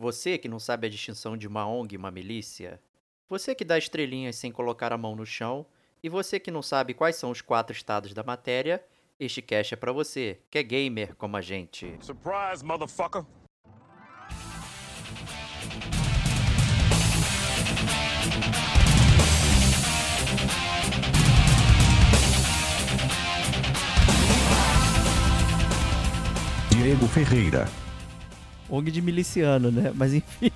Você que não sabe a distinção de uma ONG e uma milícia? Você que dá estrelinhas sem colocar a mão no chão? E você que não sabe quais são os quatro estados da matéria? Este cast é pra você, que é gamer como a gente. Surprise, motherfucker! Diego Ferreira, ONG de miliciano, né? Mas enfim.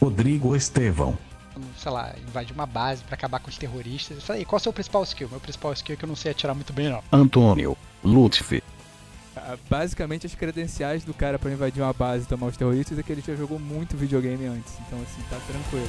Rodrigo Estevão, sei lá, invadir uma base pra acabar com os terroristas. Eu falei, qual é o seu principal skill? Meu principal skill é que eu não sei atirar muito bem, não. Antônio Lutfi, Ah, Basicamente, as credenciais do cara pra invadir uma base e tomar os terroristas é que ele já jogou muito videogame antes. Então, assim, tá tranquilo.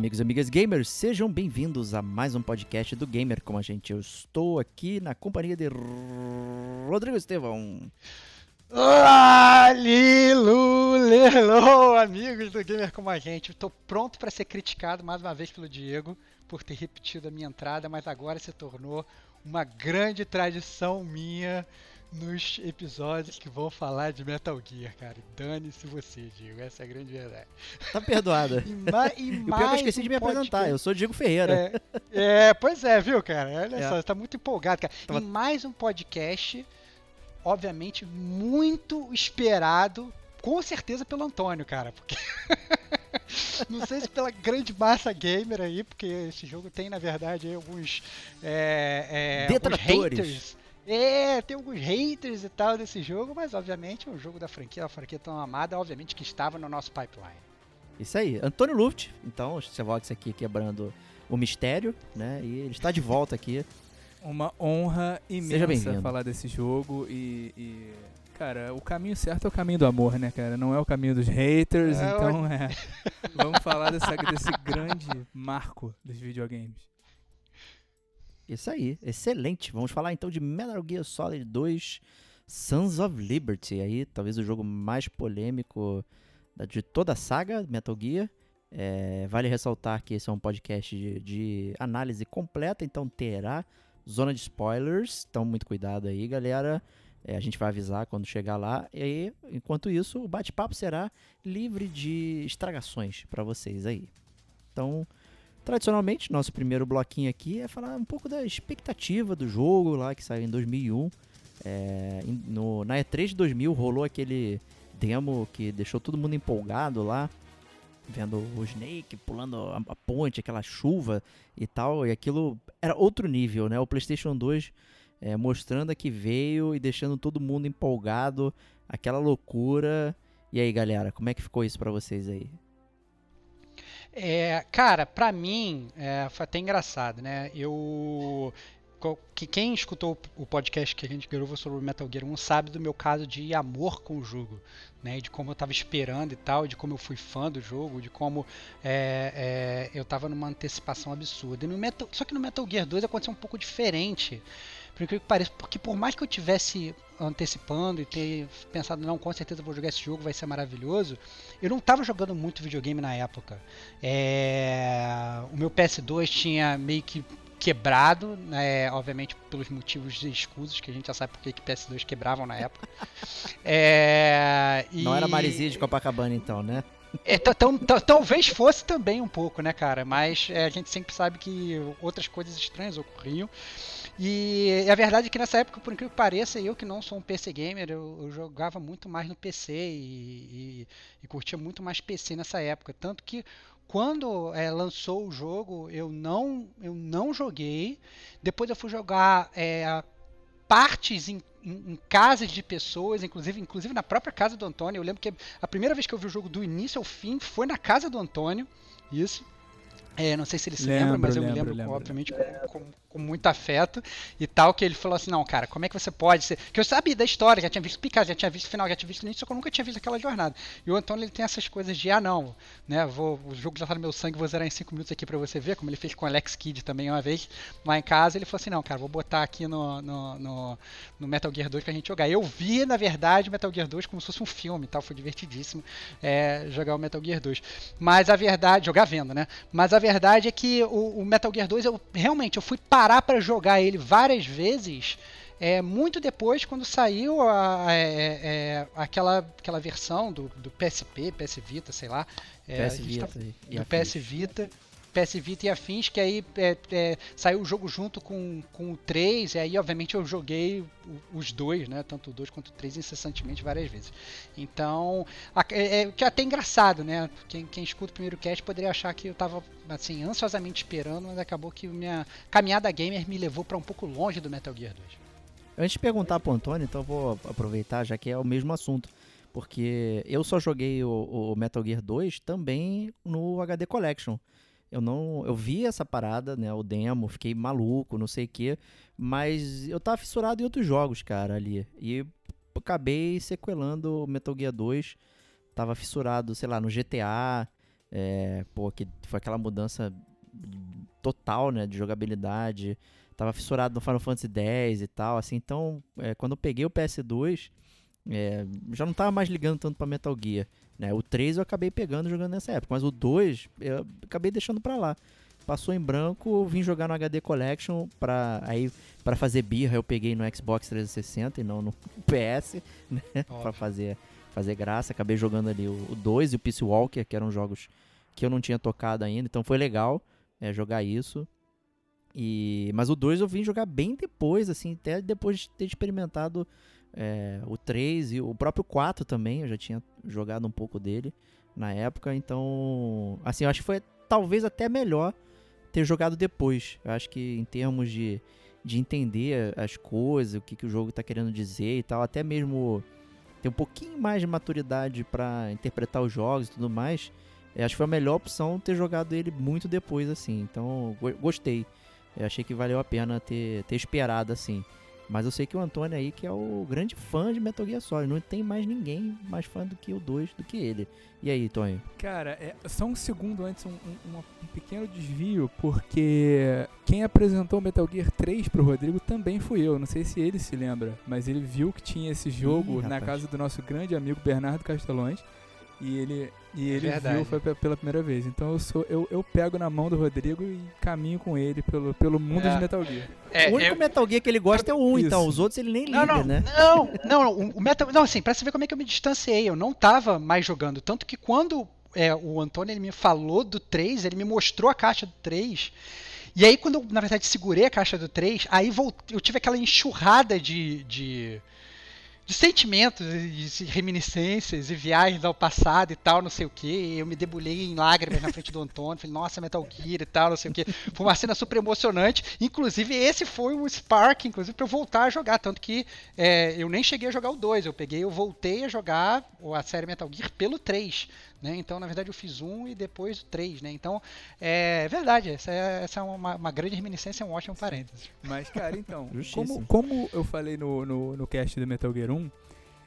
Amigos e amigas gamers, sejam bem-vindos a mais um podcast do Gamer como a gente. Eu estou aqui na companhia de Rodrigo Estevão. Alilulelo, amigos do Gamer como a gente. Estou pronto para ser criticado mais uma vez pelo Diego por ter repetido a minha entrada, mas agora se tornou uma grande tradição minha nos episódios que vão falar de Metal Gear, cara. Dane-se você, Diego. Essa é a grande verdade. Tá perdoado. E, ma e o pior que eu esqueci de me apresentar, eu sou Diego Ferreira. É, é, pois é, viu, cara? Olha É. só, você tá muito empolgado, cara. Tava- E mais um podcast, obviamente, muito esperado, com certeza pelo Antônio, cara. Porque. Não sei se pela grande massa gamer aí, porque esse jogo tem, na verdade, alguns. É, é, alguns Detratores. haters. É, tem alguns haters e tal desse jogo, mas obviamente é um jogo da franquia, a franquia tão amada, obviamente que estava no nosso pipeline. Isso aí, Antônio Luft. Então, o Sevox aqui quebrando o mistério, né? E ele está de volta aqui. Uma honra Seja imensa bem-vindo. falar desse jogo e, e, Cara, o caminho certo é o caminho do amor, né, cara? Não é o caminho dos haters, É, então é. Vamos falar dessa, desse grande marco dos videogames. Isso aí, excelente. Vamos falar então de Metal Gear Solid 2 Sons of Liberty. Aí, talvez o jogo mais polêmico de toda a saga Metal Gear. É, vale ressaltar que esse é um podcast de, de análise completa, então terá zona de spoilers. Então, muito cuidado aí, galera. É, a gente vai avisar quando chegar lá. E enquanto isso, o bate-papo será livre de estragações para vocês aí. Então, Tradicionalmente, nosso primeiro bloquinho aqui é falar um pouco da expectativa do jogo lá que saiu em 2001. É, no, na E3 de 2000 rolou aquele demo que deixou todo mundo empolgado lá, vendo o Snake pulando a, a ponte, aquela chuva e tal. E aquilo era outro nível, né? O PlayStation 2 é, mostrando que veio e deixando todo mundo empolgado, aquela loucura. E aí, galera, como é que ficou isso pra vocês aí? É, cara, pra mim, é, foi até engraçado, né? Eu. Que quem escutou o podcast que a gente gravou sobre Metal Gear 1 sabe do meu caso de amor com o jogo, né? De como eu tava esperando e tal, de como eu fui fã do jogo, de como é, é, eu tava numa antecipação absurda. Metal, só que no Metal Gear 2 aconteceu um pouco diferente. Por que pareça, porque por mais que eu tivesse antecipando e ter pensado, não, com certeza vou jogar esse jogo, vai ser maravilhoso, eu não estava jogando muito videogame na época. É, O meu PS2 tinha meio que quebrado, né, obviamente pelos motivos escusos, que a gente já sabe porque que PS2 quebravam na época. É, Não era e- Marizia de Copacabana, então, né? é, talvez fosse também um pouco, né, cara? Mas é, a gente sempre sabe que outras coisas estranhas ocorriam. E a verdade é que nessa época, por incrível que pareça, eu que não sou um PC gamer, eu, eu jogava muito mais no PC e, e- e curtia muito mais PC nessa época. Tanto que quando é, lançou o jogo, eu não, eu não joguei. Depois eu fui jogar é, partes em, em- em casas de pessoas, inclusive, inclusive na própria casa do Antônio. Eu lembro que a primeira vez que eu vi o jogo do início ao fim foi na casa do Antônio. Isso. É, não sei se ele se Lembro, lembra, mas eu me lembro, lembro, lembro. obviamente, como, como- com muito afeto e tal, que ele falou assim, não, cara, como é que você pode ser... Que eu sabia da história, já tinha visto picar, já tinha visto final, já tinha visto o início, só que eu nunca tinha visto aquela jornada. E o Antônio, ele tem essas coisas de, ah, não, né, vou, o jogo já tá no meu sangue, vou zerar em 5 minutos aqui pra você ver, como ele fez com o Alex Kidd também uma vez, lá em casa, ele falou assim, não, cara, vou botar aqui no, no, no, no Metal Gear 2 pra gente jogar. Eu vi, na verdade, Metal Gear 2 como se fosse um filme tal, foi divertidíssimo é, jogar o Metal Gear 2. Mas a verdade, jogar vendo, né, mas a verdade é que o, o Metal Gear 2, eu realmente, eu fui parar para jogar ele várias vezes. É, muito depois, quando saiu a, é, é, aquela, aquela versão do, do PSP, PS Vita, sei lá. É, PS Vita. tá, do. PS Vita. PS Vita e afins, que aí é, é, saiu o jogo junto com, com o 3, e aí obviamente eu joguei os dois, né? Tanto o 2 quanto o 3 incessantemente várias vezes. Então, é, é, que é até engraçado, né? Quem, quem escuta o primeiro cast poderia achar que eu tava assim, ansiosamente esperando, mas acabou que minha caminhada gamer me levou para um pouco longe do Metal Gear 2. Antes de perguntar pro Antônio, então eu vou aproveitar, já que é o mesmo assunto. Porque eu só joguei o, o Metal Gear 2 também no HD Collection. Eu não. Eu vi essa parada, né? O demo, fiquei maluco, não sei o quê. Mas eu tava fissurado em outros jogos, cara, ali. E acabei sequelando Metal Gear 2. Tava fissurado, sei lá, no GTA. É, pô, que foi aquela mudança total, né? De jogabilidade tava fissurado no Final Fantasy X e tal, assim, então, é, quando eu peguei o PS2, é, já não tava mais ligando tanto pra Metal Gear, né, o 3 eu acabei pegando jogando nessa época, mas o 2 eu acabei deixando pra lá, passou em branco, vim jogar no HD Collection, pra, aí, pra fazer birra eu peguei no Xbox 360 e não no PS, né, pra fazer, fazer graça, acabei jogando ali o, o 2 e o Peace Walker, que eram jogos que eu não tinha tocado ainda, então foi legal é, jogar isso, e, mas o 2 eu vim jogar bem depois, assim, até depois de ter experimentado é, o 3 e o próprio 4 também, eu já tinha jogado um pouco dele na época, então, assim, eu acho que foi talvez até melhor ter jogado depois. Eu acho que em termos de, de entender as coisas, o que, que o jogo tá querendo dizer e tal, até mesmo ter um pouquinho mais de maturidade pra interpretar os jogos e tudo mais, eu acho que foi a melhor opção ter jogado ele muito depois, assim. Então, go- gostei. Eu achei que valeu a pena ter, ter esperado assim. Mas eu sei que o Antônio aí, que é o grande fã de Metal Gear Solid, não tem mais ninguém mais fã do que o 2 do que ele. E aí, Tonho? Cara, é, só um segundo antes, um, um- um pequeno desvio, porque quem apresentou Metal Gear 3 pro Rodrigo também fui eu. Não sei se ele se lembra, mas ele viu que tinha esse jogo Ih, na casa do nosso grande amigo Bernardo Castelões. E ele, e ele verdade. viu foi pe- pela primeira vez. Então eu sou eu, eu pego na mão do Rodrigo e caminho com ele pelo, pelo mundo É. de Metal Gear. É, o único Metal Gear que ele gosta é o 1, Isso. então. Os outros ele nem liga, Não, não, né? não, não, não, o Metal, não, assim, pra você ver como é que eu me distanciei, eu não tava mais jogando, tanto que quando é, o Antônio ele me falou do 3, ele me mostrou a caixa do 3, e aí quando eu, na verdade, segurei a caixa do 3, aí voltei, eu tive aquela enxurrada de, de, de sentimentos, e de reminiscências e viagens ao passado e tal, não sei o que. Eu me debulhei em lágrimas na frente do Antônio, falei, nossa, Metal Gear e tal, não sei o que. Foi uma cena super emocionante. Inclusive, esse foi um spark, inclusive, pra eu voltar a jogar. Tanto que é, eu nem cheguei a jogar o 2, eu peguei, eu voltei a jogar a série Metal Gear pelo 3. Né? Então, na verdade, eu fiz um e depois o 3, né? Então, é verdade, essa é, essa é uma, uma grande reminiscência, é um ótimo parênteses. Mas, cara, então, como, como eu falei no, no, no cast do Metal Gear 1,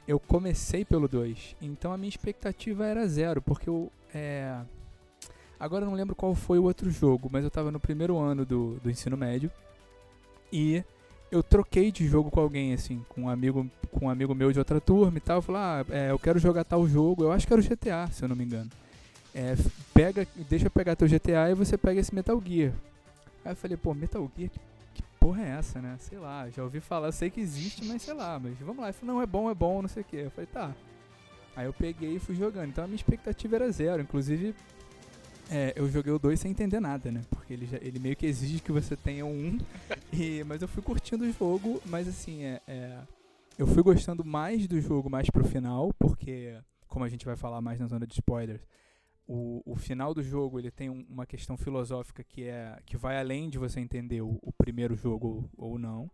eu comecei pelo 2. Então a minha expectativa era zero, porque eu. É... Agora eu não lembro qual foi o outro jogo, mas eu tava no primeiro ano do, do ensino médio. E eu troquei de jogo com alguém, assim, com um amigo, com um amigo meu de outra turma e tal. Falei, ah, é, eu quero jogar tal jogo. Eu acho que era o GTA, se eu não me engano. É, pega, deixa eu pegar teu GTA e você pega esse Metal Gear. Aí eu falei, pô, Metal Gear, que, que porra é essa, né? Sei lá, já ouvi falar, sei que existe, mas sei lá, mas vamos lá. Ele falou, não, é bom, é bom, não sei o que. Eu falei, tá. Aí eu peguei e fui jogando. Então a minha expectativa era zero. Inclusive, é, eu joguei o 2 sem entender nada, né? Porque ele, já- ele meio que exige que você tenha um 1. e, mas eu fui curtindo o jogo, mas assim, é, é, eu fui gostando mais do jogo mais pro final, porque, como a gente vai falar mais na zona de spoilers, o, o final do jogo ele tem um- uma questão filosófica que é que vai além de você entender o, o primeiro jogo ou não.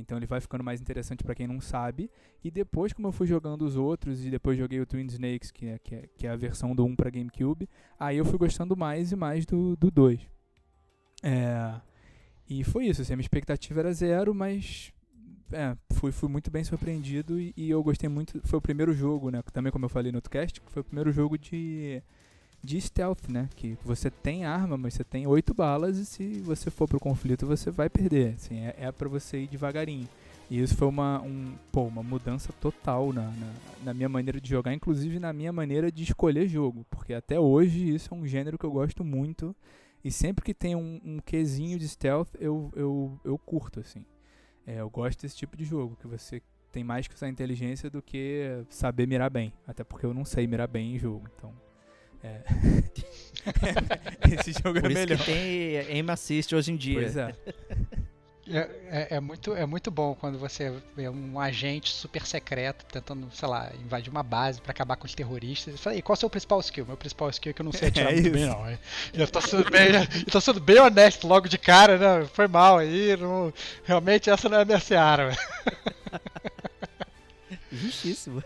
Então ele vai ficando mais interessante pra quem não sabe. E depois, como eu fui jogando os outros, e depois joguei o Twin Snakes, que é, que é, que é a versão do 1 pra GameCube, aí eu fui gostando mais e mais do, do 2. É, E foi isso, assim, a minha expectativa era zero, mas é, fui, fui muito bem surpreendido e, e eu gostei muito. Foi o primeiro jogo, né? Também como eu falei no outro cast, foi o primeiro jogo de, de stealth, né? Que você tem arma, mas você tem oito balas e se você for pro conflito você vai perder. Assim, é, é para você ir devagarinho. E isso foi uma, um, pô, uma mudança total na, na, na, minha maneira de jogar, inclusive na minha maneira de escolher jogo. Porque até hoje isso é um gênero que eu gosto muito. E sempre que tem um, um quesinho de stealth, eu, eu, eu curto, assim. É, eu gosto desse tipo de jogo, que você tem mais que usar inteligência do que saber mirar bem. Até porque eu não sei mirar bem em jogo, então. É. Esse jogo é Por é isso melhor. Que tem aim assist hoje em dia. Pois é. É, é, é, muito, é muito bom quando você é um agente super secreto tentando, sei lá, invadir uma base para acabar com os terroristas. Eu falei, qual é o seu principal skill? Meu principal skill é que eu não sei atirar É muito isso. bem, não. Eu tô, sendo bem, eu tô sendo bem honesto logo de cara, né? Foi mal aí. Não, realmente essa não é a minha seara. Justíssimo.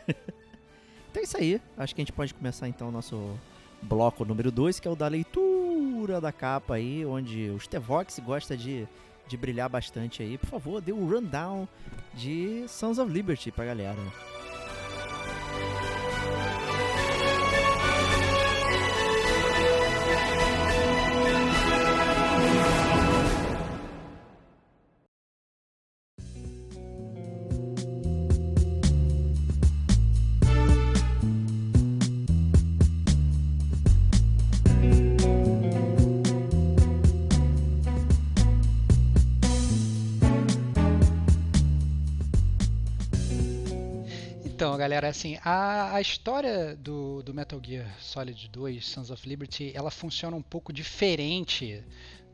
Então é isso aí. Acho que a gente pode começar então o nosso bloco número 2, que é o da leitura da capa aí, onde o Stevox gosta de, de brilhar bastante aí. Por favor, dê um rundown de Sons of Liberty pra galera. Galera, assim, a, a história do, do Metal Gear Solid 2, Sons of Liberty, ela funciona um pouco diferente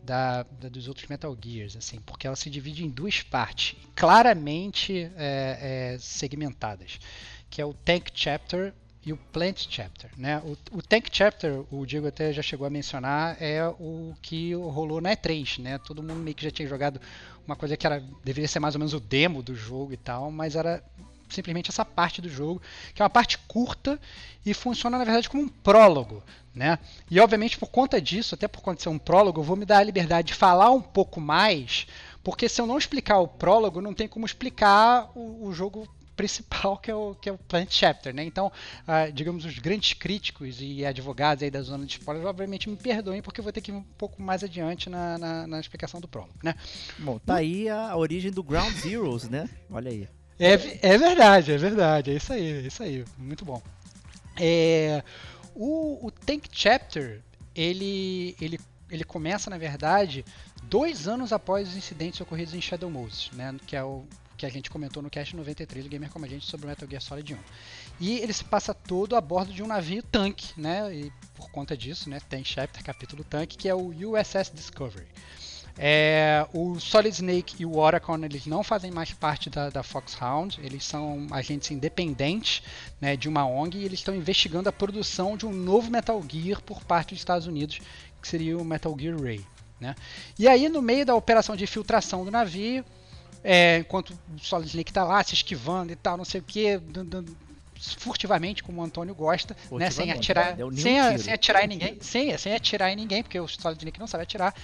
da, da dos outros Metal Gears, assim, porque ela se divide em duas partes, claramente é, é, segmentadas, que é o Tank Chapter e o Plant Chapter, né? O, o, Tank Chapter, o Diego até já chegou a mencionar, é o que rolou na E3, né? Todo mundo meio que já tinha jogado uma coisa que era deveria ser mais ou menos o demo do jogo e tal, mas era simplesmente essa parte do jogo, que é uma parte curta e funciona na verdade como um prólogo, né? E obviamente por conta disso, até por conta de ser um prólogo, eu vou me dar a liberdade de falar um pouco mais, porque se eu não explicar o prólogo, não tem como explicar o, o jogo principal que é o que é o Plant Chapter, né? Então, uh, digamos os grandes críticos e advogados aí da zona de spoilers, obviamente me perdoem porque eu vou ter que ir um pouco mais adiante na, na, na explicação do prólogo, né? Bom, tá aí a origem do Ground Zeroes, né? Olha aí. É, é verdade, é verdade, é isso aí, é isso aí, muito bom. É, o, o Tank Chapter, ele, ele, ele começa, na verdade, dois anos após os incidentes ocorridos em Shadow Moses, né, que é o que a gente comentou no cast 93 do Gamer Como a Gente sobre o Metal Gear Solid 1. E ele se passa todo a bordo de um navio tanque, né, e por conta disso, né, Tank Chapter, capítulo tanque, que é o USS Discovery. É, o Solid Snake e o Oracon eles não fazem mais parte da, da Foxhound, eles são agentes independentes né, de uma ONG e eles estão investigando a produção de um novo Metal Gear por parte dos Estados Unidos, que seria o Metal Gear Ray. Né? E aí, no meio da operação de infiltração do navio, é, enquanto o Solid Snake está lá se esquivando e tal, não sei o que, furtivamente, como o Antônio gosta, né, sem atirar, sem, a, sem, atirar em ninguém, sem, sem atirar em ninguém, porque o Solid Snake não sabe atirar.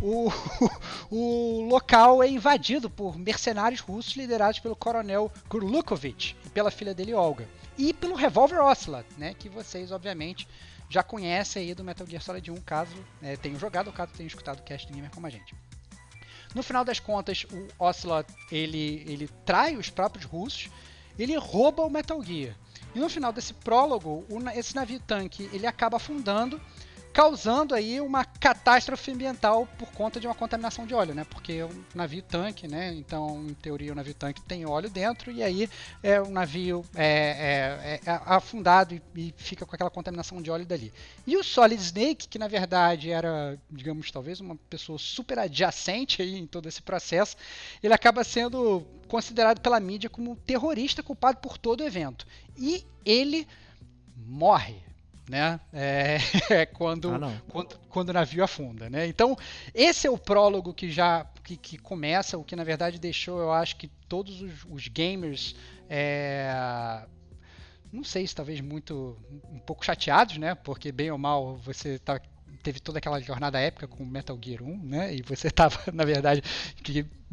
O, o local é invadido por mercenários russos liderados pelo coronel Gurlukovich e pela filha dele Olga, e pelo revólver Ocelot, né, que vocês obviamente já conhecem aí do Metal Gear Solid 1, caso é, tenham jogado ou caso tenham escutado o cast Gamer como a gente. No final das contas, o Ocelot ele, ele trai os próprios russos, ele rouba o Metal Gear. E no final desse prólogo, esse navio tanque ele acaba afundando, causando aí uma catástrofe ambiental por conta de uma contaminação de óleo, né? Porque é um navio tanque, né? Então, em teoria, o navio tanque tem óleo dentro e aí é um navio é, é, é afundado e, e, fica com aquela contaminação de óleo dali. E o Solid Snake, que na verdade era, digamos, talvez uma pessoa super adjacente aí em todo esse processo, ele acaba sendo considerado pela mídia como um terrorista culpado por todo o evento. E ele morre né? É, é quando, ah, quando, quando o navio afunda, né? Então esse é o prólogo que já que, que, começa, o que na verdade deixou, eu acho que todos os, os gamers é, não sei se talvez muito um pouco chateados, né? Porque bem ou mal você está teve toda aquela jornada épica com Metal Gear 1, né? E você tava, na verdade,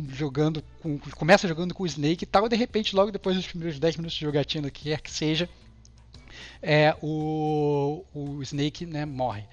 jogando com, começa jogando com o Snake e tal, e de repente, logo depois dos primeiros 10 minutos de jogatina, que quer que seja, é, o, o Snake né, morre.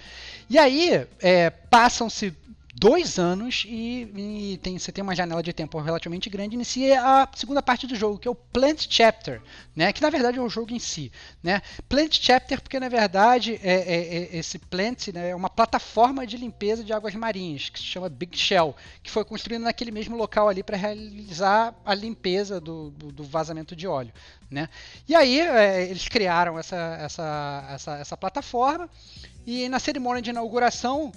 E aí, é, passam-se dois anos e, e, tem, você tem uma janela de tempo relativamente grande inicia a segunda parte do jogo, que é o Plant Chapter, né? Que na verdade é o jogo em si, né? Plant Chapter porque na verdade é, é, é esse Plant né, é uma plataforma de limpeza de águas marinhas que se chama Big Shell, que foi construída naquele mesmo local ali para realizar a limpeza do, do, do, vazamento de óleo, né? E aí é, eles criaram essa, essa, essa, essa plataforma e na cerimônia de inauguração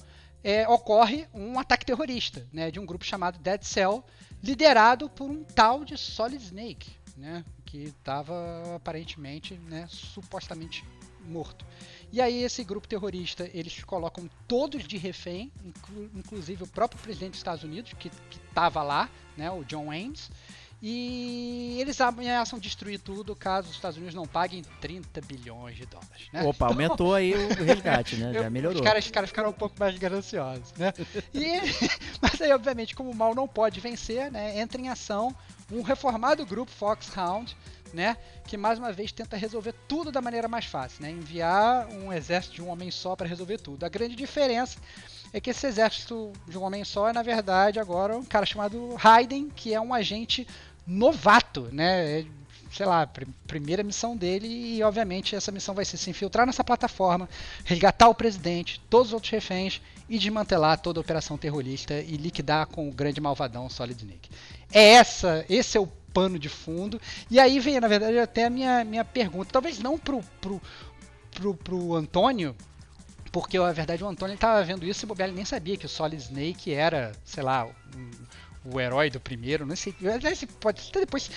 é, ocorre um ataque terrorista né, de um grupo chamado Dead Cell, liderado por um tal de Solid Snake, né, que estava aparentemente, né, supostamente morto. E aí esse grupo terrorista, eles colocam todos de refém, inclu inclusive o próprio presidente dos Estados Unidos, que estava lá, né, o John Waynes, e eles ameaçam destruir tudo caso os Estados Unidos não paguem 30 bilhões de dólares. Né? Opa, então, aumentou aí o resgate, né? Já melhorou. Os caras, os caras ficaram um pouco mais gananciosos, né? E, mas aí, obviamente, como o mal não pode vencer, né, entra em ação um reformado grupo Foxhound, né, que mais uma vez tenta resolver tudo da maneira mais fácil, né, enviar um exército de um homem só para resolver tudo. A grande diferença é que esse exército de um homem só é na verdade agora um cara chamado Raiden, que é um agente novato, né? É, sei lá, pr primeira missão dele e obviamente essa missão vai ser se infiltrar nessa plataforma, resgatar o presidente, todos os outros reféns e desmantelar toda a operação terrorista e liquidar com o grande malvadão Solid Snake. É essa, esse é o pano de fundo. E aí vem, na verdade, até a minha, minha pergunta, talvez não pro, pro, pro, pro Antônio, porque na verdade o Antônio estava vendo isso e o ele nem sabia que o Solid Snake era, sei lá, um, o herói do primeiro, não sei. Você pode até depois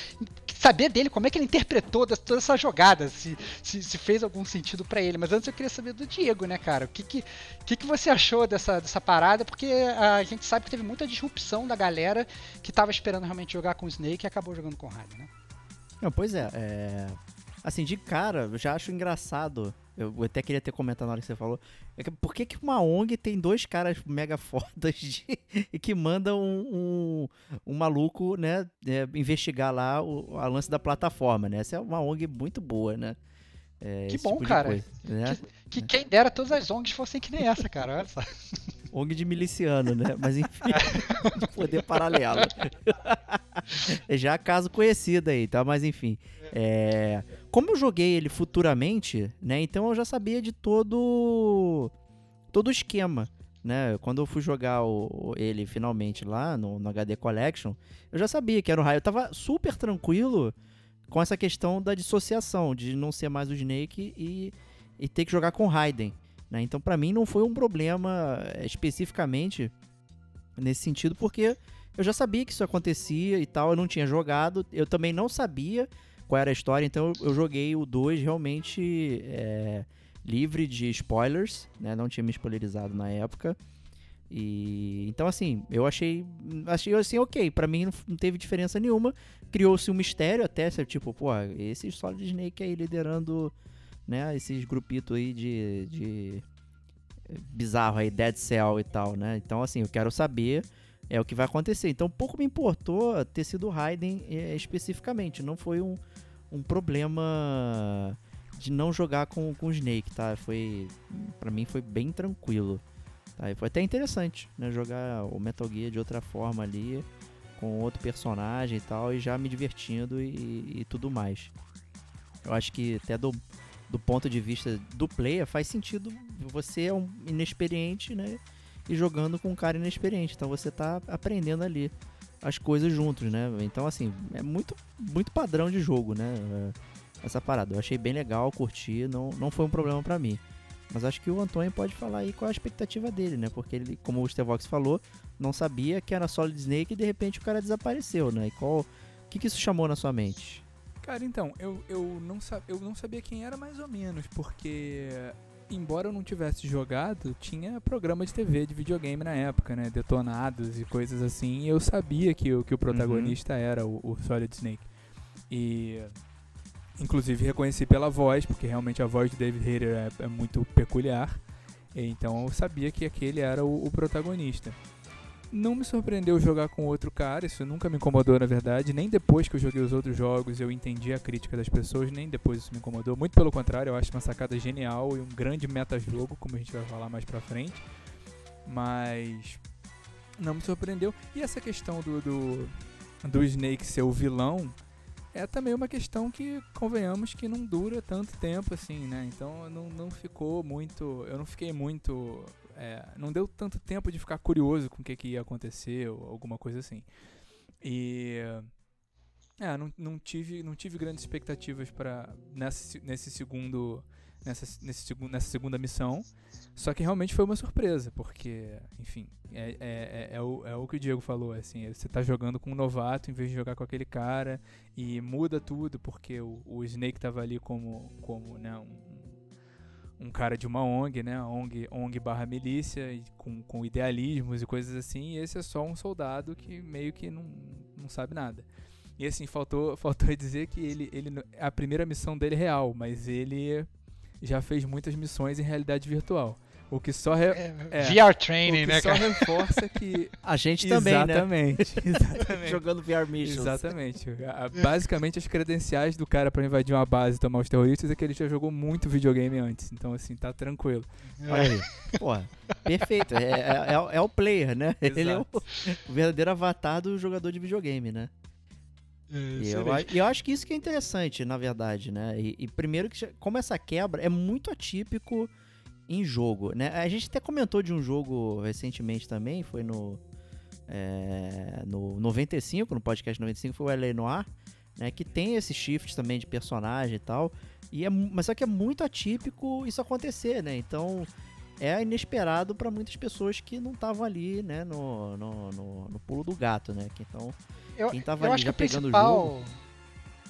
saber dele como é que ele interpretou toda essa jogada, se, se, se fez algum sentido para ele. Mas antes eu queria saber do Diego, né, cara? O que, que, que, que você achou dessa, dessa parada? Porque a gente sabe que teve muita disrupção da galera que tava esperando realmente jogar com o Snake e acabou jogando com o Raiden, né? Não, pois é, é. Assim, de cara, eu já acho engraçado eu até queria ter comentado na hora que você falou. É que, por que, que uma ONG tem dois caras mega fodas de, e que mandam um, um, um maluco, né, é, investigar lá o a lance da plataforma, né? Essa é uma ONG muito boa, né? É, que bom, tipo cara. Coisa, né? Que, que é. quem dera todas as ONGs fossem que nem essa, cara. Olha só. ONG de miliciano, né? Mas enfim, de poder paralelo. é já caso conhecido aí, tá? Mas enfim. É... Como eu joguei ele futuramente, né? Então eu já sabia de todo todo o esquema, né? Quando eu fui jogar o, ele finalmente lá no, no, HD Collection, eu já sabia que era o raio. Eu tava super tranquilo com essa questão da dissociação, de não ser mais o Snake e, e ter que jogar com Raiden. Né? Então, para mim, não foi um problema eh, especificamente nesse sentido, porque eu já sabia que isso acontecia e tal, eu não tinha jogado, eu também não sabia qual era a história, então eu joguei o 2 realmente é, livre de spoilers, né? Não tinha me spoilerizado na época. E então assim, eu achei achei assim, OK, para mim não teve diferença nenhuma. Criou-se um mistério até, tipo, pô, esse Solid Snake aí liderando né? Esses grupitos aí de, de bizarro aí, Dead Cell e tal, né? Então, assim, eu quero saber é o que vai acontecer. Então, pouco me importou ter sido Raiden é, especificamente. Não foi um, um problema de não jogar com, com o Snake, tá? Foi, para mim foi bem tranquilo. Tá? E foi até interessante, né? Jogar o Metal Gear de outra forma ali, com outro personagem e tal, e já me divertindo e, e tudo mais. Eu acho que até do, do ponto de vista do player, faz sentido você é um inexperiente, né? E jogando com um cara inexperiente. Então você tá aprendendo ali as coisas juntos, né? Então, assim, é muito, muito padrão de jogo, né? É, essa parada. Eu achei bem legal, curti, não, não foi um problema para mim. Mas acho que o Antônio pode falar aí qual a expectativa dele, né? Porque ele, como o Stevox falou, não sabia que era Solid Snake e de repente o cara desapareceu, né? E qual. O que, que isso chamou na sua mente? Cara, então, eu, eu, não, eu não sabia quem era mais ou menos, porque embora eu não tivesse jogado, tinha programa de TV de videogame na época, né? Detonados e coisas assim. E eu sabia que, que o protagonista uhum. era o, o, Solid Snake. E. Inclusive reconheci pela voz, porque realmente a voz de David Hayter é, é muito peculiar. Então eu sabia que aquele era o, o protagonista. Não me surpreendeu jogar com outro cara, isso nunca me incomodou na verdade, nem depois que eu joguei os outros jogos eu entendi a crítica das pessoas, nem depois isso me incomodou. Muito pelo contrário, eu acho uma sacada genial e um grande meta-jogo, como a gente vai falar mais pra frente. Mas não me surpreendeu. E essa questão do, do, do Snake ser o vilão é também uma questão que, convenhamos, que não dura tanto tempo assim, né? Então não, não ficou muito. Eu não fiquei muito. É, não deu tanto tempo de ficar curioso com o que, que ia acontecer ou alguma coisa assim. E. É, não, não, tive, não tive grandes expectativas para nesse, nesse segundo nessa, nesse, nessa segunda missão. Só que realmente foi uma surpresa, porque, enfim, é, é, é, é, o, é o que o Diego falou, assim, você tá jogando com um novato em vez de jogar com aquele cara, e muda tudo, porque o, o Snake tava ali como, como né, um, um cara de uma ONG, né, ONG, ONG barra milícia, com, com idealismos e coisas assim, e esse é só um soldado que meio que não, não sabe nada. E assim, faltou, faltou dizer que ele, ele, a primeira missão dele é real, mas ele já fez muitas missões em realidade virtual. O que só re... é, é, VR training, né, cara? só reforça que a gente também, exatamente, né? Exatamente. Jogando VR missions. Exatamente. Basicamente as credenciais do cara para invadir uma base e tomar os terroristas é que ele já jogou muito videogame antes. Então assim, tá tranquilo. Olha aí. Porra, perfeito. É, é, é, o player, né? Exato. Ele é o, o verdadeiro avatar do jogador de videogame, né? E eu, e eu acho que isso que é interessante, na verdade, né? E, e, primeiro que como essa quebra é muito atípico em jogo, né? A gente até comentou de um jogo recentemente também, foi no é, no 95, no podcast 95 foi o LA Noir, né? Que tem esse shift também de personagem e tal. E é, mas só que é muito atípico isso acontecer, né? Então é inesperado para muitas pessoas que não estavam ali, né? No, no, no, no pulo do gato, né? Que então eu, quem tava ali acho já que pegando o jogo.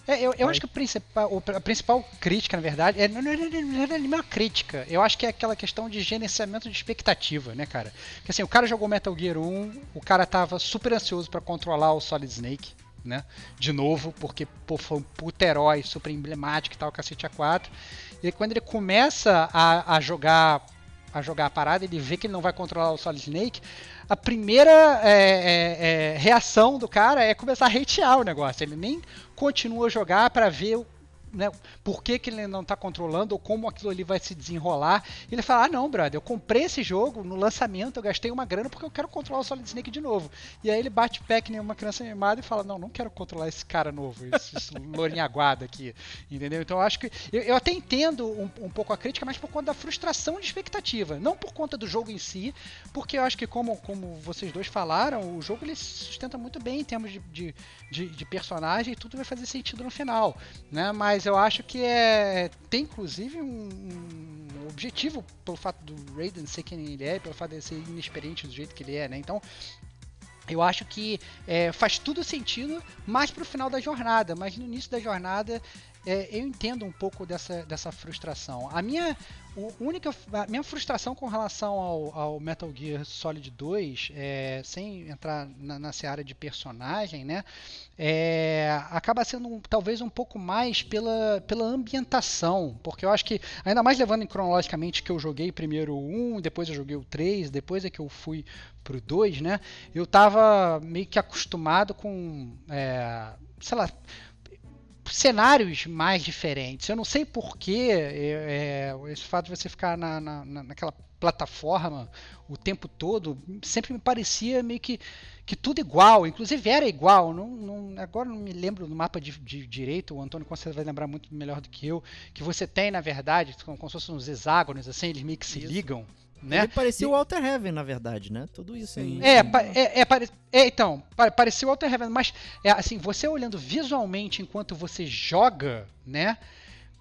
É, eu, eu acho que a principal, a principal crítica, na verdade, é, não, não, não, não é nem uma crítica. Eu acho que é aquela questão de gerenciamento de expectativa, né, cara? Porque assim, o cara jogou Metal Gear 1, o cara tava super ansioso para controlar o Solid Snake, né? De novo, porque pô, foi um puto herói super emblemático e tal, cacete A4. E quando ele começa a, a jogar a jogar a parada, ele vê que ele não vai controlar o Solid Snake, a primeira é, é, é, reação do cara é começar a hatear o negócio. Ele nem continua a jogar para ver né, por que, que ele não está controlando ou como aquilo ali vai se desenrolar. Ele fala: Ah, não, brother, eu comprei esse jogo no lançamento, eu gastei uma grana porque eu quero controlar o Solid Snake de novo. E aí ele bate pack em uma criança animada e fala: Não, não quero controlar esse cara novo, esse, esse lourinho aguado aqui. Entendeu? Então eu acho que. Eu, eu até entendo um, um, pouco a crítica, mas por conta da frustração de expectativa. Não por conta do jogo em si, porque eu acho que, como, como vocês dois falaram, o jogo ele se sustenta muito bem em termos de, de, de, de personagem e tudo vai fazer sentido no final. Né? Mas mas eu acho que é tem inclusive um, um objetivo pelo fato do Raiden ser quem ele é, pelo fato de ser inexperiente do jeito que ele é, né? Então eu acho que é, faz tudo sentido mais pro final da jornada, mas no início da jornada é, eu entendo um pouco dessa, dessa frustração. A minha única a minha frustração com relação ao, ao Metal Gear Solid 2, é, sem entrar na, na seara de personagem, né, é, acaba sendo um, talvez um pouco mais pela, pela ambientação, porque eu acho que, ainda mais levando cronologicamente que eu joguei primeiro o 1, depois eu joguei o 3, depois é que eu fui pro 2, né, eu tava meio que acostumado com, é, sei lá, cenários mais diferentes. Eu não sei porquê é, é, esse fato de você ficar na, na, naquela plataforma o tempo todo sempre me parecia meio que, que tudo igual, inclusive era igual. Não, não, agora não me lembro do mapa de, de direito, o Antônio com vai lembrar muito melhor do que eu, que você tem, na verdade, como, como se fossem uns hexágonos, assim, eles meio que se Isso. ligam. Né? Ele parecia e... o Walter Heaven, na verdade, né? Tudo isso aí. É, é, é, pare... é, então, parecia o Walter Heaven, mas é, assim, você olhando visualmente enquanto você joga, né?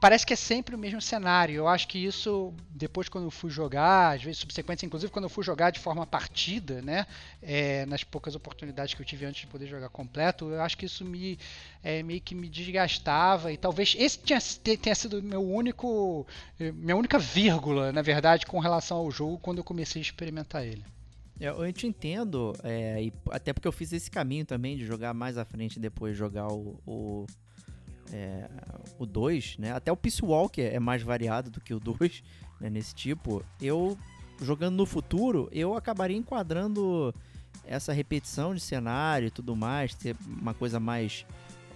Parece que é sempre o mesmo cenário. Eu acho que isso, depois quando eu fui jogar, às vezes subsequentes, inclusive quando eu fui jogar de forma partida, né, é, nas poucas oportunidades que eu tive antes de poder jogar completo, eu acho que isso me é, meio que me desgastava e talvez esse tinha, tenha sido meu único, eh, minha única vírgula, na verdade, com relação ao jogo quando eu comecei a experimentar ele. É, eu te entendo, é, até porque eu fiz esse caminho também de jogar mais à frente e depois jogar o, o é, o 2, né? Até o Peace Walker é mais variado do que o 2, né? Nesse tipo. Eu jogando no futuro, eu acabaria enquadrando essa repetição de cenário e tudo mais, ter uma coisa mais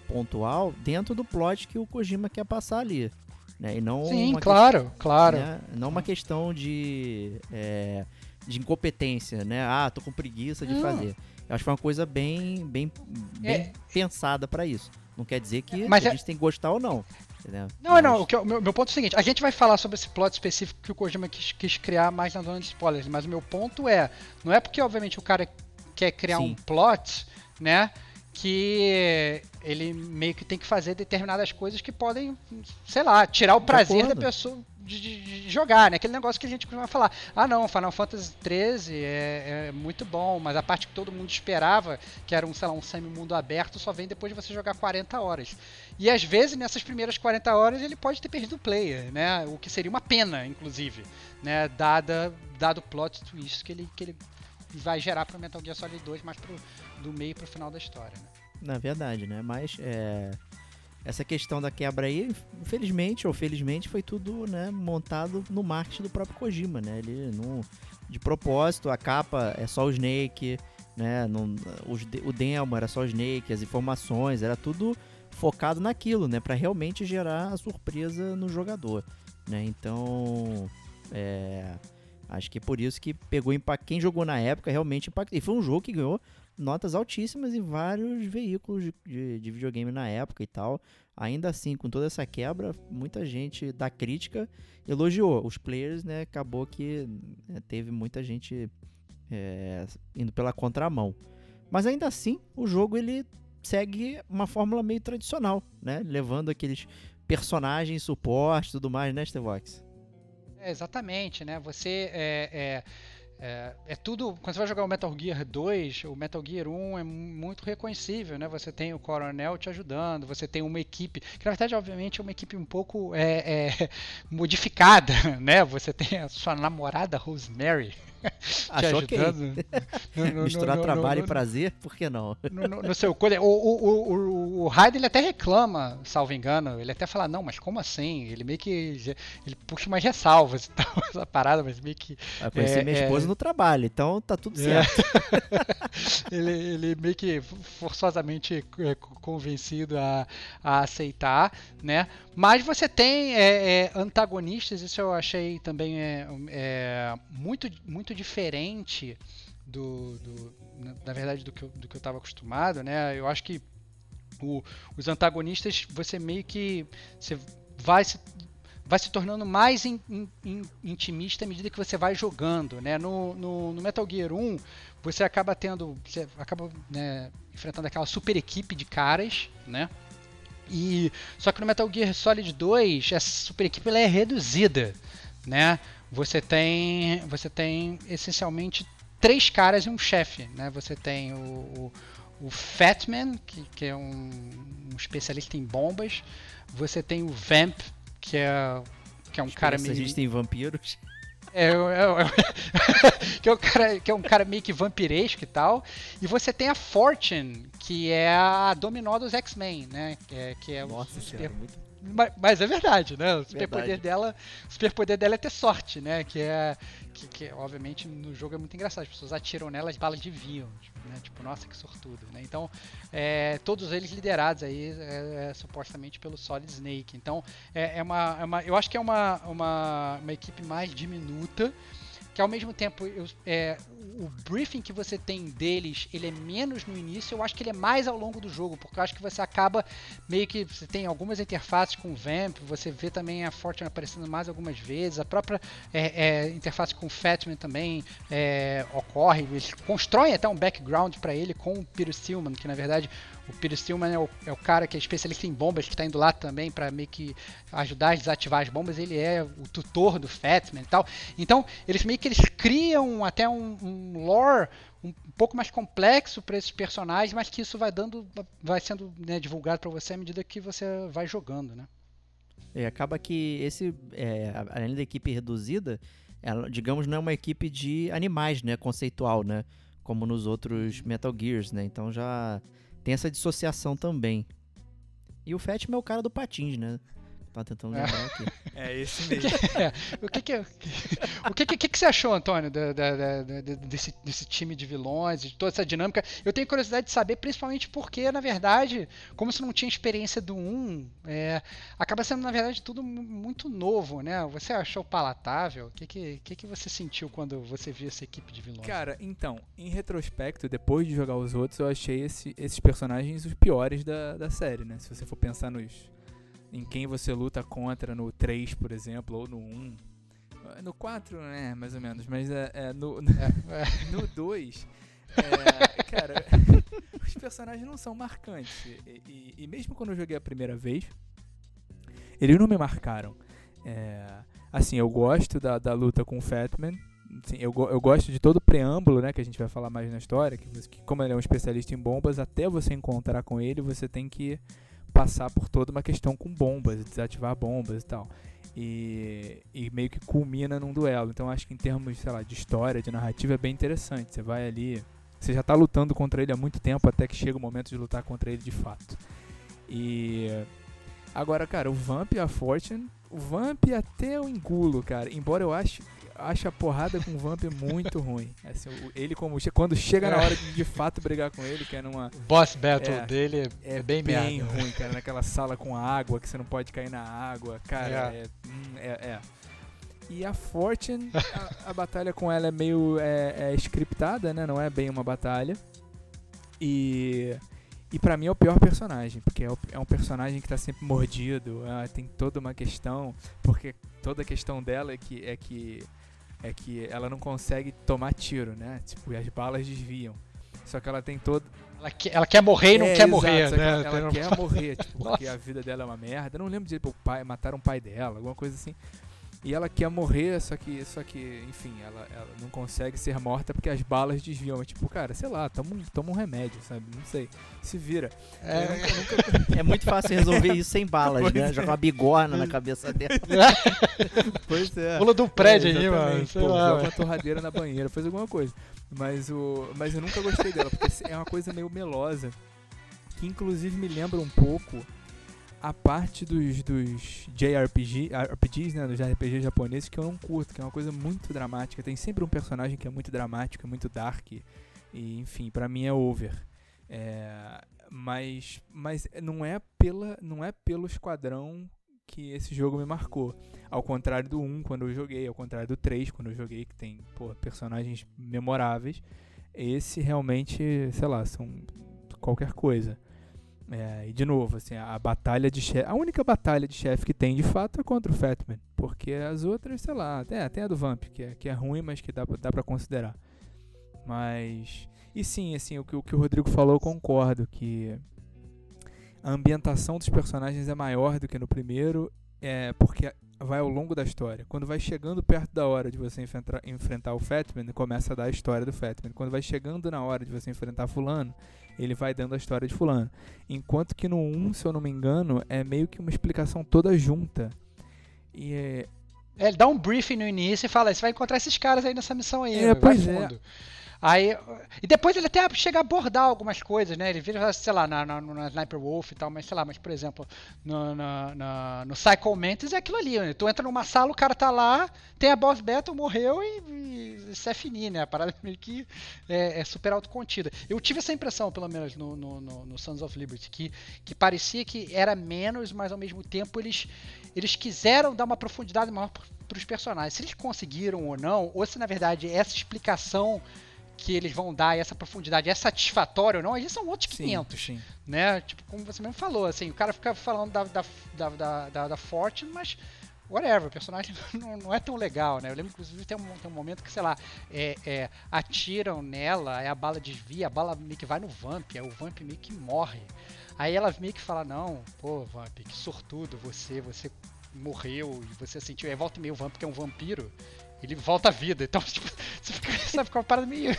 pontual dentro do plot que o Kojima quer passar ali. Né? E não Sim, uma claro, questão, claro. né? Não uma questão de, é, de incompetência, né? Ah, tô com preguiça de Não. fazer. Eu acho que foi uma coisa bem, bem, bem É. pensada pra isso. Não quer dizer que Mas a é- gente tem que gostar ou não. Entendeu? Não, Mas- não, o eu- meu, meu ponto é o seguinte, a gente vai falar sobre esse plot específico que o Kojima quis, quis criar mais na zona de spoilers, mas o meu ponto é, não é porque obviamente o cara quer criar um Sim. plot, né, que ele meio que tem que fazer determinadas coisas que podem, sei lá, tirar o prazer da pessoa de, de- jogar, né, aquele negócio que a gente costuma falar, ah não, Final Fantasy XIII é, é muito bom, mas a parte que todo mundo esperava, que era um, sei lá, um semi-mundo aberto, só vem depois de você jogar 40 horas. E às vezes nessas primeiras 40 horas ele pode ter perdido o player, né? O que seria uma pena, inclusive, né? Dada, dado o plot twist que ele, que ele vai gerar para Metal Gear Solid 2 mais pro, do meio pro final da história. Né? Na verdade, né? Mas é, essa questão da quebra aí, infelizmente ou felizmente, foi tudo né, montado no marketing do próprio Kojima, né? Ele não, de propósito, a capa é só o Snake, né? Não, os o demo era só o Snake, as informações, era tudo focado naquilo, né? Para realmente gerar a surpresa no jogador, né? Então, é, acho que é por isso que pegou impacto. Quem jogou na época realmente impactou. E foi um jogo que ganhou notas altíssimas em vários veículos de, de- de videogame na época e tal. Ainda assim, com toda essa quebra, muita gente da crítica elogiou. Os players, né, acabou que né, teve muita gente é, indo pela contramão. Mas ainda assim, o jogo ele segue uma fórmula meio tradicional, né? Levando aqueles personagens, suporte tudo mais, né, Stevox? É, exatamente, né? Você é, é, é, é tudo. Quando você vai jogar o Metal Gear 2, o Metal Gear 1 é muito reconhecível, né? Você tem o Coronel te ajudando, você tem uma equipe, que na verdade, obviamente, é uma equipe um pouco é, é, modificada, né? Você tem a sua namorada Rosemary te Acho ok. ajudando. no- no- no- Misturar trabalho e prazer, por que não? no, seu. O, o, o, o, Raiden ele até reclama, salvo engano. Ele até fala, não, mas como assim? Ele meio que. Ele puxa umas ressalvas e tal, essa parada, mas meio que. Eu conheci É, minha é. esposa no trabalho, então tá tudo É. certo. ele, ele meio que forçosamente convencido a, a aceitar, né? Mas você tem antagonistas, isso eu achei também é, muito, muito diferente do, do- na- verdade do que eu, do que eu estava acostumado, né? Eu acho que o- os antagonistas você meio que você vai se vai se tornando mais in- in- in- intimista à medida que você vai jogando, né? No, no, no Metal Gear 1 você acaba tendo, você acaba né, enfrentando aquela super equipe de caras, né? E só que no Metal Gear Solid 2 essa super equipe ela é reduzida, né? Você tem, você tem essencialmente três caras e um chefe, né? Você tem o, o, o Fatman, que, que é um, um especialista em bombas. Você tem o Vamp, que é que é um cara meio gente tem vampiros. é, é, é, que, é um cara, que é um cara meio que vampiresco e tal. E você tem a Fortune, que é a dominó dos X-Men, né? Que é, que é o Nossa super- senhora, muito. Ma- Mas é verdade, né? O superpoder dela, o superpoder dela é ter sorte, né? Que é que, que, obviamente no jogo é muito engraçado. As pessoas atiram nela, as balas desviam, tipo, né? Tipo, nossa, que sortudo, né? Então, é, todos eles liderados aí é, é, supostamente pelo Solid Snake. Então, é, é uma, é uma, eu acho que é uma, uma, uma equipe mais diminuta que ao mesmo tempo eu- é, o briefing que você tem deles ele é menos no início eu acho que ele é mais ao longo do jogo porque eu acho que você acaba meio que você tem algumas interfaces com o Vamp você vê também a Fortune aparecendo mais algumas vezes a própria é, é, interface com o Fatman também é, ocorre eles constroem até um background para ele com o Peter Stillman que na verdade o Peter Stillman é o, é o cara que é especialista em bombas que está indo lá também para meio que ajudar a desativar as bombas ele é o tutor do Fatman e tal então, eles meio que eles criam até um, um lore um pouco mais complexo para esses personagens, mas que isso vai dando, vai sendo né, divulgado para você à medida que você vai jogando, né? E acaba que esse, é, além da equipe reduzida, ela, digamos, não é uma equipe de animais, né? Conceitual, né? Como nos outros Metal Gears, né? Então já tem essa dissociação também. E o Fatman é o cara do patins, né? Tava tentando É. lembrar aqui. É esse mesmo. O que que, o que, que, que você achou, Antônio, da- da- da- desse, desse time de vilões, de toda essa dinâmica? Eu tenho curiosidade de saber, principalmente porque, na verdade, como você não tinha experiência do 1, é, acaba sendo, na verdade, tudo mu- muito novo, né? Você achou palatável? O que, que, que, que você sentiu quando você viu essa equipe de vilões? Cara, então, em retrospecto, depois de jogar os outros, eu achei esse- esses personagens os piores da, da série, né? Se você for pensar nos. Em quem você luta contra no 3, por exemplo, ou no 1. No 4, né? Mais ou menos. Mas é, é, no, É, é. no 2, é, cara, os personagens não são marcantes. E, e- e mesmo quando eu joguei a primeira vez, eles não me marcaram. É, assim, eu gosto da, da luta com o Fatman. Assim, eu, eu gosto de todo o preâmbulo, né, que a gente vai falar mais na história, que, que como ele é um especialista em bombas, até você encontrar com ele, você tem que passar por toda uma questão com bombas, desativar bombas e tal. E, e meio que culmina num duelo. Então acho que em termos, sei lá, de história, de narrativa é bem interessante. Você vai ali, você já tá lutando contra ele há muito tempo até que chega o momento de lutar contra ele de fato. E agora, cara, o Vamp e a Fortune, o Vamp até eu engulo, cara. Embora eu ache acho a porrada com o Vamp muito ruim. Assim, ele como quando chega na hora de de fato brigar com ele, que é numa O boss battle É, dele é, bem, merda. ruim, cara, naquela sala com água, que você não pode cair na água, cara, É. é, hum, é, é. E a Fortune, a, a batalha com ela é meio é, é scriptada, né? Não é bem uma batalha. E e pra mim é o pior personagem, porque é, o- é um personagem que tá sempre mordido, ah, tem toda uma questão, porque toda a questão dela é que é que é que ela não consegue tomar tiro, né? Tipo, e as balas desviam. Só que ela tem todo Ela, que- ela quer morrer e não é, quer exato, morrer, né? Ela, ela quer morrer, tipo, porque a vida dela é uma merda. Eu não lembro de o pai, mataram o pai dela, alguma coisa assim. E ela quer morrer, só que, só que enfim, ela, ela não consegue ser morta porque as balas desviam. É tipo, cara, sei lá, toma um, toma um remédio, sabe? Não sei. Se vira. É, nunca- nunca- É muito fácil resolver isso sem balas, Pois né? é. Jogar uma bigorna na cabeça dela. pois é. Pula do prédio É, aí, mano. Sei Pô, lá, joga uma torradeira na banheira, faz alguma coisa. Mas, o, mas eu nunca gostei dela, porque é uma coisa meio melosa. Que inclusive me lembra um pouco a parte dos, dos JRPG, RPGs, né? Dos RPG japoneses que eu não curto, que é uma coisa muito dramática. Tem sempre um personagem que é muito dramático, é muito dark. E, enfim, pra mim é over. É, mas mas não é pela não é pelo esquadrão que esse jogo me marcou. Ao contrário do 1 quando eu joguei, ao contrário do 3 quando eu joguei, que tem pô, personagens memoráveis. Esse realmente, sei lá, são qualquer coisa. É, e de novo, assim, a, batalha de chefe. A única batalha de chefe que tem de fato é contra o Fatman. Porque as outras, sei lá, até, tem a do Vamp, que é, que é ruim, mas que dá, dá pra considerar. Mas. E sim, assim, o que, o que o Rodrigo falou, eu concordo. Que a ambientação dos personagens é maior do que no primeiro, é porque vai ao longo da história. Quando vai chegando perto da hora de você enfrentar, enfrentar o Fatman, começa a dar a história do Fatman. Quando vai chegando na hora de você enfrentar Fulano, ele vai dando a história de Fulano. Enquanto que no 1, se eu não me engano, é meio que uma explicação toda junta. E é, É, ele dá um briefing no início e fala: você vai encontrar esses caras aí nessa missão aí. É, pois é. fundo. Aí, e depois ele até chega a abordar algumas coisas, né? Ele vira, sei lá, na, na, na Sniper Wolf e tal, mas sei lá, mas por exemplo, no, na, na- no Psycho Mantis é aquilo ali, né? Tu entra numa sala, o cara tá lá, tem a boss battle, morreu e, e isso é finir, né? A parada meio que é, é super autocontida. Eu tive essa impressão, pelo menos no, no, no- no Sons of Liberty, que, que parecia que era menos, mas ao mesmo tempo eles, eles quiseram dar uma profundidade maior para os personagens. Se eles conseguiram ou não, ou se na verdade essa explicação que eles vão dar, essa profundidade é satisfatória ou não, aí são outros 500 sim. né? Tipo, como você mesmo falou, assim, o cara fica falando da, da, da, da, da, da Fortune, mas whatever, o personagem não, não é tão legal, né? Eu lembro, inclusive, tem um, tem um momento que, sei lá, é, é, atiram nela, aí a bala desvia, a bala meio que vai no Vamp, aí o Vamp meio que morre. Aí ela meio que fala, não, pô, Vamp, que sortudo você, você morreu e você sentiu. Aí volta meio Vamp, que é um vampiro, ele volta à vida. Então, tipo, você fica, sabe, fica uma parada meio,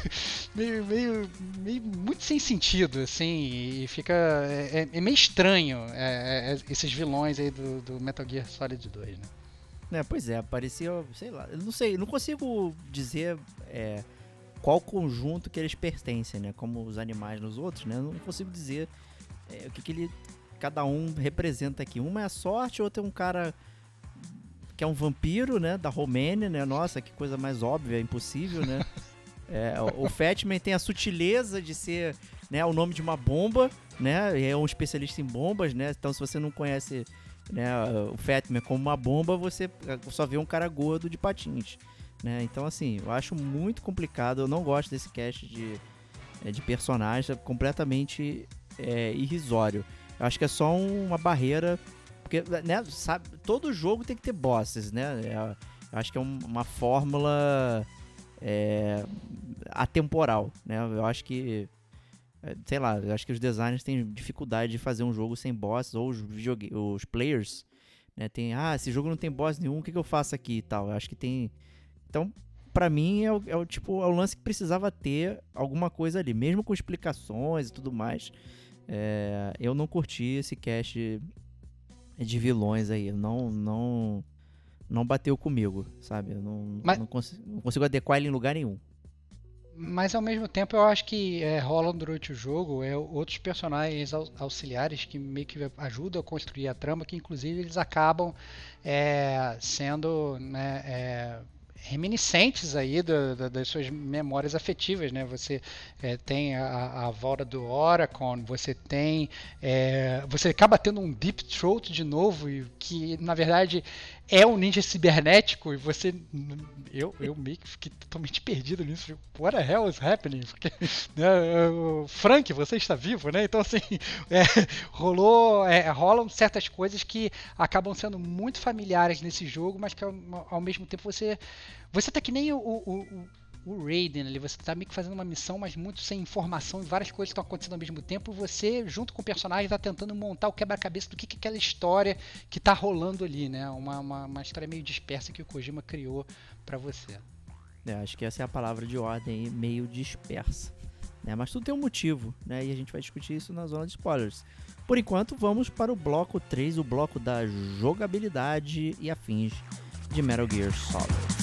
meio, meio, meio muito sem sentido, assim, e fica. É, é- é meio estranho é, é, esses vilões aí do, do Metal Gear Solid 2, né? É, pois é, parecia, sei lá, eu não sei, não consigo dizer é, qual conjunto que eles pertencem, né? Como os animais nos outros, né? Eu não consigo dizer é, o que, que ele cada um representa aqui. Uma é a sorte, outra é um cara que é um vampiro, né? Da Romênia, né? Nossa, que coisa mais óbvia, impossível, né? É, o Fatman tem a sutileza de ser né, o nome de uma bomba, né? É um especialista em bombas, né? Então, se você não conhece né, o Fatman como uma bomba, você só vê um cara gordo de patins. Né? Então, assim, eu acho muito complicado. Eu não gosto desse cast de, é, de personagem, é completamente é, irrisório. Eu acho que é só uma barreira. Porque, né, sabe, todo jogo tem que ter bosses, né? É, eu acho que é um, uma fórmula é, atemporal, né? Eu acho que é, sei lá, eu acho que os designers têm dificuldade de fazer um jogo sem bosses, ou os, os players, né, tem, ah, esse jogo não tem boss nenhum, o que, que eu faço aqui e tal. Eu acho que tem. Então, para mim, é o, é o, tipo, é o lance que precisava ter alguma coisa ali, mesmo com explicações e tudo mais. É, eu não curti esse cast de vilões aí, não, não, não bateu comigo, sabe? Eu não, Mas... não, consigo, não consigo adequar ele em lugar nenhum. Mas ao mesmo tempo eu acho que é, rolam durante o jogo é, outros personagens auxiliares que meio que ajudam a construir a trama, que inclusive eles acabam é, sendo né, é, reminiscentes aí do, do, das suas memórias afetivas, né? Você é, tem a, a volta do Oracon, você tem, é, você acaba tendo um Deep Throat de novo, que na verdade é um ninja cibernético e você, eu, eu meio que fiquei totalmente perdido nisso. What the hell is happening? Porque, né, Frank, você está vivo, né? Então assim, é, rolou, é, rolam certas coisas que acabam sendo muito familiares nesse jogo, mas que ao, ao mesmo tempo você você tá que nem o, o, o, o Raiden ali, você tá meio que fazendo uma missão, mas muito sem informação e várias coisas estão acontecendo ao mesmo tempo. Você, junto com o personagem, tá tentando montar o quebra-cabeça do que, que é aquela história que tá rolando ali, né? Uma, uma, uma história meio dispersa que o Kojima criou para você. É, acho que essa é a palavra de ordem meio dispersa. Né? Mas tudo tem um motivo, né? E a gente vai discutir isso na zona de spoilers. Por enquanto, vamos para o bloco 3, o bloco da jogabilidade e afins de Metal Gear Solid.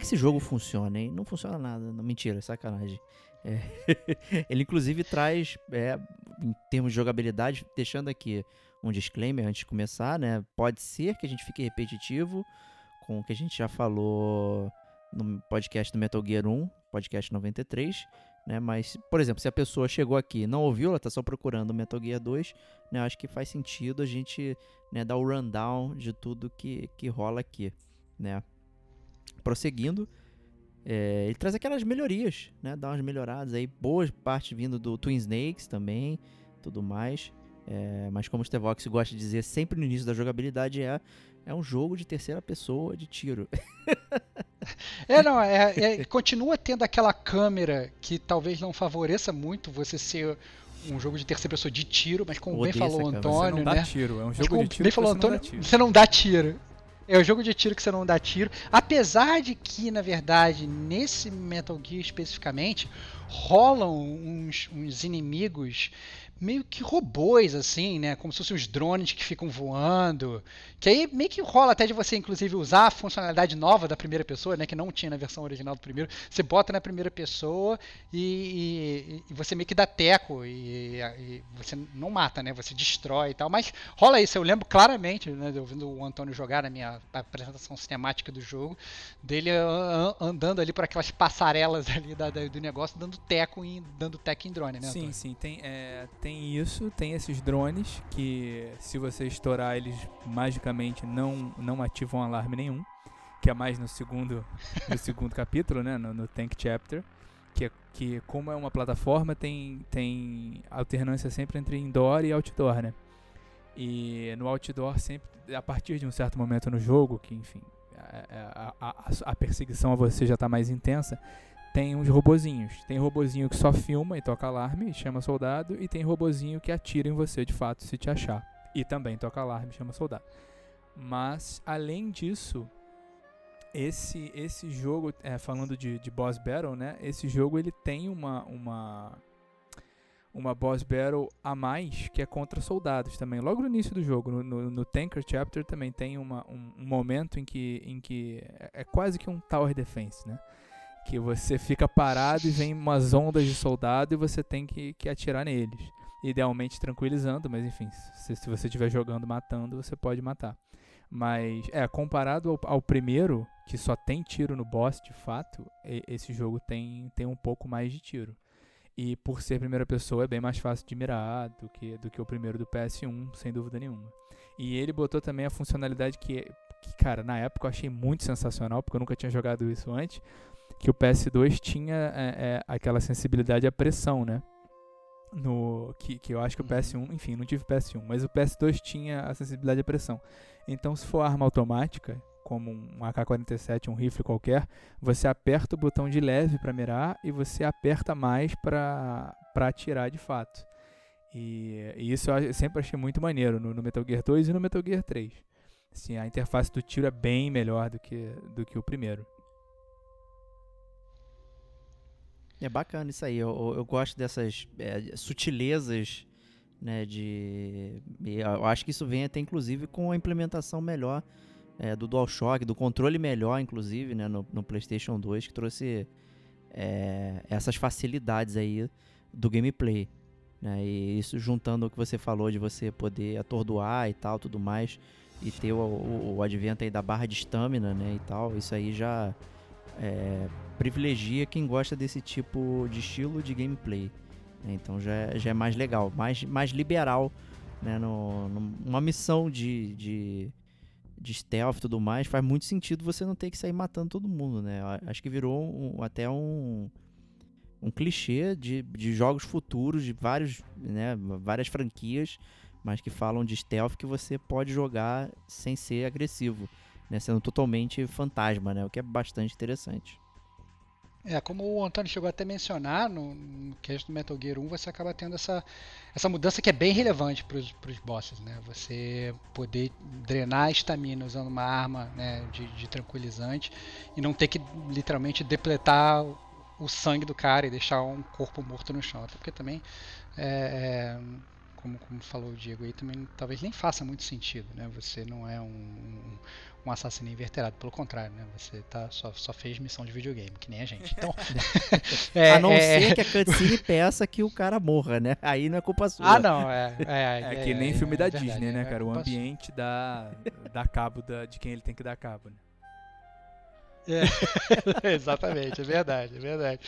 Que esse jogo funciona, hein? Não funciona nada. Não, mentira, é sacanagem. É. Ele, inclusive, traz, é, em termos de jogabilidade, deixando aqui um disclaimer antes de começar, né? Pode ser que a gente fique repetitivo com o que a gente já falou no podcast do Metal Gear 1, podcast 93, né? Mas, por exemplo, se a pessoa chegou aqui e não ouviu, ela está só procurando o Metal Gear 2, né? Acho que faz sentido a gente né, dar o rundown de tudo que, que rola aqui, né? Prosseguindo, é, ele traz aquelas melhorias, né? Dá umas melhoradas aí, boas partes vindo do Twin Snakes também, tudo mais. É, mas como o Stevox gosta de dizer sempre no início da jogabilidade, é, é um jogo de terceira pessoa de tiro. é, não, é, é, continua tendo aquela câmera que talvez não favoreça muito você ser um jogo de terceira pessoa de tiro, mas como bem falou o Antônio, você não dá né? tiro, é um jogo de tiro. Bem falou Antônio, você não dá tiro. É o jogo de tiro que você não dá tiro. Apesar de que, na verdade, nesse Metal Gear especificamente, rolam uns, uns inimigos meio que robôs, assim, né? Como se fossem os drones que ficam voando. Que aí meio que rola até de você, inclusive, usar a funcionalidade nova da primeira pessoa, né? Que não tinha na versão original do primeiro. Você bota na primeira pessoa e, e, e você meio que dá teco e, e, você não mata, né? Você destrói e tal. Mas rola isso, eu lembro claramente, né? Ouvindo o Antônio jogar na minha apresentação cinemática do jogo, dele andando ali por aquelas passarelas ali da, da, do negócio, dando teco em, dando teco em drone, né? Sim, Antônio? sim. Tem, é, tem tem isso, tem esses drones que se você estourar eles magicamente não não ativam alarme nenhum, que é mais no segundo no segundo capítulo, né, no, no, Tank Chapter, que é, que como é uma plataforma tem tem alternância sempre entre indoor e outdoor, né? E no outdoor sempre a partir de um certo momento no jogo, que enfim, a, a, a, a perseguição a você já está mais intensa, tem uns robozinhos. Tem robozinho que só filma e toca alarme e chama soldado, e tem robozinho que atira em você de fato se te achar. E também toca alarme e chama soldado. Mas além disso, esse esse jogo, é, falando de, de boss battle, né? Esse jogo ele tem uma uma uma boss battle a mais que é contra soldados também. Logo no início do jogo, no, no, no Tanker Chapter também tem uma, um, um, momento em que, em que é, é quase que um Tower Defense, né? Que você fica parado e vem umas ondas de soldado e você tem que, que atirar neles. Idealmente tranquilizando, mas enfim, se, se você estiver jogando matando, você pode matar. Mas, é, comparado ao, ao, primeiro, que só tem tiro no boss de fato, esse jogo tem, tem um pouco mais de tiro. E por ser primeira pessoa é bem mais fácil de mirar do que, do que o primeiro do PS1, sem dúvida nenhuma. E ele botou também a funcionalidade que, que, cara, na época eu achei muito sensacional, porque eu nunca tinha jogado isso antes, que o PS2 tinha é, é, aquela sensibilidade à pressão, né? No, que, que eu acho que o PS1, enfim, não tive PS1, mas o PS2 tinha a sensibilidade à pressão. Então, se for arma automática, como um AK-47, um rifle qualquer, você aperta o botão de leve para mirar e você aperta mais para atirar de fato. E, e, isso eu sempre achei muito maneiro no, no, Metal Gear 2 e no Metal Gear 3. Assim, a interface do tiro é bem melhor do que, do que o primeiro. É bacana isso aí. Eu, eu gosto dessas é, sutilezas, né? De, eu acho que isso vem até inclusive com a implementação melhor é, do DualShock, do controle melhor, inclusive, né, no, no PlayStation 2, que trouxe é, essas facilidades aí do gameplay. Né, e isso juntando o que você falou de você poder atordoar e tal, tudo mais, e ter o, o, o advento aí da barra de estamina, né, e tal, isso aí já é, privilegia quem gosta desse tipo de estilo de gameplay. Né, então já, é, já é mais legal, mais, mais liberal, né, no, numa missão de, de de stealth e tudo mais, faz muito sentido você não ter que sair matando todo mundo, né? Acho que virou um, até um, um clichê de, de jogos futuros, de vários, né, várias franquias, mas que falam de stealth que você pode jogar sem ser agressivo, né? Sendo totalmente fantasma, né? O que é bastante interessante. É, como o Antônio chegou até a mencionar, no, no do Metal Gear 1, você acaba tendo essa, essa mudança que é bem relevante para os bosses, né? Você poder drenar a estamina usando uma arma né, de, de, tranquilizante e não ter que literalmente depletar o sangue do cara e deixar um corpo morto no chão. Até porque também é, é, como, como falou o Diego aí, também talvez nem faça muito sentido, né? Você não é um, um assassino inverterado, pelo contrário, né? Você tá, só, só fez missão de videogame, que nem a gente. Então, é, a não é... ser que a cutscene peça que o cara morra, né? Aí não é culpa sua. Ah, não, é. É, é que nem filme da Disney, né, cara? O ambiente dá, dá cabo da, de quem ele tem que dar cabo, né? É, exatamente, é verdade, é verdade.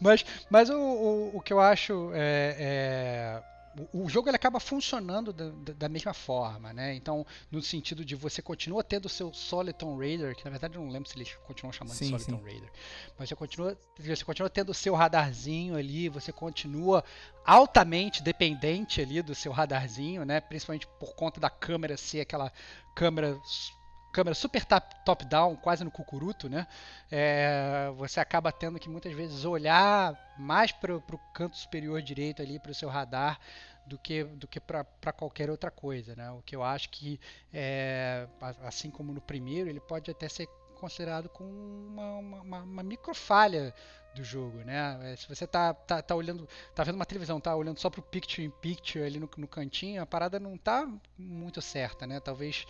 Mas, mas o, o, o que eu acho é, o, jogo ele acaba funcionando da, da, mesma forma, né? Então, no sentido de você continua tendo o seu Soliton Raider, que na verdade eu não lembro se eles continuam chamando sim, de Soliton sim. Raider, mas você continua, você continua tendo o seu radarzinho ali, você continua altamente dependente ali do seu radarzinho, né? Principalmente por conta da câmera ser aquela câmera câmera super top-down, quase no cucuruto, né? É, você acaba tendo que muitas vezes olhar mais para o canto superior direito ali, para o seu radar, do que, do que para qualquer outra coisa, né? O que eu acho que, é, assim como no primeiro, ele pode até ser considerado como uma, uma, uma micro falha do jogo, né? É, se você tá, tá, tá olhando, tá vendo uma televisão, tá olhando só pro picture in picture ali no, no cantinho, a parada não tá muito certa, né? Talvez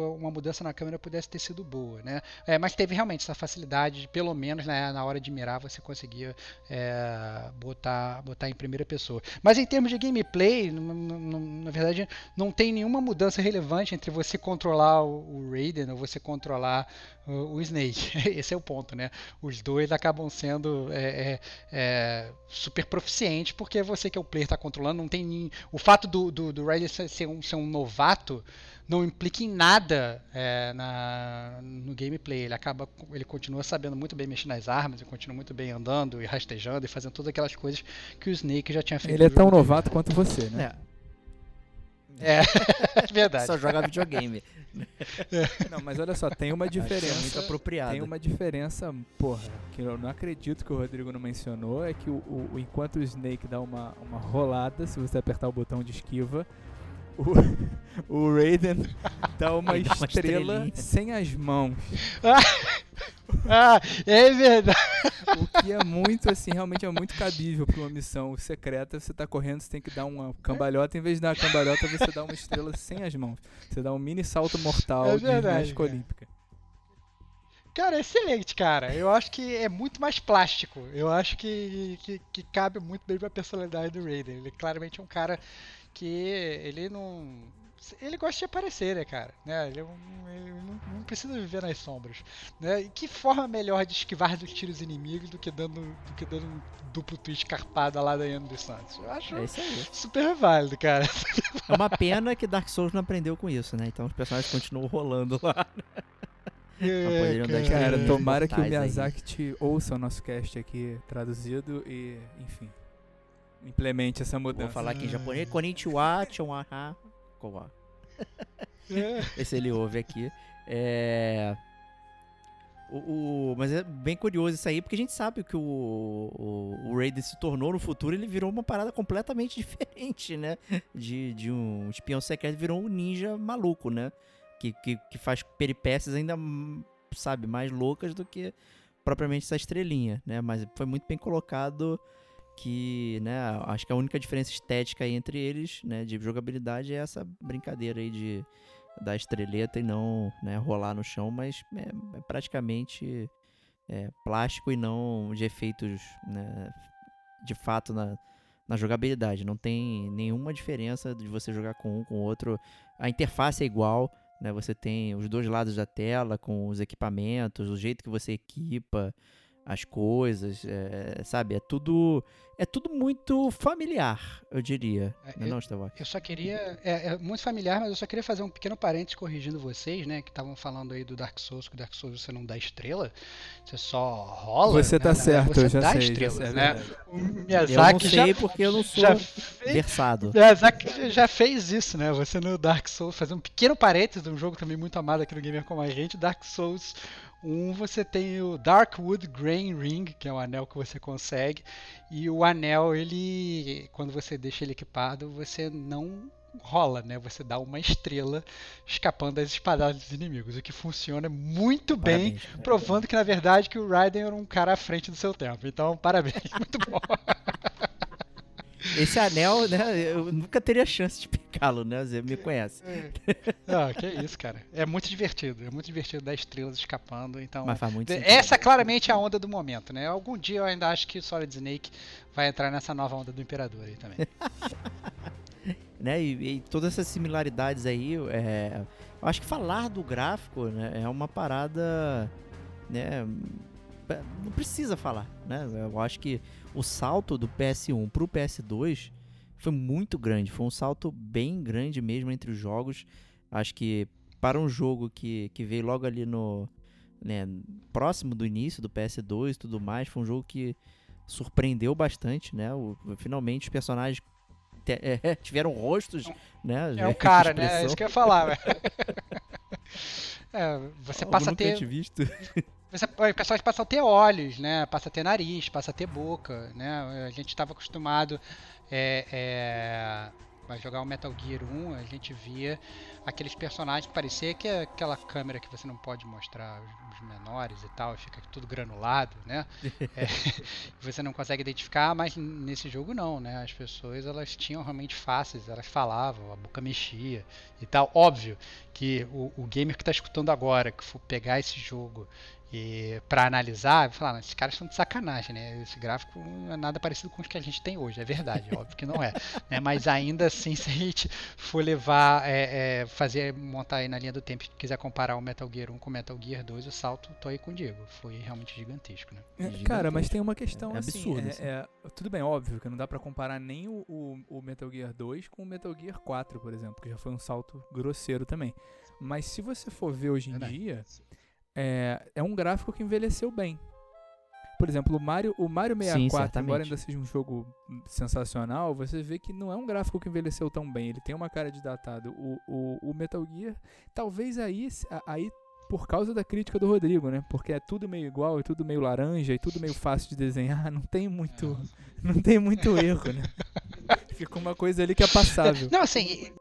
uma mudança na câmera pudesse ter sido boa, né? É, mas teve realmente essa facilidade, de, pelo menos né, na hora de mirar você conseguia é, botar, botar em primeira pessoa. Mas em termos de gameplay, na verdade, não tem nenhuma mudança relevante entre você controlar o, o Raiden ou você controlar o, o, Snake. Esse é o ponto, né? Os dois acabam sendo é, é, é super proficientes porque você que é o player está controlando, não tem nem... o fato do, do, do Raiden ser um, ser um novato não implica em nada é, na, no gameplay. Ele acaba, ele continua sabendo muito bem mexer nas armas, ele continua muito bem andando e rastejando e fazendo todas aquelas coisas que o Snake já tinha feito. Ele é tão novato quanto você, né? É. É, é verdade. Só joga videogame. Não, mas olha só, tem uma que é muito diferença. apropriado. Tem uma diferença, porra, que eu não acredito que o Rodrigo não mencionou, é que o- o- enquanto o Snake dá uma, uma rolada, se você apertar o botão de esquiva, o, o Raiden dá uma Ele dá uma estrela sem as mãos. Ah, é verdade. O que é muito, assim, realmente é muito cabível pra uma missão secreta. Você tá correndo, você tem que dar uma cambalhota. Em vez de dar uma cambalhota, você dá uma estrela sem as mãos. Você dá um mini salto mortal É de verdade, ginástica cara. olímpica. Cara, excelente, cara. Eu acho que é muito mais plástico. Eu acho que, que, que cabe muito bem pra personalidade do Raiden. Ele claramente é um cara que ele não. Ele gosta de aparecer, né, cara? Né? Ele, é ele não, não precisa viver nas sombras. Né? E que forma melhor de esquivar dos tiros inimigos do que dando, do que dando um duplo twist carpado lá da dos Santos? Eu acho É isso aí. super válido, cara. É uma pena que Dark Souls não aprendeu com isso, né? Então os personagens continuam rolando lá. dar Cara, É, tomara que o. Miyazaki te ouça o nosso cast aqui traduzido e, enfim, implemente essa Vou mudança. falar aqui em japonês. Konnichiwa, chonwaha, kowa. É. Esse ele ouve aqui. É... O, o- mas é bem curioso isso aí, porque a gente sabe que o, o, o Raiden se tornou no futuro, ele virou uma parada completamente diferente, né? De, de um espião secreto, virou um ninja maluco, né? Que, que, que faz peripécias ainda, hum, sabe, mais loucas do que propriamente essa estrelinha, né? Mas foi muito bem colocado que, né, acho que a única diferença estética entre eles, né, de jogabilidade é essa brincadeira aí de da estreleta e não né, rolar no chão, mas é, é praticamente é, plástico e não de efeitos né, de fato na, na jogabilidade. Não tem nenhuma diferença de você jogar com um com o outro. A interface é igual, né? Você tem os dois lados da tela com os equipamentos, o jeito que você equipa as coisas, é, sabe? É tudo é tudo muito familiar, eu diria. É, não, é eu-? Eu só queria. É, é muito familiar, mas eu só queria fazer um pequeno parênteses corrigindo vocês, né? Que estavam falando aí do Dark Souls, que o Dark Souls você não dá estrela, você só rola. Você tá né? certo, você eu já dá sei, já estrelas, sei, é né? Eu não sei já, porque eu não sou já fez, versado. Miyazaki já fez isso, né? Você no Dark Souls, fazer um pequeno parênteses de um jogo também muito amado aqui no Gamer Como a Gente, Dark Souls 1, você tem o Darkwood Grain Ring, que é o anel que você consegue, e o anel, ele, quando você deixa ele equipado, você não rola, né? Você dá uma estrela escapando das espadadas dos inimigos, o que funciona muito bem, Parabéns, provando que na verdade que o Raiden era um cara à frente do seu tempo. Então, parabéns, muito bom. Esse anel, né? Eu nunca teria chance de pegá-lo, né? Você me conhece. Ah, que isso, cara. É muito divertido. É muito divertido dar estrelas escapando. Então, Mas faz muito sentido. essa claramente é a onda do momento, né? Algum dia eu ainda acho que Solid Snake vai entrar nessa nova onda do Imperador aí também. né? E, e todas essas similaridades aí, é, eu acho que falar do gráfico, né, é uma parada, né? é, Não precisa falar, né? Eu acho que o salto do PS1 pro PS2 foi muito grande, foi um salto bem grande mesmo entre os jogos. Acho que para um jogo que, que veio logo ali no né, próximo do início do PS2 e tudo mais, foi um jogo que surpreendeu bastante, né? O- finalmente os personagens te- é, tiveram rostos, né? É o cara, né? É isso que eu ia falar. É, você Algo passa a ter. visto. Você, o personagem passa a ter olhos, né? Passa a ter nariz, passa a ter boca, né? A gente estava acostumado é, é, a jogar o Metal Gear 1, a gente via aqueles personagens que parecia que é aquela câmera que você não pode mostrar os os menores e tal, fica tudo granulado, né? É, você não consegue identificar, mas nesse jogo não, né? As pessoas elas tinham realmente faces, elas falavam, a boca mexia e tal. Óbvio que o, o gamer que está escutando agora, que for pegar esse jogo e para analisar, falar, "Não, esses caras estão de sacanagem, né? Esse gráfico não é nada parecido com os que a gente tem hoje, é verdade, óbvio que não é. né? Mas ainda assim, se a gente for levar, é, é, fazer, montar aí na linha do tempo e quiser comparar o Metal Gear 1 com o Metal Gear 2, o salto, tô aí com o Diego, foi realmente gigantesco, né? É, Gigantesco. Cara, mas tem uma questão É assim, absurdo, é- assim. é- tudo bem, óbvio que não dá pra comparar nem o, o- o Metal Gear 2 com o Metal Gear 4, por exemplo, que já foi um salto grosseiro também. Mas se você for ver hoje em dia, é, é um gráfico que envelheceu bem. por exemplo, o Mario, o Mario 64, Sim, embora ainda seja um jogo sensacional, você vê que não é um gráfico que envelheceu tão bem. Ele tem uma cara de datado. O, o, o Metal Gear, talvez aí, aí por causa da crítica do Rodrigo, né? Porque é tudo meio igual, é tudo meio laranja, e tudo meio fácil de desenhar. Não tem muito, não tem muito erro, né? Fica uma coisa ali que é passável. Não, assim.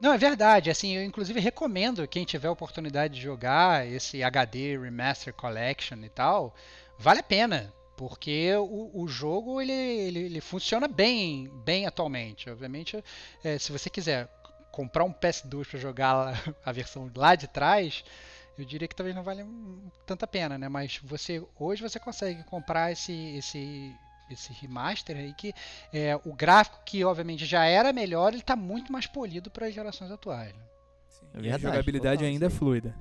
Não, é verdade. Assim, eu inclusive recomendo quem tiver a oportunidade de jogar esse HD Remaster Collection e tal, vale a pena. Porque o, o jogo ele, ele, ele funciona bem, bem atualmente. Obviamente, eh, se você quiser comprar um PS2 para jogar a versão lá de trás, eu diria que talvez não vale tanta pena, né? Mas você hoje você consegue comprar esse esse esse remaster aí que é, o gráfico que obviamente já era melhor, ele está muito mais polido para as gerações atuais. né? E É a verdade, jogabilidade total, ainda é isso aí. fluida.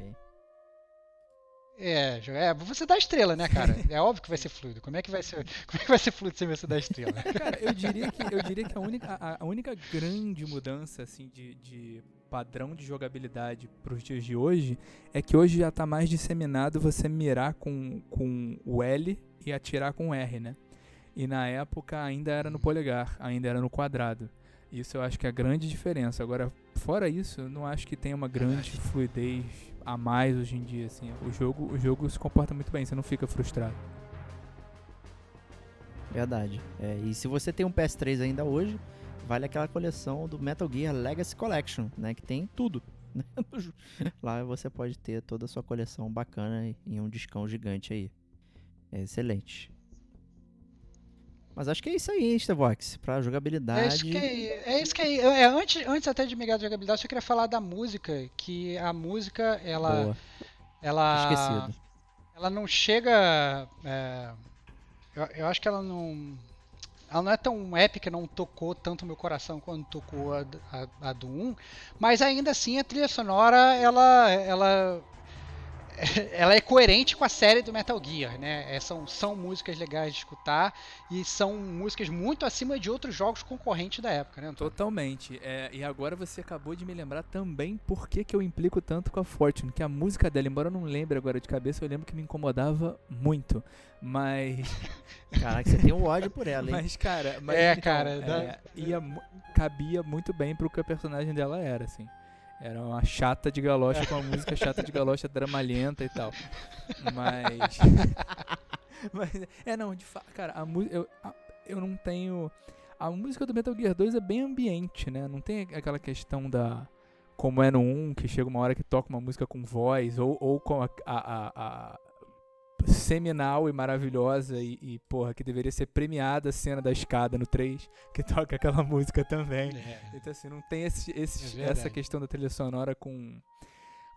É, é, você dá estrela, né, cara? É óbvio que vai ser fluido. Como é que vai ser, como é que vai ser fluido sem você dar estrela? Cara, eu diria que, eu diria que a, única, a, a única grande mudança assim, de, de padrão de jogabilidade para os dias de hoje é que hoje já está mais disseminado você mirar com, com o L e atirar com o R, né? E na época ainda era no polegar, ainda era no quadrado. Isso eu acho que é a grande diferença. Agora, fora isso, eu não acho que tenha uma grande fluidez a mais hoje em dia. Assim. O, jogo, o jogo se comporta muito bem, você não fica frustrado. Verdade. É, e se você tem um PS3 ainda hoje, vale aquela coleção do Metal Gear Legacy Collection, né? Que tem tudo. né, Lá você pode ter toda a sua coleção bacana em um discão gigante aí. É excelente. Mas acho que é isso aí, Stevox. Pra jogabilidade. É isso que é, é isso que é, é, antes, antes até de migrar de jogabilidade, eu só queria falar da música, que a música ela Boa. ela Esquecido. ela não chega. é, eu, eu acho que ela não. Ela não é tão épica, não tocou tanto meu coração quanto tocou a, a- a do 1, mas ainda assim a trilha sonora ela, ela, ela é coerente com a série do Metal Gear, né? É, são, são músicas legais de escutar e são músicas muito acima de outros jogos concorrentes da época, né? Antônio? Totalmente. É, e agora você acabou de me lembrar também por que, que eu implico tanto com a Fortune. Que a música dela, embora eu não lembre agora de cabeça, eu lembro que me incomodava muito. Mas. Caraca, você tem um ódio por ela, hein? Mas, cara. Mas, É, então, cara, é, dá- ia cabia muito bem pro que a personagem dela era, assim. Era uma chata de galocha com uma música chata de galocha dramalhenta e tal. Mas. Mas. É, não, de fato, cara, a música. Eu, a- eu não tenho. A música do Metal Gear 2 é bem ambiente, né? Não tem aquela questão da. Como é no 1, que chega uma hora que toca uma música com voz, ou, ou com a, a, a- a seminal e maravilhosa e, e, porra, que deveria ser premiada a cena da escada no 3, que toca aquela música também. É. Então, assim, não tem esse, esse- É essa questão da trilha sonora com,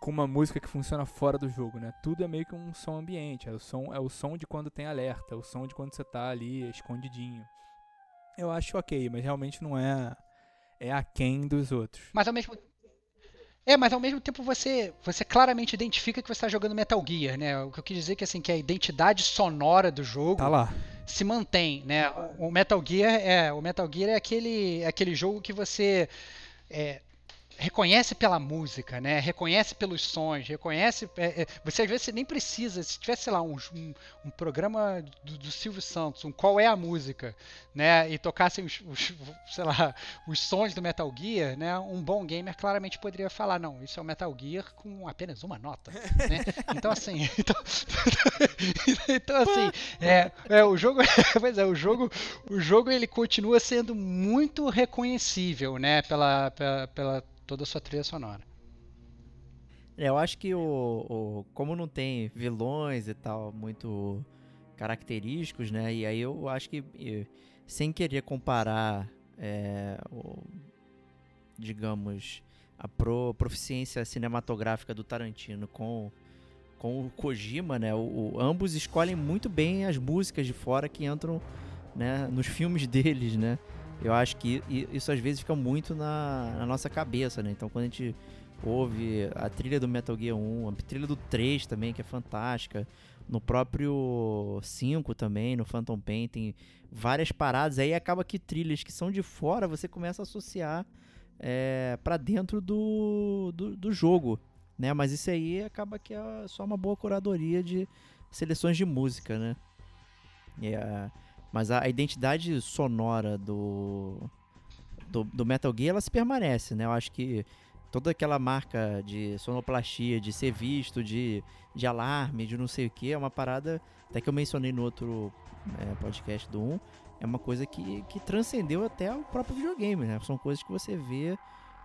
com uma música que funciona fora do jogo, né? Tudo é meio que um som ambiente. É o som, é o som de quando tem alerta, é o som de quando você tá ali escondidinho. Eu acho ok, mas realmente não é. É aquém dos outros. Mas ao mesmo é, mas ao mesmo tempo você, você claramente identifica que você está jogando Metal Gear, né? O que eu quis dizer é que assim que a identidade sonora do jogo Tá se mantém, né? O, o Metal Gear é o Metal Gear é aquele é aquele jogo que você é, reconhece pela música, né? Reconhece pelos sons, reconhece. é, é, você às vezes nem precisa. Se tivesse, sei lá, um, um, um programa do, do Silvio Santos, um qual é a música, né? E tocassem os, os, sei lá, os sons do Metal Gear, né? Um bom gamer claramente poderia falar, não, isso é o Metal Gear com apenas uma nota, né? Então assim, então, então assim, é, é o jogo, pois é, o jogo, o jogo ele continua sendo muito reconhecível, né? Pela, pela, pela toda a sua trilha sonora. É, eu acho que o, o- como não tem vilões e tal muito característicos, né? E aí eu acho que sem querer comparar, é, o- digamos, a pro, proficiência cinematográfica do Tarantino com com o Kojima, né? O- ambos escolhem muito bem as músicas de fora que entram, né, nos filmes deles, né? Eu acho que isso às vezes fica muito na, na nossa cabeça, né? Então quando a gente ouve a trilha do Metal Gear 1, a trilha do 3 também, que é fantástica. No próprio 5 também, no Phantom Pain, tem várias paradas. Aí acaba que trilhas que são de fora você começa a associar é, para dentro do, do, do jogo. Né? Mas isso aí acaba que é só uma boa curadoria de seleções de música, né? É, mas a, a identidade sonora do, do, do Metal Gear, ela se permanece, né? Eu acho que toda aquela marca de sonoplastia, de ser visto, de, de alarme, de não sei o que, é uma parada, até que eu mencionei no outro é, podcast do 1, é uma coisa que, que transcendeu até o próprio videogame, né? São coisas que você vê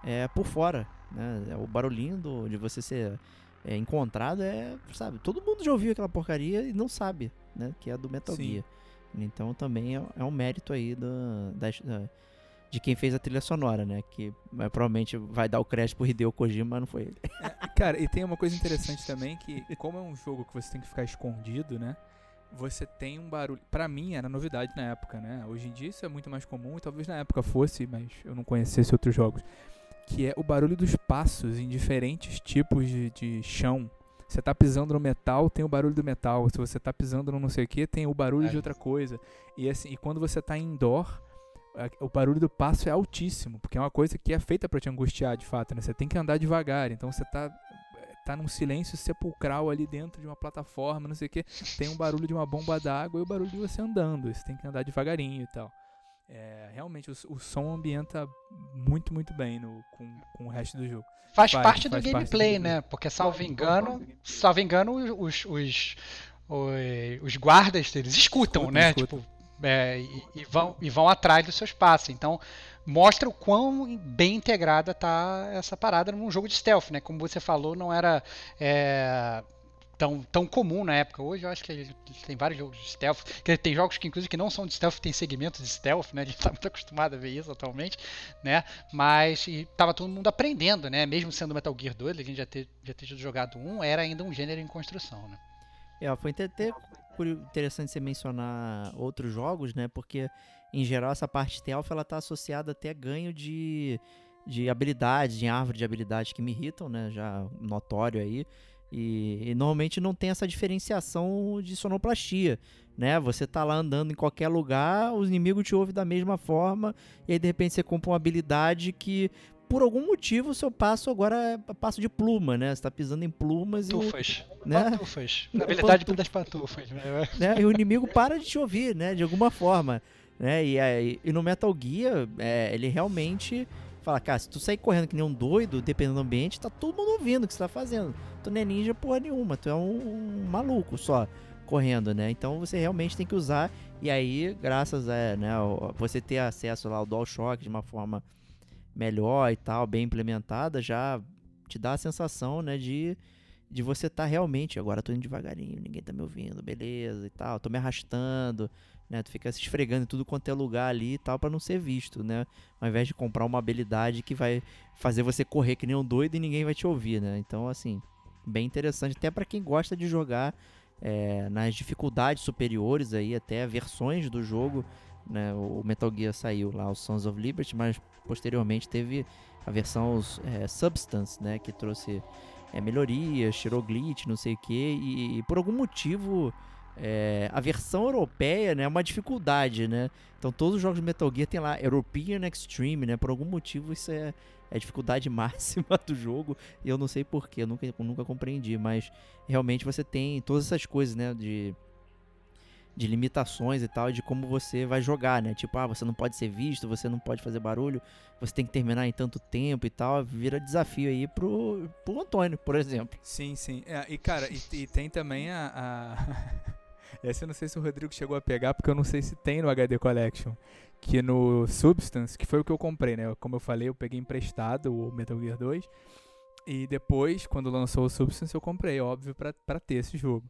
é, por fora, né? O barulhinho do, de você ser é, encontrado é, sabe, todo mundo já ouviu aquela porcaria e não sabe, né? Que é do Metal Sim. Gear. Então também é, é um mérito aí da, da- de quem fez a trilha sonora, né? Que é, provavelmente vai dar o crédito pro Hideo Kojima, mas não foi ele. Cara, e tem uma coisa interessante também que, como é um jogo que você tem que ficar escondido, né? Você tem um barulho. Pra mim era novidade na época, né? Hoje em dia isso é muito mais comum e talvez na época fosse, mas eu não conhecesse outros jogos. Que é o barulho dos passos em diferentes tipos de, de chão. Você tá pisando no metal, tem o barulho do metal. Se você tá pisando no não sei o que, tem o barulho É. de outra coisa. E assim, e quando você tá indoor, o barulho do passo é altíssimo, porque é uma coisa que é feita pra te angustiar de fato, né? Você tem que andar devagar, então você tá tá num silêncio sepulcral ali dentro de uma plataforma, não sei o que, tem um barulho de uma bomba d'água e o barulho de você andando, você tem que andar devagarinho e tal. É, realmente o, o som ambienta muito, muito bem no, com, com o resto do jogo. Faz, Faz, parte do faz do gameplay, né? Porque, salvo engano, salvo engano, os, os, os, os guardas deles escutam, Escutam, né? escutam. Tipo, é, e, e vão, e vão atrás dos seus passos. Então, mostra o quão bem integrada tá essa parada num jogo de stealth, né? Como você falou, não era é, tão, tão comum na época. Hoje eu acho que tem vários jogos de stealth. Dizer, Tem jogos que, inclusive, que não são de stealth, tem segmentos de stealth, né? A gente tá muito acostumado a ver isso atualmente, né? Mas e tava todo mundo aprendendo, né? Mesmo sendo Metal Gear 2, a gente já ter, já ter jogado um, era ainda um gênero em construção, né? É, foi até, interessante você mencionar outros jogos, né? Porque, em geral, essa parte stealth, ela tá associada até a ganho de, de habilidades, de árvore de habilidades que me irritam, né? Já notório aí. E, e normalmente não tem essa diferenciação de sonoplastia, né? Você tá lá andando em qualquer lugar, os inimigos te ouvem da mesma forma, e aí de repente você compra uma habilidade que, por algum motivo, o seu passo agora é passo de pluma, né? Você tá pisando em plumas e né? Pantufas. Não, Habilidade pantu- das pantufas. Né? né? E o inimigo para de te ouvir, né? De alguma forma. Né? E, aí- e no Metal Gear, é, ele realmente fala, cara, se tu sair correndo que nem um doido, dependendo do ambiente, tá todo mundo ouvindo o que você tá fazendo. Tu não é ninja porra nenhuma, tu é um, maluco só correndo, né? Então você realmente tem que usar. E aí, graças a né, você ter acesso lá ao DualShock de uma forma melhor e tal, bem implementada, já te dá a sensação, né, de de você tá realmente, agora tô indo devagarinho, ninguém tá me ouvindo, beleza e tal, tô me arrastando, né? Tu fica se esfregando em tudo quanto é lugar ali e tal pra não ser visto, né? Ao invés de comprar uma habilidade que vai fazer você correr que nem um doido e ninguém vai te ouvir, né? Então, assim, bem interessante, até pra quem gosta de jogar é, nas dificuldades superiores aí, até versões do jogo, né? O Metal Gear saiu lá, o Sons of Liberty, mas posteriormente teve a versão é, Substance, né? Que trouxe é, melhorias, tirou glitch, não sei o que, e, e por algum motivo é, a versão europeia né, é uma dificuldade, né? Então todos os jogos de Metal Gear tem lá European Extreme, né? Por algum motivo isso é, é a dificuldade máxima do jogo, e eu não sei porquê, eu nunca, nunca compreendi, mas realmente você tem todas essas coisas, né? De, de limitações e tal, de como você vai jogar, né? Tipo, ah, você não pode ser visto, você não pode fazer barulho, você tem que terminar em tanto tempo e tal. Vira desafio aí pro, pro Antônio, por exemplo. Sim, sim. É, e cara, e, e tem também a. a... Essa eu não sei se o Rodrigo chegou a pegar, porque eu não sei se tem no HD Collection. Que no Substance, que foi o que eu comprei, né? Como eu falei, eu peguei emprestado o Metal Gear 2. E depois, quando lançou o Substance, eu comprei, óbvio, pra ter esse jogo.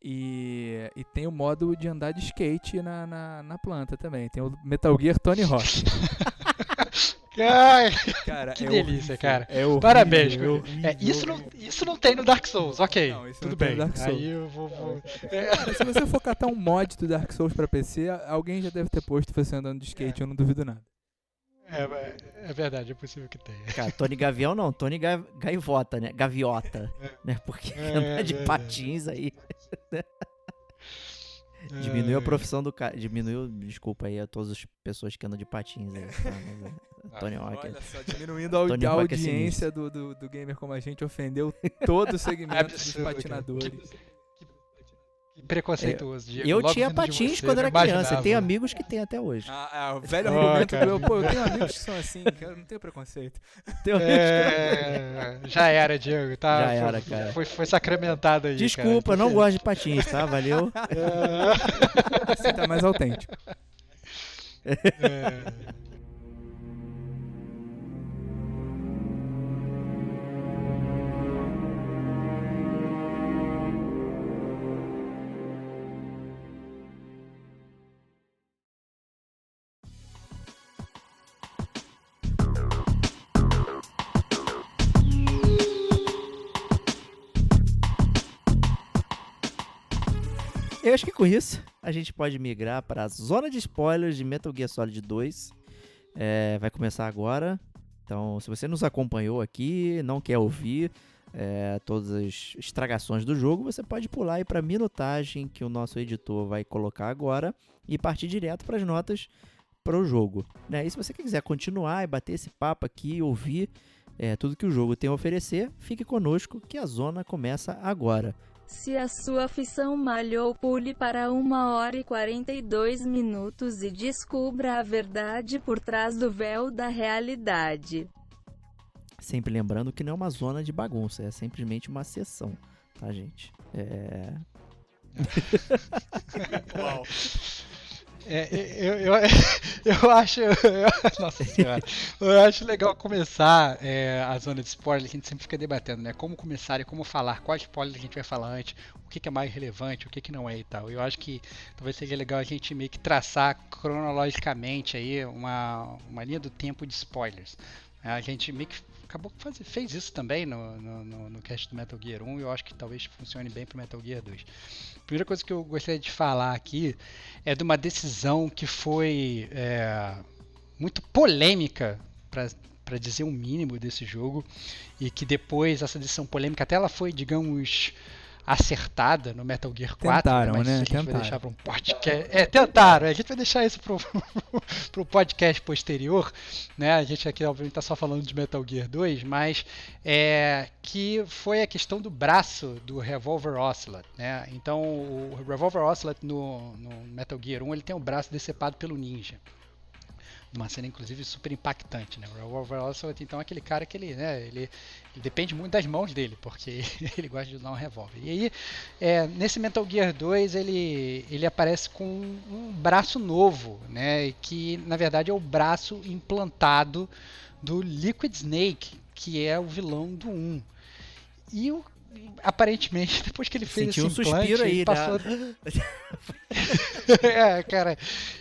E, e tem o modo de andar de skate na, na, na planta também. Tem o Metal Gear Tony Hawk. Ai, Cara, Que é delícia, horrível, cara. É horrível, Parabéns, é horrível. é, isso, não, isso não tem no Dark Souls, ok. Não, isso tudo não tem bem. no Dark Souls. Aí eu vou. vou- É, se você for catar um mod do Dark Souls pra PC, a- alguém já deve ter posto você andando de skate, eu não duvido nada. é, é verdade, é possível que tenha. Cara, Tony Gavião não, Tony Ga Gaivota, né? Gaviota, né? Porque É, andar de é, é. patins aí diminuiu a profissão do cara. Diminuiu, desculpa aí a todas as pessoas que andam de patins aí. tá? É, Tony Hawk. Olha só, diminuindo a, a é audiência do, do, do gamer como a gente, ofendeu todo o segmento dos patinadores. Preconceituoso, Diego. Eu Logo tinha patins você, quando era criança. e Tenho amigos que têm até hoje. Ah, é, o velho Oh, argumento cara. do eu, pô, eu tenho amigos que são assim, que eu não tenho preconceito. Tenho amigos que- É, já era, Diego, tá? Já Foi- era, cara. Foi, foi sacramentado aí. Desculpa, cara. não gosto de patins, tá? Valeu. Assim tá mais autêntico. É. Eu acho que com isso a gente pode migrar para a zona de spoilers de Metal Gear Solid 2. É, vai começar agora. Então, se você nos acompanhou aqui, não quer ouvir é, todas as estragações do jogo, você pode pular aí para a minutagem que o nosso editor vai colocar agora e partir direto para as notas para o jogo. Né? E se você quiser continuar e bater esse papo aqui, ouvir é, tudo que o jogo tem a oferecer, fique conosco que a zona começa agora. Se a sua ficção malhou, pule para 1 hora e 42 minutos e descubra a verdade por trás do véu da realidade. Sempre lembrando que não é uma zona de bagunça, é simplesmente uma sessão, tá, gente? É. É, eu, eu, eu acho. eu- nossa senhora. Eu acho legal começar é, a zona de spoiler, que a gente sempre fica debatendo, né? Como começar e como falar, qual spoiler a gente vai falar antes, o que, que é mais relevante, o que, que não é e tal. Eu acho que talvez seja legal a gente meio que traçar cronologicamente aí uma, uma linha do tempo de spoilers. A gente meio que acabou que faz- fez isso também no, no, no, no cast do Metal Gear 1 e eu acho que talvez funcione bem pro Metal Gear 2. A primeira coisa que eu gostaria de falar aqui é de uma decisão que foi é, muito polêmica, para dizer o mínimo desse jogo, e que depois essa decisão polêmica até ela foi, digamos, acertada no Metal Gear 4, Tentaram, mas né? isso a gente vai deixar para um podcast. É, tentaram, a gente vai deixar isso pro, pro podcast posterior, né? A gente aqui obviamente tá só falando de Metal Gear 2, mas é, que foi a questão do braço do Revolver Ocelot, né? Então o Revolver Ocelot no, no Metal Gear 1 ele tem o braço decepado pelo ninja. Uma cena, inclusive, super impactante, né? O Revolver Ocelot, então, é aquele cara que ele, né, ele, ele depende muito das mãos dele, porque ele gosta de usar um revólver. E aí, é, nesse Metal Gear 2, ele, ele aparece com um braço novo, né? Que, na verdade, é o braço implantado do Liquid Snake, que é o vilão do 1. E o aparentemente, depois que ele fez Senti um esse implante, suspiro aí, né? passou... é, cara,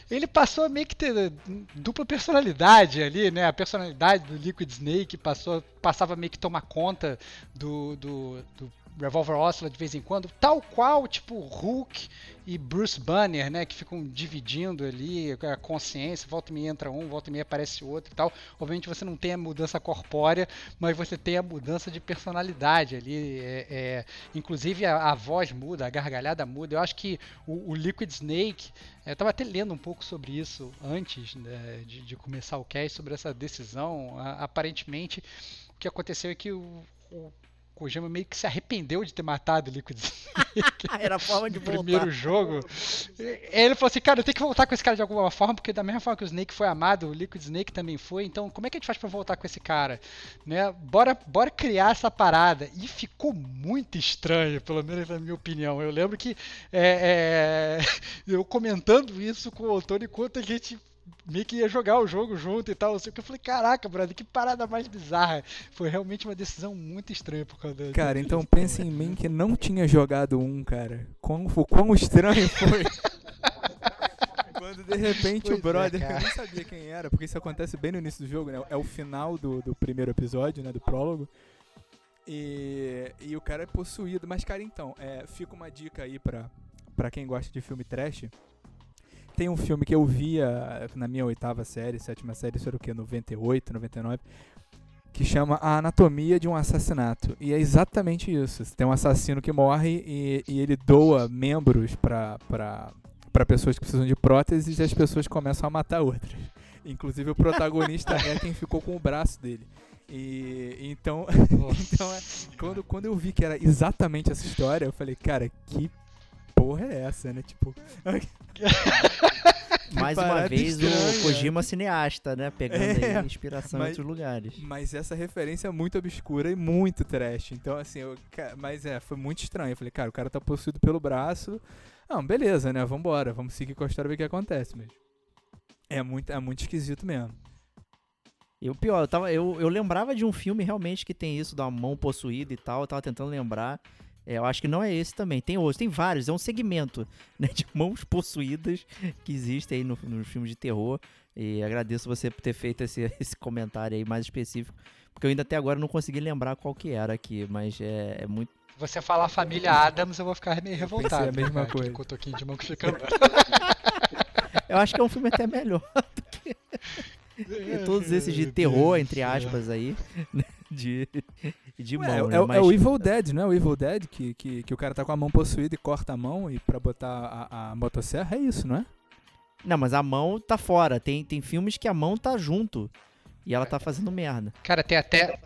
ele passou a meio que ter dupla personalidade ali, né? A personalidade do Liquid Snake passou, passava meio que tomar conta do, do, do Revolver Ocelot de vez em quando, tal qual, tipo, Hulk e Bruce Banner, né? Que ficam dividindo ali a consciência, volta e meia entra um, volta e meia aparece outro e tal. Obviamente você não tem a mudança corpórea, mas você tem a mudança de personalidade ali. É, é, inclusive a, a voz muda, a gargalhada muda. Eu acho que o, o Liquid Snake, eu estava até lendo um pouco sobre isso antes né, de, de começar o cast, sobre essa decisão. A- aparentemente, o que aconteceu é que o, o Kojima meio que se arrependeu de ter matado o Liquid Snake Era a forma de voltar. primeiro jogo. E Ele falou assim, cara, eu tenho que voltar com esse cara de alguma forma, porque da mesma forma que o Snake foi amado, o Liquid Snake também foi, então como é que a gente faz pra voltar com esse cara? Né? Bora, bora criar essa parada. E ficou muito estranho, pelo menos na minha opinião. Eu lembro que é, é, eu comentando isso com o Antônio enquanto a gente meio que ia jogar o jogo junto e tal, o que. Eu falei, caraca, brother, que parada mais bizarra. Foi realmente uma decisão muito estranha por causa. Cara, então pense em mim que não tinha jogado um, cara. Quão, o quão estranho foi. Quando de repente Pois é, o brother, que eu nem sabia quem era, porque isso acontece bem no início do jogo, né? É o final do, do primeiro episódio, né? Do prólogo. E, e o cara é possuído. Mas, cara, então, é, fica uma dica aí pra, pra quem gosta de filme trash. Tem um filme que eu via na minha oitava série, sétima série, isso era o quê? 98, 99 que chama A Anatomia de um Assassinato. E é exatamente isso. Tem um assassino que morre e, e ele doa membros para pessoas que precisam de próteses e as pessoas começam a matar outras. Inclusive o protagonista é quem ficou com o braço dele. E então, então é, quando, quando eu vi que era exatamente essa história, eu falei, cara, que porra é essa, né? Tipo, Mais uma vez estranha. o Kojima cineasta, né? Pegando É, aí inspiração mas- em outros lugares. mas essa referência é muito obscura e muito trash. Então, assim, eu, mas é, foi muito estranho. Eu falei, cara, o cara tá possuído pelo braço. Não, beleza, né? Vambora, vamos seguir com a história e ver o que acontece. Mas é muito, é muito esquisito mesmo. E o pior, eu, tava, eu, eu lembrava de um filme realmente que tem isso, da mão possuída e tal. Eu tava tentando lembrar. É, eu acho que não é esse também. Tem outros, tem vários. É um segmento né, de mãos possuídas que existe aí no, nos filmes de terror. E agradeço você por ter feito esse, esse comentário aí mais específico. Porque eu ainda até agora não consegui lembrar qual que era aqui. Mas é, é muito. Você falar família Adams, eu vou ficar meio revoltado. a mesma cara, coisa. Com o toquinho de mão que fica. Eu acho que é um filme até melhor do que todos esses de terror, entre aspas, aí. né, De, de Ué, mão, é, né? é o- é Mas- o Evil Dead, não é o Evil Dead? Que, que, que o cara tá com a mão possuída e corta a mão e pra botar a, a motosserra, é isso, não é? Não, mas a mão tá fora. Tem, tem filmes que a mão tá junto. E ela tá fazendo merda. Cara, tem até.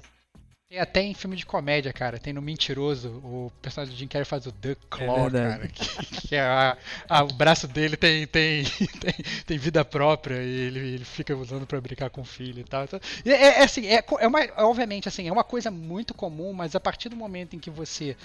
Tem até em filme de comédia, cara. Tem no Mentiroso, o personagem do Jim Carrey faz o The Claw, verdade. cara. Que, que é a- a- o braço dele tem, tem, tem, tem vida própria e ele, ele fica usando pra brincar com o filho e tal. Então, é, é- é assim, é, é uma, obviamente, assim, é uma coisa muito comum, mas a partir do momento em que você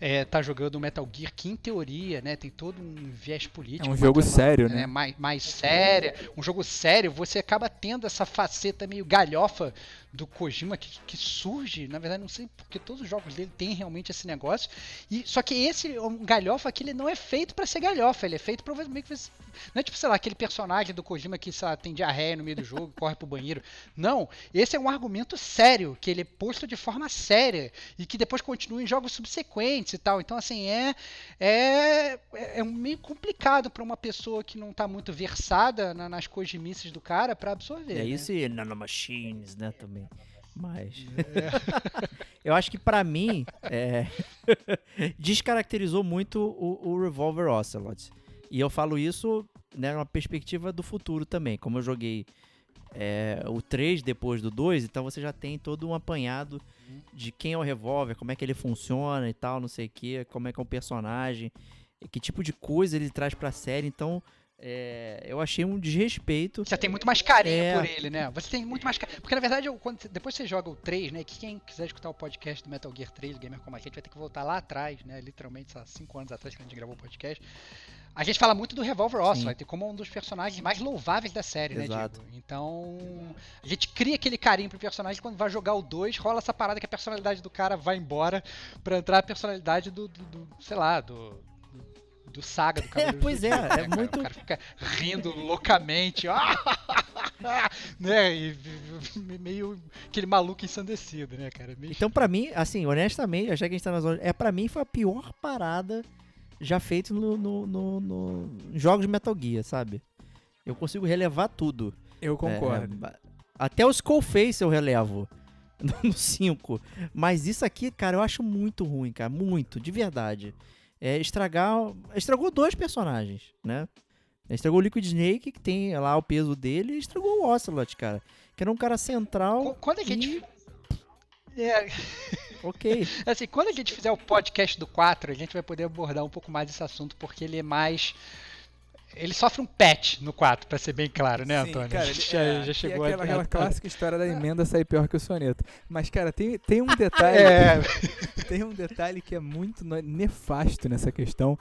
é, tá jogando Metal Gear, que em teoria, né, tem todo um viés político. É um jogo sério, né? Mais, mais séria, um jogo sério, você acaba tendo essa faceta meio galhofa do Kojima que, que surge, na verdade não sei porque todos os jogos dele têm realmente esse negócio. E só que esse é um galhofa que ele não é feito pra ser galhofa, ele é feito pra meio que não é tipo, sei lá, aquele personagem do Kojima que sei lá, tem diarreia no meio do jogo, corre pro banheiro. Não, esse é um argumento sério, que ele é posto de forma séria e que depois continua em jogos subsequentes e tal. Então assim, é é é um meio complicado pra uma pessoa que não tá muito versada na- nas Kojimices do cara pra absorver. É né? isso e nanomachines, né, também. Mas. É. eu acho que pra mim, é, descaracterizou muito o, o Revolver Ocelot. E eu falo isso, né, numa perspectiva do futuro também. Como eu joguei é, o 3 depois do 2, então você já tem todo um apanhado de quem é o Revolver, como é que ele funciona e tal, não sei o que, como é que é o personagem, que tipo de coisa ele traz pra série. Então, é, eu achei um desrespeito. Você tem muito mais carinho É. por ele, né? Você tem muito mais carinho. Porque na verdade, quando, depois você joga o 3, né? Que quem quiser escutar o podcast do Metal Gear 3, do Gamer Como a gente, vai ter que voltar lá atrás, né? Literalmente, há 5 anos atrás que a gente gravou o podcast. A gente fala muito do Revolver Ocelot como um dos personagens mais louváveis da série, né, Exato. Diego? Então, a gente cria aquele carinho pro personagem quando vai jogar o 2, rola essa parada que a personalidade do cara vai embora pra entrar a personalidade do, do- do- sei lá, do, do- do saga do Cavaleiro do pois é, Zodíaco, é né, cara? muito- O cara fica rindo loucamente, né? E meio aquele maluco ensandecido, né, cara? Meio... Então, pra mim, assim, honestamente, já que a gente tá na zona. É, pra mim, foi a pior parada já feita no, no, no, no- em jogos de Metal Gear, sabe? Eu consigo relevar tudo. Eu concordo. É, até o Skullface eu relevo. No 5. Mas isso aqui, cara, eu acho muito ruim, cara. Muito, de verdade. É estragar. Estragou dois personagens, né? Estragou o Liquid Snake, que tem lá o peso dele, e estragou o Ocelot, cara. Que era um cara central. Qu- Quando a gente. e- É, Ok. assim, quando a gente fizer o podcast do 4, a gente vai poder abordar um pouco mais esse assunto, porque ele é mais. Ele sofre um patch no 4, pra ser bem claro, né, Sim, Antônio? cara, A gente já, é, já chegou é aquela, a. aquela clássica história da emenda sair pior que o soneto. Mas, cara, tem, tem um detalhe. É, Tem um detalhe que é muito nefasto nessa questão.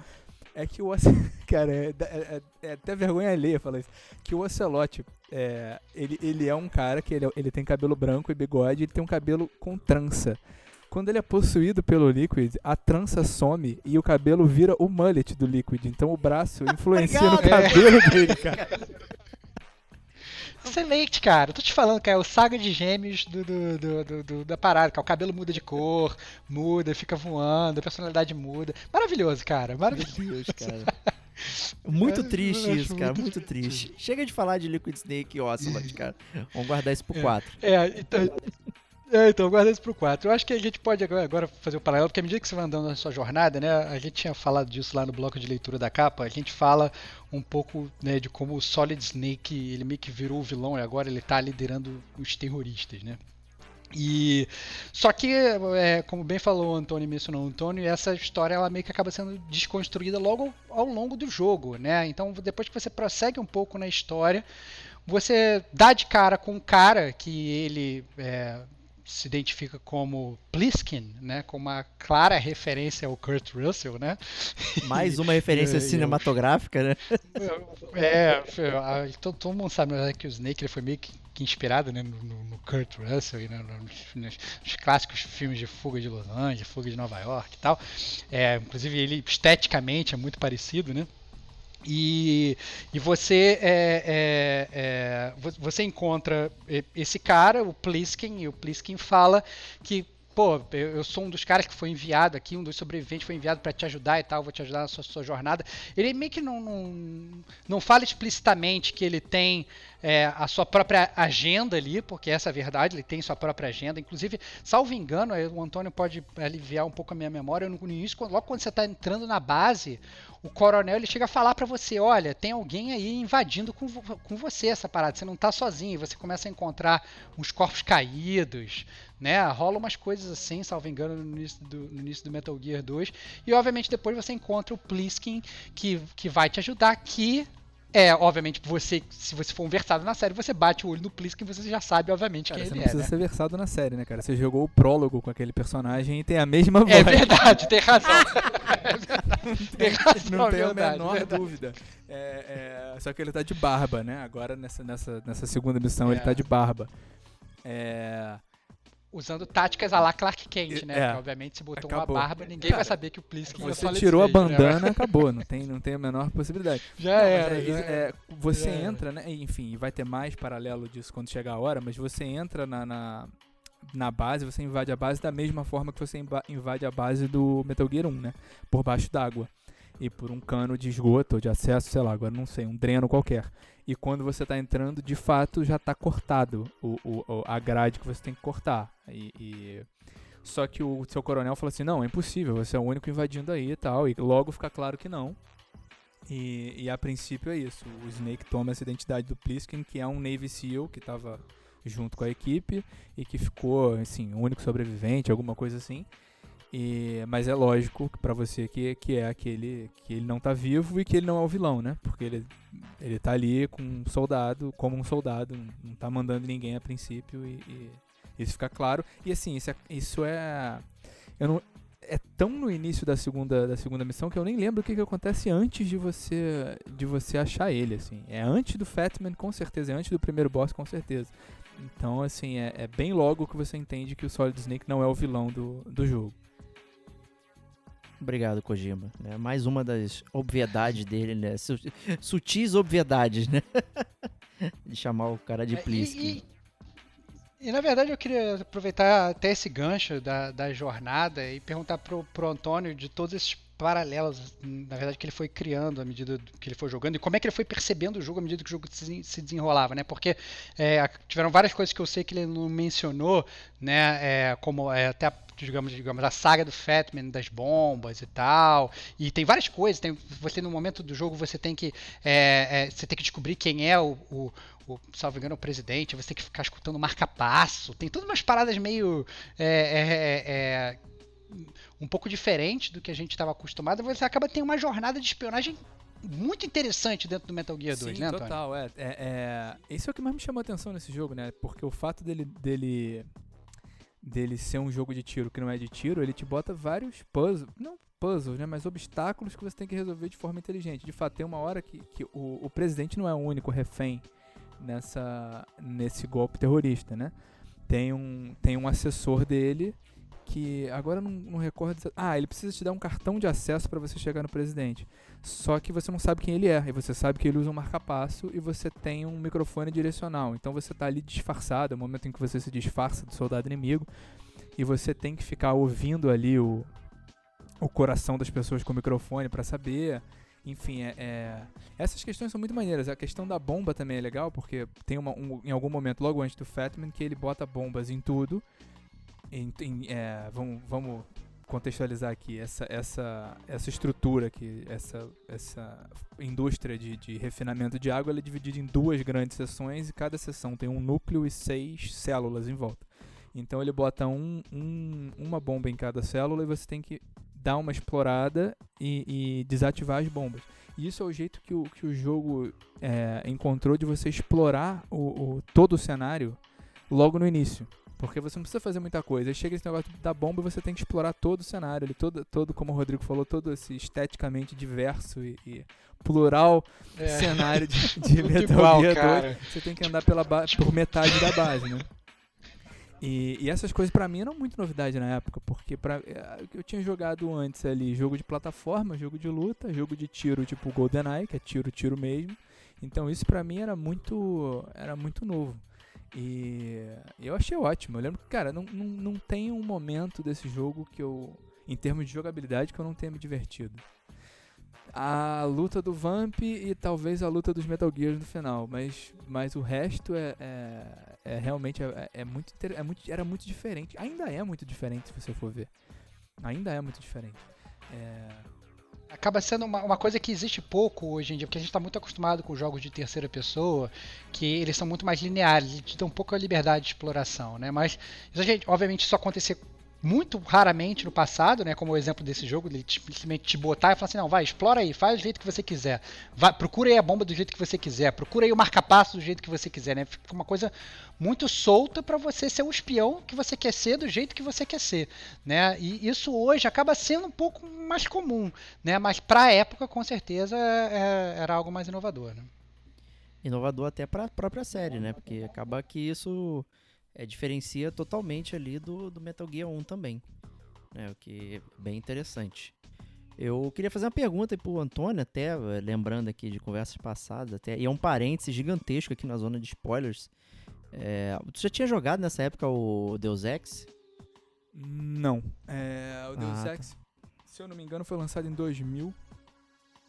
É que o Ocelot. Cara, é, é- é- é até vergonha alheia falar isso. Que o Ocelot, é, ele, ele é um cara que ele, é- ele tem cabelo branco e bigode, ele tem um cabelo com trança. Quando ele é possuído pelo Liquid, a trança some e o cabelo vira o mullet do Liquid. Então o braço influencia no Obrigado. cabelo dele, cara. Excelente, cara. Eu tô te falando, cara, é o saga de gêmeos do, do- do- do- do- da parada, cara. O cabelo muda de cor, muda, fica voando, a personalidade muda. Maravilhoso, cara. Meu Maravilhoso. Deus, cara. Muito Eu triste isso, cara. muito Muito triste. Chega de falar de Liquid Snake e Ocelot, cara. Vamos guardar isso pro 4. É, então. É, então, guarda isso pro 4. Eu acho que a gente pode agora, fazer o paralelo, porque à medida que você vai andando na sua jornada, né? A gente tinha falado disso lá no bloco de leitura da capa, a gente fala um pouco né, de como o Solid Snake, ele meio que virou o vilão e agora ele tá liderando os terroristas, né? E só que, é, como bem falou o Antônio mencionou o Antônio, essa história ela meio que acaba sendo desconstruída logo ao longo do jogo, né? Então depois que você prossegue um pouco na história, você dá de cara com um cara que ele é, se identifica como Pliskin, né, com uma clara referência ao Kurt Russell, né? Mais uma referência E- cinematográfica, né? É, a- todo, todo mundo sabe né, que o Snake ele foi meio que, inspirado né, no, no- Kurt Russell e né, nos, nos- nos clássicos filmes de Fuga de Los Angeles, Fuga de Nova York e tal. É, inclusive ele esteticamente é muito parecido, né? E, e você é, é, é, vo- você encontra esse cara, o Pliskin, e o Pliskin fala que pô, eu eu sou um dos caras que foi enviado aqui, um dos sobreviventes foi enviado para te ajudar e tal, vou te ajudar na sua, sua jornada. Ele meio que não, não, não fala explicitamente que ele tem é, a sua própria agenda ali, porque essa é a verdade, ele tem sua própria agenda. Inclusive, salvo engano, o Antônio pode aliviar um pouco a minha memória, no início, logo quando você está entrando na base, o coronel ele chega a falar para você, olha, tem alguém aí invadindo com, com você essa parada, você não tá sozinho, você começa a encontrar uns corpos caídos, né? Rola umas coisas assim, salvo engano, no início do, no início do Metal Gear 2. E obviamente depois você encontra o Pliskin que, que vai te ajudar, que é, obviamente, você, se você for um versado na série, você bate o olho no Pliskin e você já sabe, obviamente, Cara, quem você ele não é. precisa né? ser versado na série, né, cara? Você jogou o prólogo com aquele personagem e tem a mesma voz. É verdade, tem razão. É verdade, tem razão, Não tem a menor verdade. dúvida. É, é, só que ele tá de barba, né? Agora nessa, nessa, nessa segunda missão ele É. tá de barba. É, Usando táticas a lá Clark Kent, né? É. Porque, obviamente, se botou Acabou. uma barba, ninguém Cara, vai saber que o Pliskin você é tirou a né? bandana, acabou. Não tem, não tem a menor possibilidade. Já Não, era. é, já era. é, você Já era. entra, né? Enfim, vai ter mais paralelo disso quando chegar a hora, mas você entra na, na, na base, você invade a base da mesma forma que você inva- invade a base do Metal Gear 1, né? Por baixo d'água. E por um cano de esgoto ou de acesso, sei lá, agora não sei, um dreno qualquer. E quando você tá entrando, de fato, já tá cortado o- o- a grade que você tem que cortar. E, e- Só que o seu coronel falou assim, não, é impossível, você é o único invadindo aí e tal. E logo fica claro que não. E, e a princípio é isso. O Snake toma essa identidade do Pliskin, que é um Navy SEAL que estava junto com a equipe e que ficou, assim, o único sobrevivente, alguma coisa assim. E, mas é lógico pra você que, que é aquele que ele não tá vivo e que ele não é o vilão, né? Porque ele, ele tá ali com um soldado, como um soldado, não tá mandando ninguém a princípio e, e isso fica claro. E assim, isso é, isso é eu não, é tão no início da segunda, da segunda missão que eu nem lembro o que, que acontece antes de você de você achar ele, assim. É antes do Fatman, com certeza, é antes do primeiro boss, com certeza. Então, assim, é, é bem logo que você entende que o Solid Snake não é o vilão do, do jogo. Obrigado, Kojima. né? Mais uma das obviedades dele, né? Su- Sutis obviedades, né? de chamar o cara de É, Pliskin. E, e- e, na verdade eu queria aproveitar até esse gancho da, da jornada e perguntar pro, pro Antônio de todos esses paralelos, na verdade, que ele foi criando à medida que ele foi jogando e como é que ele foi percebendo o jogo à medida que o jogo se, se desenrolava, né? Porque é, tiveram várias coisas que eu sei que ele não mencionou, né? É, como é, até a, digamos, digamos, a saga do Fatman das bombas e tal. E tem várias coisas. Tem, você no momento do jogo você tem que é, é, você tem que descobrir quem é o, o o, salvo engano, o presidente, você tem que ficar escutando marca-passo. Tem todas umas paradas meio. é, é, é, um pouco diferente do que a gente estava acostumado. Você acaba tendo uma jornada de espionagem muito interessante dentro do Metal Gear 2, Sim, né, Antônio? total, é, é, é. Isso é o que mais me chamou a atenção nesse jogo, né? Porque o fato dele, dele, dele ser um jogo de tiro que não é de tiro, ele te bota vários puzzles, não puzzles, né? Mas obstáculos que você tem que resolver de forma inteligente. De fato, tem uma hora que, que o, o presidente não é o único refém nessa, nesse golpe terrorista, né? Tem um, tem um assessor dele que agora não, não recordo. Ah, ele precisa te dar um cartão de acesso para você chegar no presidente. Só que você não sabe quem ele é. E você sabe que ele usa um marca-passo e você tem um microfone direcional. Então você tá ali disfarçado, é o momento em que você se disfarça do soldado inimigo. E você tem que ficar ouvindo ali o, o coração das pessoas com o microfone para saber. Enfim, é, é- essas questões são muito maneiras. A questão da bomba também é legal, porque tem uma, um- em algum momento, logo antes do Fatman, que ele bota bombas em tudo. Em- em- é, vamos, vamos contextualizar aqui essa, essa, essa estrutura aqui, essa, essa indústria de, de refinamento de água, ela é dividida em duas grandes seções e cada seção tem um núcleo e seis células em volta. Então ele bota um, um- uma bomba em cada célula e você tem que dar uma explorada e, e desativar as bombas. E isso é o jeito que o, que o jogo é, encontrou de você explorar o, o- todo o cenário logo no início. Porque você não precisa fazer muita coisa. Aí chega esse negócio da bomba e você tem que explorar todo o cenário. Ele, todo, todo, como o Rodrigo falou, todo esse esteticamente diverso e, e plural É. cenário de, de Metal igual, Gear 2 cara. você tem que andar pela por metade da base, né? E, e essas coisas pra mim eram muito novidade na época, porque pra, eh, eu tinha jogado antes ali jogo de plataforma, jogo de luta, jogo de tiro tipo GoldenEye, que é tiro, tiro mesmo. Então isso pra mim era muito, era muito novo. E eu achei ótimo. Eu lembro que, cara, não, não, não tem um momento desse jogo que eu, em termos de jogabilidade, que eu não tenha me divertido a luta do Vamp e talvez a luta dos Metal Gears no final, mas, mas o resto é, é, é realmente é, é muito, é muito era muito diferente. Ainda é muito diferente se você for ver. Ainda é muito diferente. É, Acaba sendo uma, uma coisa que existe pouco hoje em dia, porque a gente está muito acostumado com jogos de terceira pessoa, que eles são muito mais lineares, eles te dão um pouco a liberdade de exploração, né? Mas, obviamente, isso acontecer muito raramente no passado, né? Como o exemplo desse jogo, ele te- simplesmente te botar e falar assim, não, vai, explora aí, faz do jeito que você quiser. Vai, procura aí a bomba do jeito que você quiser, procura aí o marca-passo do jeito que você quiser, né? Fica uma coisa muito solta para você ser o espião que você quer ser do jeito que você quer ser, né? E isso hoje acaba sendo um pouco mais comum, né? Mas para a época, com certeza, é- era algo mais inovador, né? Inovador até pra própria série, né? Porque acaba que isso é, diferencia totalmente ali do, do Metal Gear 1 também. Né? O que é bem interessante. Eu queria fazer uma pergunta aí pro Antônio, até lembrando aqui de conversas passadas, até, e é um parêntese gigantesco aqui na zona de spoilers. É, tu já tinha jogado nessa época o Deus Ex? não. É, o Deus Ah, tá. Ex, se eu não me engano, foi lançado em 2000.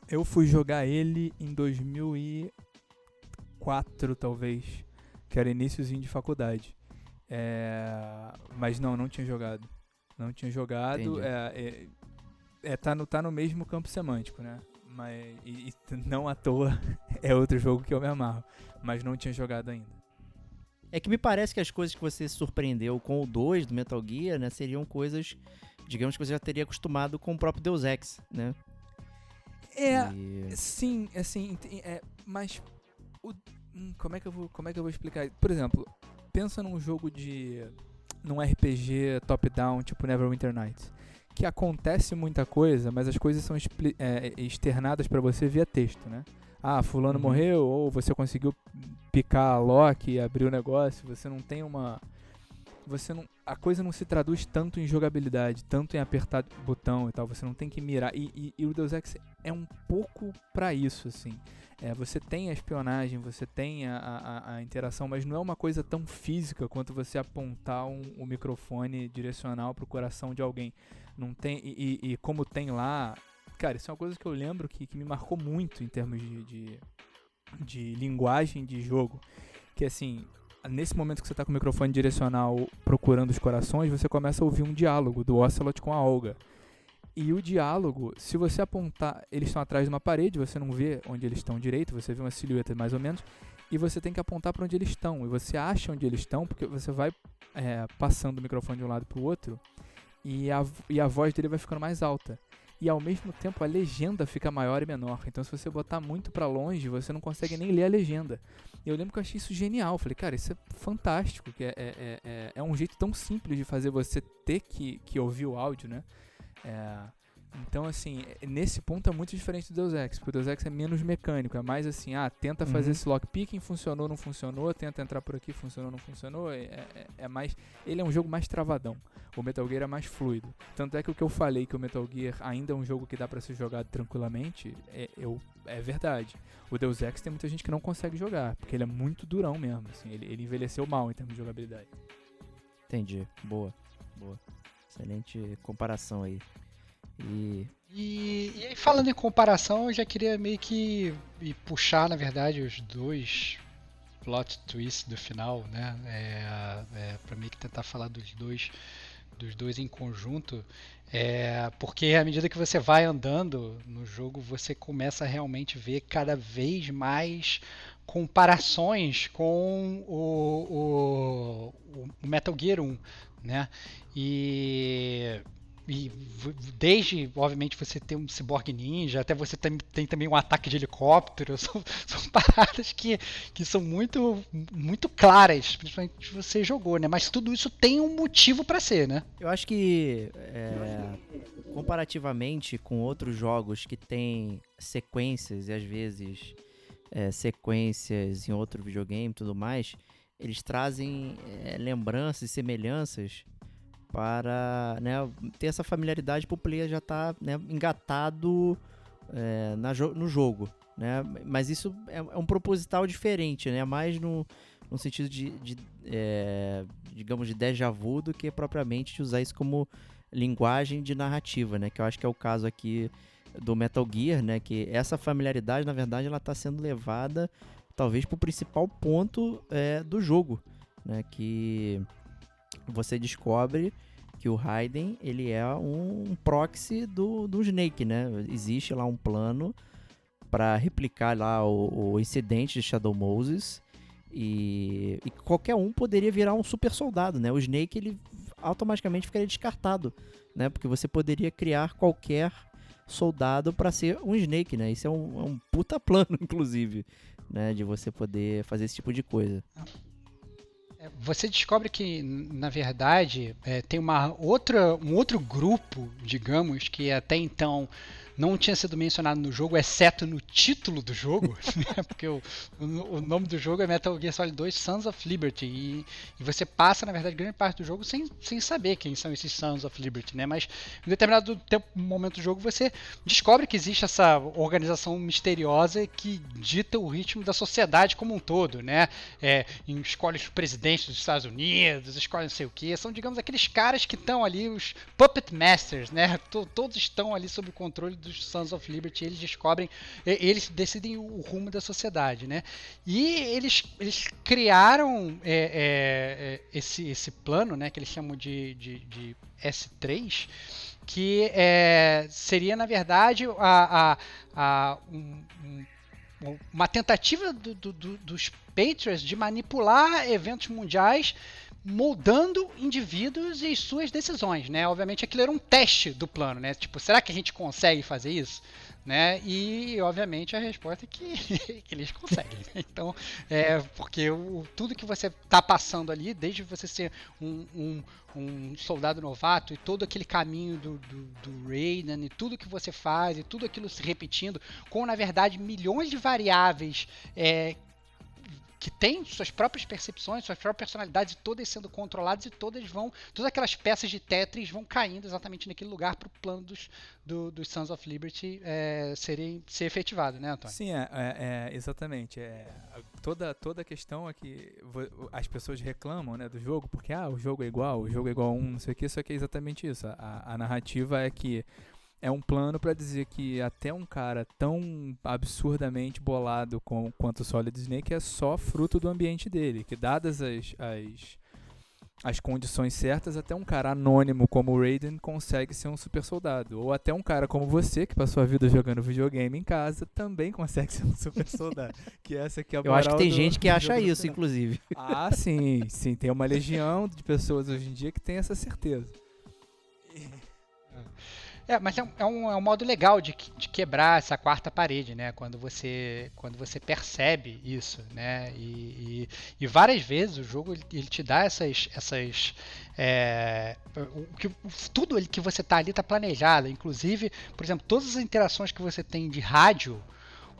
Eu fui jogar ele em 2004, talvez, que era iníciozinho de faculdade. É, mas não, não tinha jogado. Não tinha jogado. É, é, é, tá, no, tá no mesmo campo semântico, né? Mas, e, e não à toa é outro jogo que eu me amarro. Mas não tinha jogado ainda. É que me parece que as coisas que você se surpreendeu com o 2 do Metal Gear, né, seriam coisas, digamos que você já teria acostumado com o próprio Deus Ex, né? É, E- Sim, assim, é, mas o- hum, como é que eu vou, como é que eu vou explicar? Por exemplo, pensa num jogo de num RPG top-down, tipo Neverwinter Nights, que acontece muita coisa, mas as coisas são expli- é, externadas pra você via texto, né? Ah, fulano Uhum. morreu, ou você conseguiu picar a lock e abrir o negócio, você não tem uma você não a coisa não se traduz tanto em jogabilidade, tanto em apertar botão e tal, você não tem que mirar. E, e- e o Deus Ex é um pouco pra isso, assim. É, você tem a espionagem, você tem a, a- a interação, mas não é uma coisa tão física quanto você apontar um, um microfone direcional pro coração de alguém. Não tem e, e- e como tem lá, cara, isso é uma coisa que eu lembro que, que me marcou muito em termos de, de, de linguagem de jogo, que assim nesse momento que você tá com o microfone direcional procurando os corações, você começa a ouvir um diálogo do Ocelot com a Olga. E o diálogo, se você apontar, eles estão atrás de uma parede, você não vê onde eles estão direito, você vê uma silhueta mais ou menos, e você tem que apontar para onde eles estão. E você acha onde eles estão, porque você vai é, passando o microfone de um lado para o outro, e a, e a voz dele vai ficando mais alta. E ao mesmo tempo a legenda fica maior e menor. Então se você botar muito para longe, você não consegue nem ler a legenda. E eu lembro que eu achei isso genial. Falei, cara, isso é fantástico. Que é, é, é- é, é um jeito tão simples de fazer você ter que, que ouvir o áudio, né? É, então, assim, é- nesse ponto é muito diferente do Deus Ex, porque o Deus Ex é menos mecânico, é mais assim, ah, tenta fazer Uhum. esse lockpicking, funcionou, não funcionou, tenta entrar por aqui, funcionou, não funcionou, é, é- é mais, ele é um jogo mais travadão, o Metal Gear é mais fluido, tanto é que o que eu falei que o Metal Gear ainda é um jogo que dá pra ser jogado tranquilamente, é, eu, é verdade, o Deus Ex tem muita gente que não consegue jogar, porque ele é muito durão mesmo, assim, ele, ele envelheceu mal em termos de jogabilidade. Entendi. Boa. Excelente comparação aí. E E, e falando em comparação, eu já queria meio que puxar, na verdade, os dois plot twists do final, né? É, é, para meio que tentar falar dos dois, dos dois em conjunto. É, porque à medida que você vai andando no jogo, você começa a realmente ver cada vez mais comparações com o, o, o Metal Gear 1, né? E e desde, obviamente, você ter um cyborg ninja, até você tem, tem também um ataque de helicóptero, são, são, paradas que, que são muito, muito claras, principalmente se você jogou, né? Mas tudo isso tem um motivo para ser, né? Eu acho que, é, comparativamente com outros jogos que têm sequências e às vezes é, sequências em outro videogame e tudo mais, eles trazem é, lembranças e semelhanças para né, ter essa familiaridade para o player já estar tá, né, engatado é, na no jogo. Né? Mas isso é, é, um proposital diferente, né? mais no, no sentido de, de é, digamos, de déjà vu do que propriamente de usar isso como linguagem de narrativa, né? que eu acho que é o caso aqui do Metal Gear, né? que essa familiaridade, na verdade, ela está sendo levada talvez para o principal ponto é, do jogo, né? que você descobre que o Raiden ele é um proxy do, do Snake, né? Existe lá um plano para replicar lá o, o, incidente de Shadow Moses e, e, qualquer um poderia virar um super soldado, né? O Snake ele automaticamente ficaria descartado, né? Porque você poderia criar qualquer soldado para ser um Snake, né? Isso é um, é um puta plano, inclusive, né? De você poder fazer esse tipo de coisa. É, você descobre que, na verdade, é, tem uma outra, um outro grupo, digamos, que até então não tinha sido mencionado no jogo, exceto no título do jogo, né? porque o, o, o, nome do jogo é Metal Gear Solid 2 Sons of Liberty, e, e, você passa, na verdade, grande parte do jogo sem, sem saber quem são esses Sons of Liberty, né? mas em determinado tempo, momento do jogo você descobre que existe essa organização misteriosa que dita o ritmo da sociedade como um todo, né? É, escolhe os presidentes dos Estados Unidos, escolhe não sei o que, são, digamos, aqueles caras que estão ali, os Puppet Masters, né? todos estão ali sob o controle dos Sons of Liberty, eles descobrem, eles decidem o rumo da sociedade, né? E eles, eles criaram é, é, é, esse, esse plano, né, que eles chamam de, de, de S3, que é, seria, na verdade, a, a, a um, um, uma tentativa do, do, do, dos Patriots de manipular eventos mundiais moldando indivíduos e suas decisões, né? Obviamente aquilo era um teste do plano, né? Tipo, será que a gente consegue fazer isso? Né? E obviamente a resposta é que, que eles conseguem. Então, é porque o, tudo que você está passando ali, desde você ser um, um, um, soldado novato e todo aquele caminho do, do, do Raiden e tudo que você faz e tudo aquilo se repetindo, com na verdade milhões de variáveis é, que tem suas próprias percepções, suas próprias personalidades, todas sendo controladas e todas vão, todas aquelas peças de Tetris vão caindo exatamente naquele lugar para o plano dos, do, dos Sons of Liberty é, serem, ser efetivado, né, Antônio? Sim, é, é, é exatamente. É, toda, toda a questão é que as pessoas reclamam né, do jogo, porque ah, o jogo é igual, o jogo é igual a um, não sei o que, só que é exatamente isso. A, a narrativa é que é um plano para dizer que até um cara tão absurdamente bolado com, quanto o Solid Snake é só fruto do ambiente dele, que dadas as, as, as condições certas, até um cara anônimo como o Raiden consegue ser um super soldado. Ou até um cara como você, que passou a vida jogando videogame em casa, também consegue ser um super soldado. que essa aqui é a Eu acho que tem do, gente que acha isso, inclusive. Ah, sim, sim. Tem uma legião de pessoas hoje em dia que tem essa certeza. É, mas é um, é um, é um modo legal de, de, quebrar essa quarta parede, né? Quando você, quando você percebe isso, né? E, e, e várias vezes o jogo ele, te dá essas, essas é, o, que, tudo que você tá ali está planejado, inclusive, por exemplo, todas as interações que você tem de rádio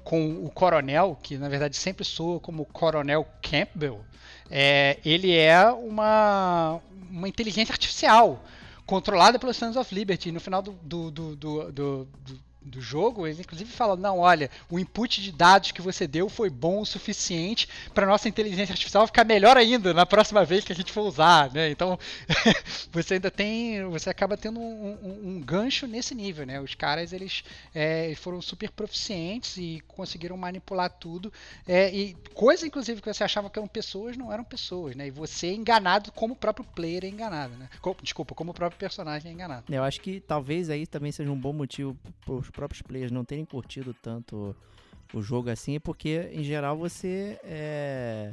com o coronel, que na verdade sempre soa como Coronel Campbell, é, ele é uma, uma inteligência artificial controlada pelos Sons of Liberty. no final do, do, do, do, do jogo, eles inclusive falam: não, olha, o input de dados que você deu foi bom o suficiente para nossa inteligência artificial ficar melhor ainda na próxima vez que a gente for usar, né? Então você ainda tem, você acaba tendo um, um, um gancho nesse nível, né? Os caras eles é, foram super proficientes e conseguiram manipular tudo é, e coisas inclusive que você achava que eram pessoas não eram pessoas, né? E você é enganado como o próprio player é enganado, né? Desculpa, como o próprio personagem é enganado. Eu acho que talvez aí também seja um bom motivo próprios players não terem curtido tanto o jogo assim, é porque em geral você é,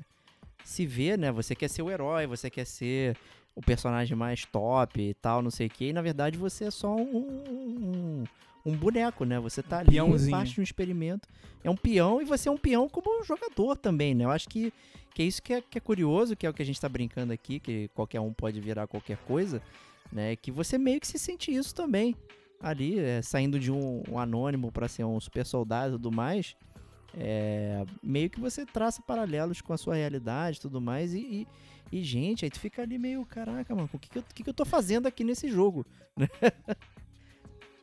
se vê, né? Você quer ser o herói, você quer ser o personagem mais top e tal, não sei o que, e na verdade você é só um, um, um boneco, né? Você tá ali Peãozinho. parte de um experimento. É um peão e você é um peão como jogador também, né? Eu acho que, que é isso que é, que é curioso, que é o que a gente tá brincando aqui, que qualquer um pode virar qualquer coisa, né? Que você meio que se sente isso também. Ali, é, saindo de um, um anônimo para ser um super soldado e tudo mais. É, meio que você traça paralelos com a sua realidade e tudo mais. E, e, e, gente, aí tu fica ali meio, caraca, mano, o que, que, eu, que, que eu tô fazendo aqui nesse jogo?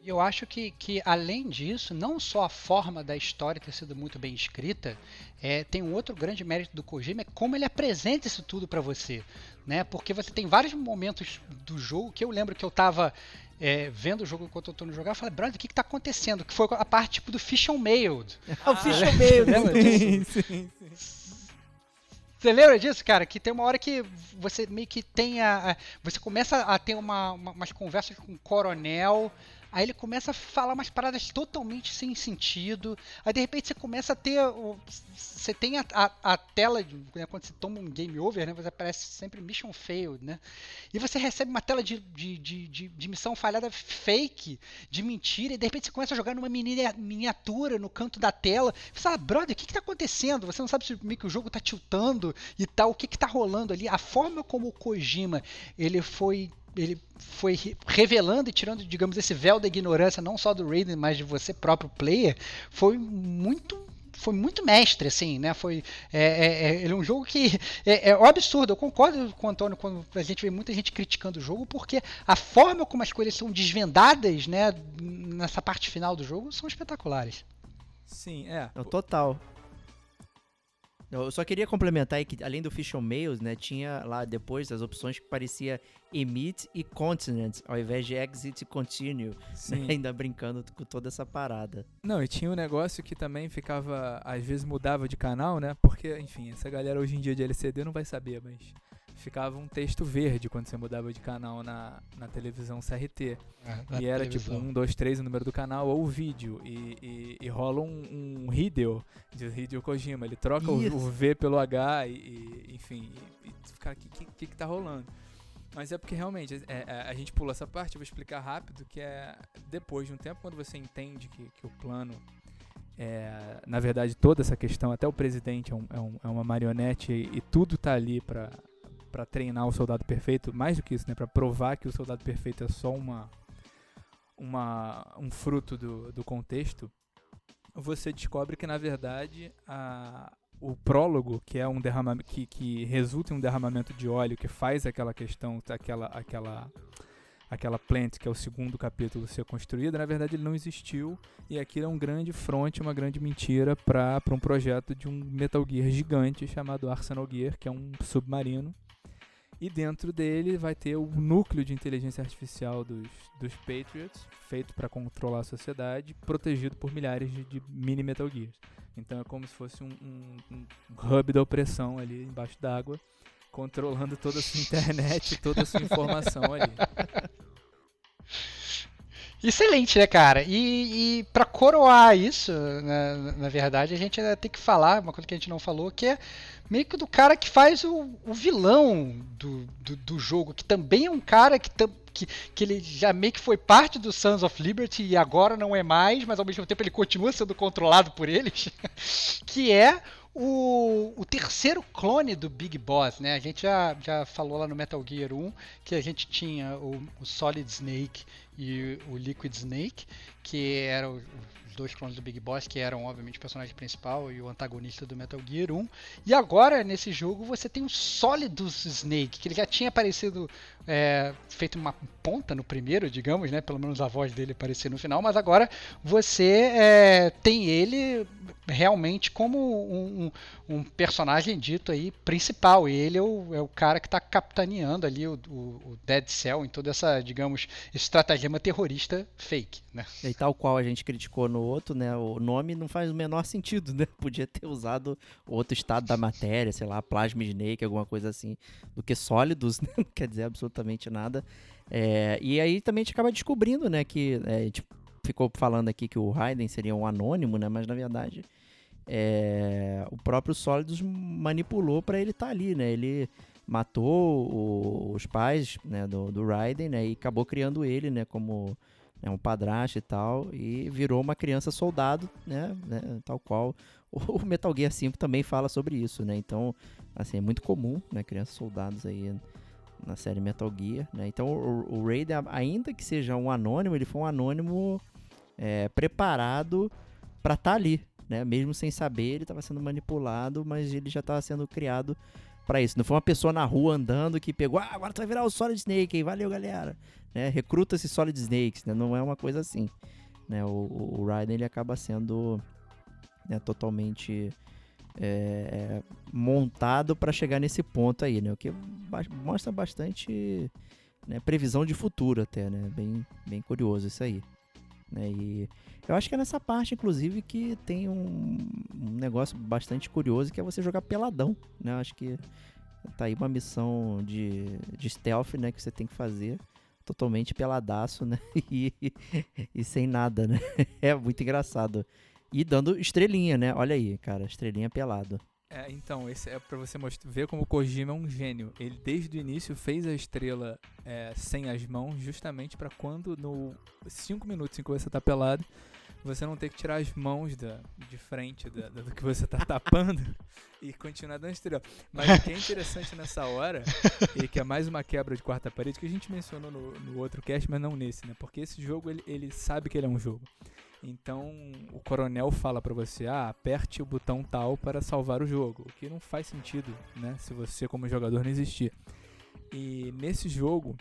Eu acho que, que, além disso, não só a forma da história ter sido muito bem escrita, é, tem um outro grande mérito do Kojima, é como ele apresenta isso tudo para você. Né? Porque você tem vários momentos do jogo que eu lembro que eu tava é, vendo o jogo enquanto eu tô no jogar, eu falei, brother, o que que tá acontecendo? Que foi a parte tipo do Fish on Mailed. o Fish on Mailed. Disso? sim, sim. Você lembra disso, cara? Que tem uma hora que você meio que tem a. a- você começa a ter uma, uma- umas conversas com o coronel. Aí ele começa a falar umas paradas totalmente sem sentido. Aí de repente você começa a ter. Você tem a, a- a tela, né, quando você toma um game over, né? Você aparece sempre mission failed, né? E você recebe uma tela de, de, de, de- de missão falhada fake, de mentira, e de repente você começa a jogar numa minia- miniatura no canto da tela. Você fala, brother, o que, que tá acontecendo? Você não sabe se meio que o jogo tá tiltando e tal, o que, que tá rolando ali. A forma como o Kojima ele foi. Ele foi re- revelando e tirando, digamos, esse véu da ignorância, não só do Raiden, mas de você próprio player, foi muito foi muito mestre, assim, né? Foi, é, é, é- ele é um jogo que é, é um absurdo. Eu concordo com o Antônio quando a gente vê muita gente criticando o jogo, porque a forma como as coisas são desvendadas, né, nessa parte final do jogo, são espetaculares. Sim, é. Não, total. Eu só queria complementar aí que, além do Fish on Mails, né, tinha lá depois as opções que parecia emit e continent, ao invés de exit e continue, né, Sim. ainda brincando com toda essa parada. Não, e tinha um negócio que também ficava, às vezes mudava de canal, né? Porque, enfim, essa galera hoje em dia de LCD não vai saber, mas ficava um texto verde quando você mudava de canal na, na televisão CRT. e era tipo um, dois, três o número do canal ou o vídeo. E, e, e rola um, um Hideo, de Hideo Kojima. Ele troca o, o V pelo H e, e, enfim, e, o que, que, que tá rolando? Mas é porque realmente, é, é, a gente pula essa parte, eu vou explicar rápido, que é depois de um tempo, quando você entende que, que o plano é, na verdade, toda essa questão, até o presidente é, um- é um- é uma marionete e, e tudo tá ali pra para treinar o soldado perfeito, mais do que isso, né, para provar que o soldado perfeito é só uma uma um fruto do, do contexto. Você descobre que na verdade a o prólogo, que é um derramamento que, que resulta em um derramamento de óleo que faz aquela questão, aquela aquela aquela plant que é o segundo capítulo ser construída, na verdade ele não existiu e aquilo é um grande fronte, uma grande mentira para um projeto de um Metal Gear gigante chamado Arsenal Gear, que é um submarino. E dentro dele vai ter o núcleo de inteligência artificial dos, dos Patriots, feito para controlar a sociedade, protegido por milhares de, de mini Metal Gears. Então é como se fosse um, um- um hub da opressão ali embaixo d'água, controlando toda a sua internet, toda a sua informação ali. Excelente, né, cara? E, e para coroar isso, na, na verdade, a gente ainda tem que falar uma coisa que a gente não falou, que é meio que do cara que faz o, o vilão do, do, do jogo, que também é um cara que, que, que ele já meio que foi parte do Sons of Liberty e agora não é mais, mas ao mesmo tempo ele continua sendo controlado por eles, que é o, o terceiro clone do Big Boss, né? A gente já, já falou lá no Metal Gear 1 que a gente tinha o, o Solid Snake e o Liquid Snake, que eram dois clones do Big Boss, que eram obviamente o personagem principal e o antagonista do Metal Gear 1. E agora, nesse jogo, você tem o Solidus Snake, que ele já tinha aparecido, é, feito uma ponta no primeiro, digamos, né? Pelo menos a voz dele aparecer no final, mas agora você é, tem ele realmente como um, um- um personagem dito aí principal. E ele é o, é o cara que está capitaneando ali o, o- o Dead Cell em toda essa, digamos, estratagema terrorista fake, né? E tal qual a gente criticou no outro, né? O nome não faz o menor sentido, né? Podia ter usado outro estado da matéria, sei lá, Plasma Snake, alguma coisa assim, do que sólidos, né? Não quer dizer absolutamente nada. É, e aí também a gente acaba descobrindo, né, que é, gente ficou falando aqui que o Raiden seria um anônimo, né? Mas na verdade é, o próprio Solidus manipulou para ele estar tá ali, né? Ele matou o, os pais né, do, do Raiden, né? E acabou criando ele, né? Como né, um padrasto e tal, e virou uma criança soldado, né? né tal qual o Metal Gear 5 também fala sobre isso, né? Então, assim, é muito comum, né? Crianças soldados aí na série Metal Gear, né? Então, o, o Raiden, ainda que seja um anônimo, ele foi um anônimo é, preparado para estar tá ali, né? Mesmo sem saber, ele estava sendo manipulado, mas ele já estava sendo criado para isso. Não foi uma pessoa na rua andando que pegou, ah, agora tu vai virar o Solid Snake, aí valeu, galera. Né? Recruta-se Solid Snakes, né? Não é uma coisa assim. Né? O, o, o Raiden, ele acaba sendo né, totalmente é, montado para chegar nesse ponto aí, né? O que mostra bastante né, previsão de futuro até, né? Bem, bem curioso isso aí. Né? E eu acho que é nessa parte, inclusive, que tem um, um negócio bastante curioso que é você jogar peladão, né? Eu acho que tá aí uma missão de, de stealth, né? Que você tem que fazer totalmente peladaço, né? E, e sem nada, né? É muito engraçado. E dando estrelinha, né? Olha aí, cara, estrelinha pelado. É, então, esse é para você mostrar, ver como o Kojima é um gênio. Ele desde o início fez a estrela é, sem as mãos, justamente para quando no 5 minutos em que você tá pelado, você não ter que tirar as mãos da, de frente da, do que você tá tapando e continuar dando estrela. Mas o que é interessante nessa hora, e que é mais uma quebra de quarta parede, que a gente mencionou no, no outro cast, mas não nesse, né? Porque esse jogo, ele, ele sabe que ele é um jogo. Então o coronel fala para você, ah, aperte o botão tal para salvar o jogo, o que não faz sentido, né? Se você como jogador não existir. E nesse jogo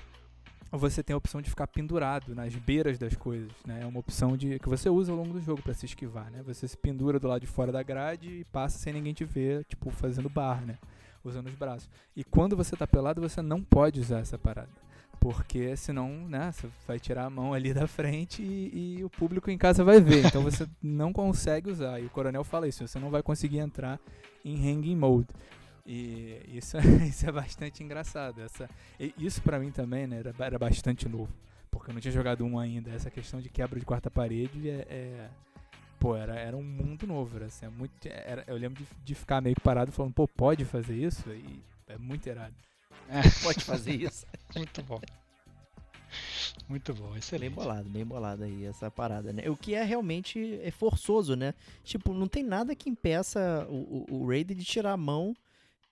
você tem a opção de ficar pendurado nas beiras das coisas, né? É uma opção de que você usa ao longo do jogo para se esquivar, né? Você se pendura do lado de fora da grade e passa sem ninguém te ver, tipo fazendo bar, né? Usando os braços. E quando você tá pelado, você não pode usar essa parada. Porque senão, né, você vai tirar a mão ali da frente e, e, o público em casa vai ver. Então você não consegue usar. E o coronel fala isso, você não vai conseguir entrar em hanging mode. E isso, isso é bastante engraçado. Essa, isso para mim também né, era, era bastante novo. Porque eu não tinha jogado um ainda. Essa questão de quebra de quarta parede é, é pô, era, era um mundo novo. Era, assim, é muito, era, eu lembro de, de ficar meio parado falando, pô, pode fazer isso? E é muito errado. É. Pode fazer isso. Muito bom. Muito bom, excelente. Bem bolado, bem bolado aí essa parada, né? O que é realmente é forçoso, né? Tipo, não tem nada que impeça o, o, o Raiden de tirar a mão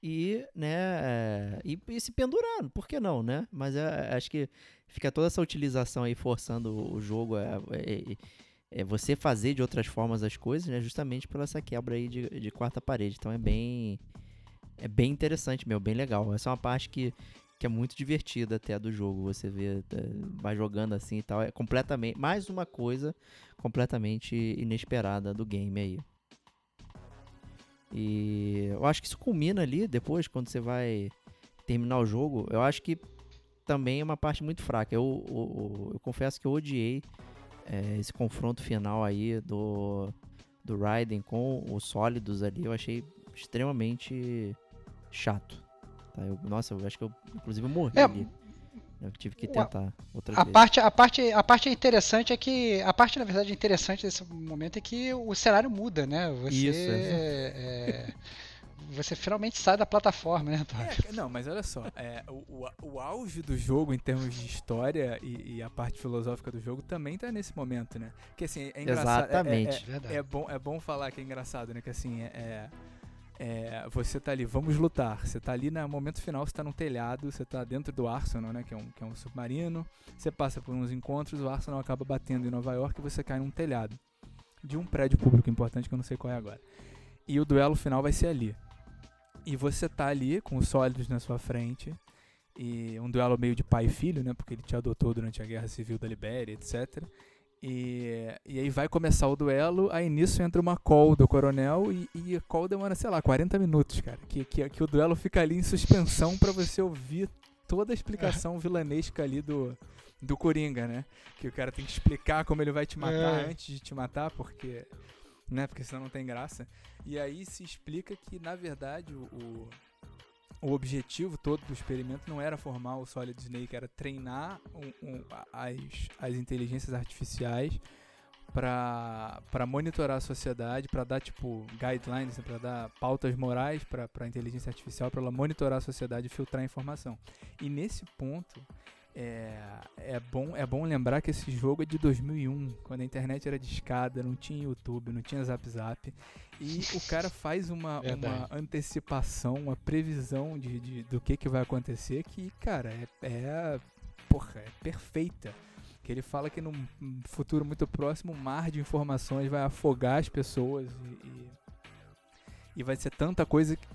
e, né, é, e, e, se pendurar, por que não, né? Mas é, acho que fica toda essa utilização aí forçando o, jogo é, é, é, você fazer de outras formas as coisas, né? Justamente pela essa quebra aí de, de quarta parede. Então é bem é bem interessante, meu, bem legal. Essa é uma parte que, que é muito divertida até do jogo. Você vê, é, vai jogando assim e tal. É completamente. Mais uma coisa completamente inesperada do game aí. E eu acho que isso culmina ali depois, quando você vai terminar o jogo. Eu acho que também é uma parte muito fraca. Eu, eu, eu confesso que eu odiei é, esse confronto final aí do, do Raiden com os sólidos ali. Eu achei extremamente chato. Tá? Eu, nossa, eu acho que eu, inclusive, eu morri é, ali. Eu tive que tentar outra a vez. Parte, a, parte, a parte interessante é que. A parte, na verdade, interessante desse momento é que o cenário muda, né? Você. Isso, é, você finalmente sai da plataforma, né, é, Não, mas olha só, é, o, o, o, auge do jogo em termos de história e, e, a parte filosófica do jogo também tá nesse momento, né? Que assim, é engraçado. É, é, Exatamente. É, é, bom, é bom falar que é engraçado, né? Que assim, é, é, você tá ali, vamos lutar. Você tá ali no momento final, você tá no telhado, você tá dentro do Arsenal, né? Que é um, que é um submarino. Você passa por uns encontros, o Arsenal acaba batendo em Nova York e você cai num telhado de um prédio público importante que eu não sei qual é agora. E o duelo final vai ser ali. E você tá ali com os sólidos na sua frente. E um duelo meio de pai e filho, né? Porque ele te adotou durante a Guerra Civil da Libéria, etc. E, e aí vai começar o duelo, aí nisso entra uma call do coronel e, e a call demora, sei lá, 40 minutos, cara. Que, que, que o duelo fica ali em suspensão para você ouvir toda a explicação vilanesca ali do, do Coringa, né? Que o cara tem que explicar como ele vai te matar é. antes de te matar, porque. Né? Porque senão não tem graça. E aí se explica que, na verdade, o, o objetivo todo do experimento não era formar o Solid Snake, era treinar um, um, as, as inteligências artificiais pra monitorar a sociedade, pra dar, tipo, guidelines, pra dar pautas morais pra, pra inteligência artificial, pra ela monitorar a sociedade e filtrar a informação. E nesse ponto, é, é, bom, é bom lembrar que esse jogo é de 2001, quando a internet era discada, não tinha YouTube, não tinha Zap Zap. E o cara faz uma, uma antecipação, uma previsão de, de, do que, que vai acontecer que, cara, é, é, porra, é perfeita. Que ele fala que num futuro muito próximo, o mar de informações vai afogar as pessoas e, e, e vai ser tanta coisa que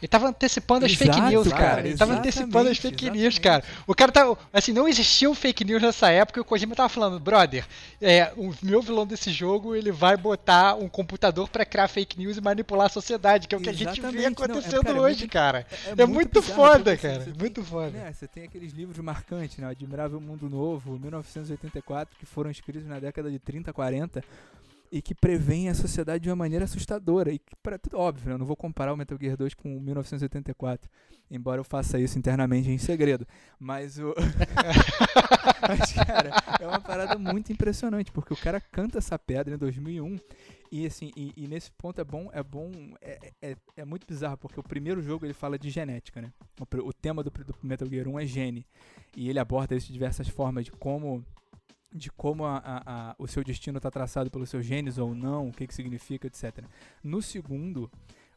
ele tava antecipando as Exato, fake news, cara, cara. Ele tava antecipando as fake exatamente. news, cara. O cara tá. Assim, não existiam fake news nessa época e o Kojima tava falando, brother, é, o meu vilão desse jogo, ele vai botar um computador pra criar fake news e manipular a sociedade, que é o que a gente vê Exatamente, não, é, acontecendo cara, é hoje, muito- cara. É muito bizarro, foda, assim, cara, tem- muito foda. né, você tem aqueles livros marcantes, né? Admirável Mundo Novo, 1984, que foram escritos na década de 30, 40 e que prevêem a sociedade de uma maneira assustadora. E que, para tudo óbvio, né, eu não vou comparar o Metal Gear 2 com o 1984, embora eu faça isso internamente em segredo. Mas o. Mas, cara, é uma parada muito impressionante, porque o cara canta essa pedra em 2001 e assim, e, e nesse ponto é bom, é bom, é, é, é muito bizarro, porque o primeiro jogo ele fala de genética, né? O, o tema do, do Metal Gear 1 é gene. E ele aborda isso de diversas formas, de como de como a- a- a- o seu destino está traçado pelos seus genes ou não, o que, que significa, etc. No segundo,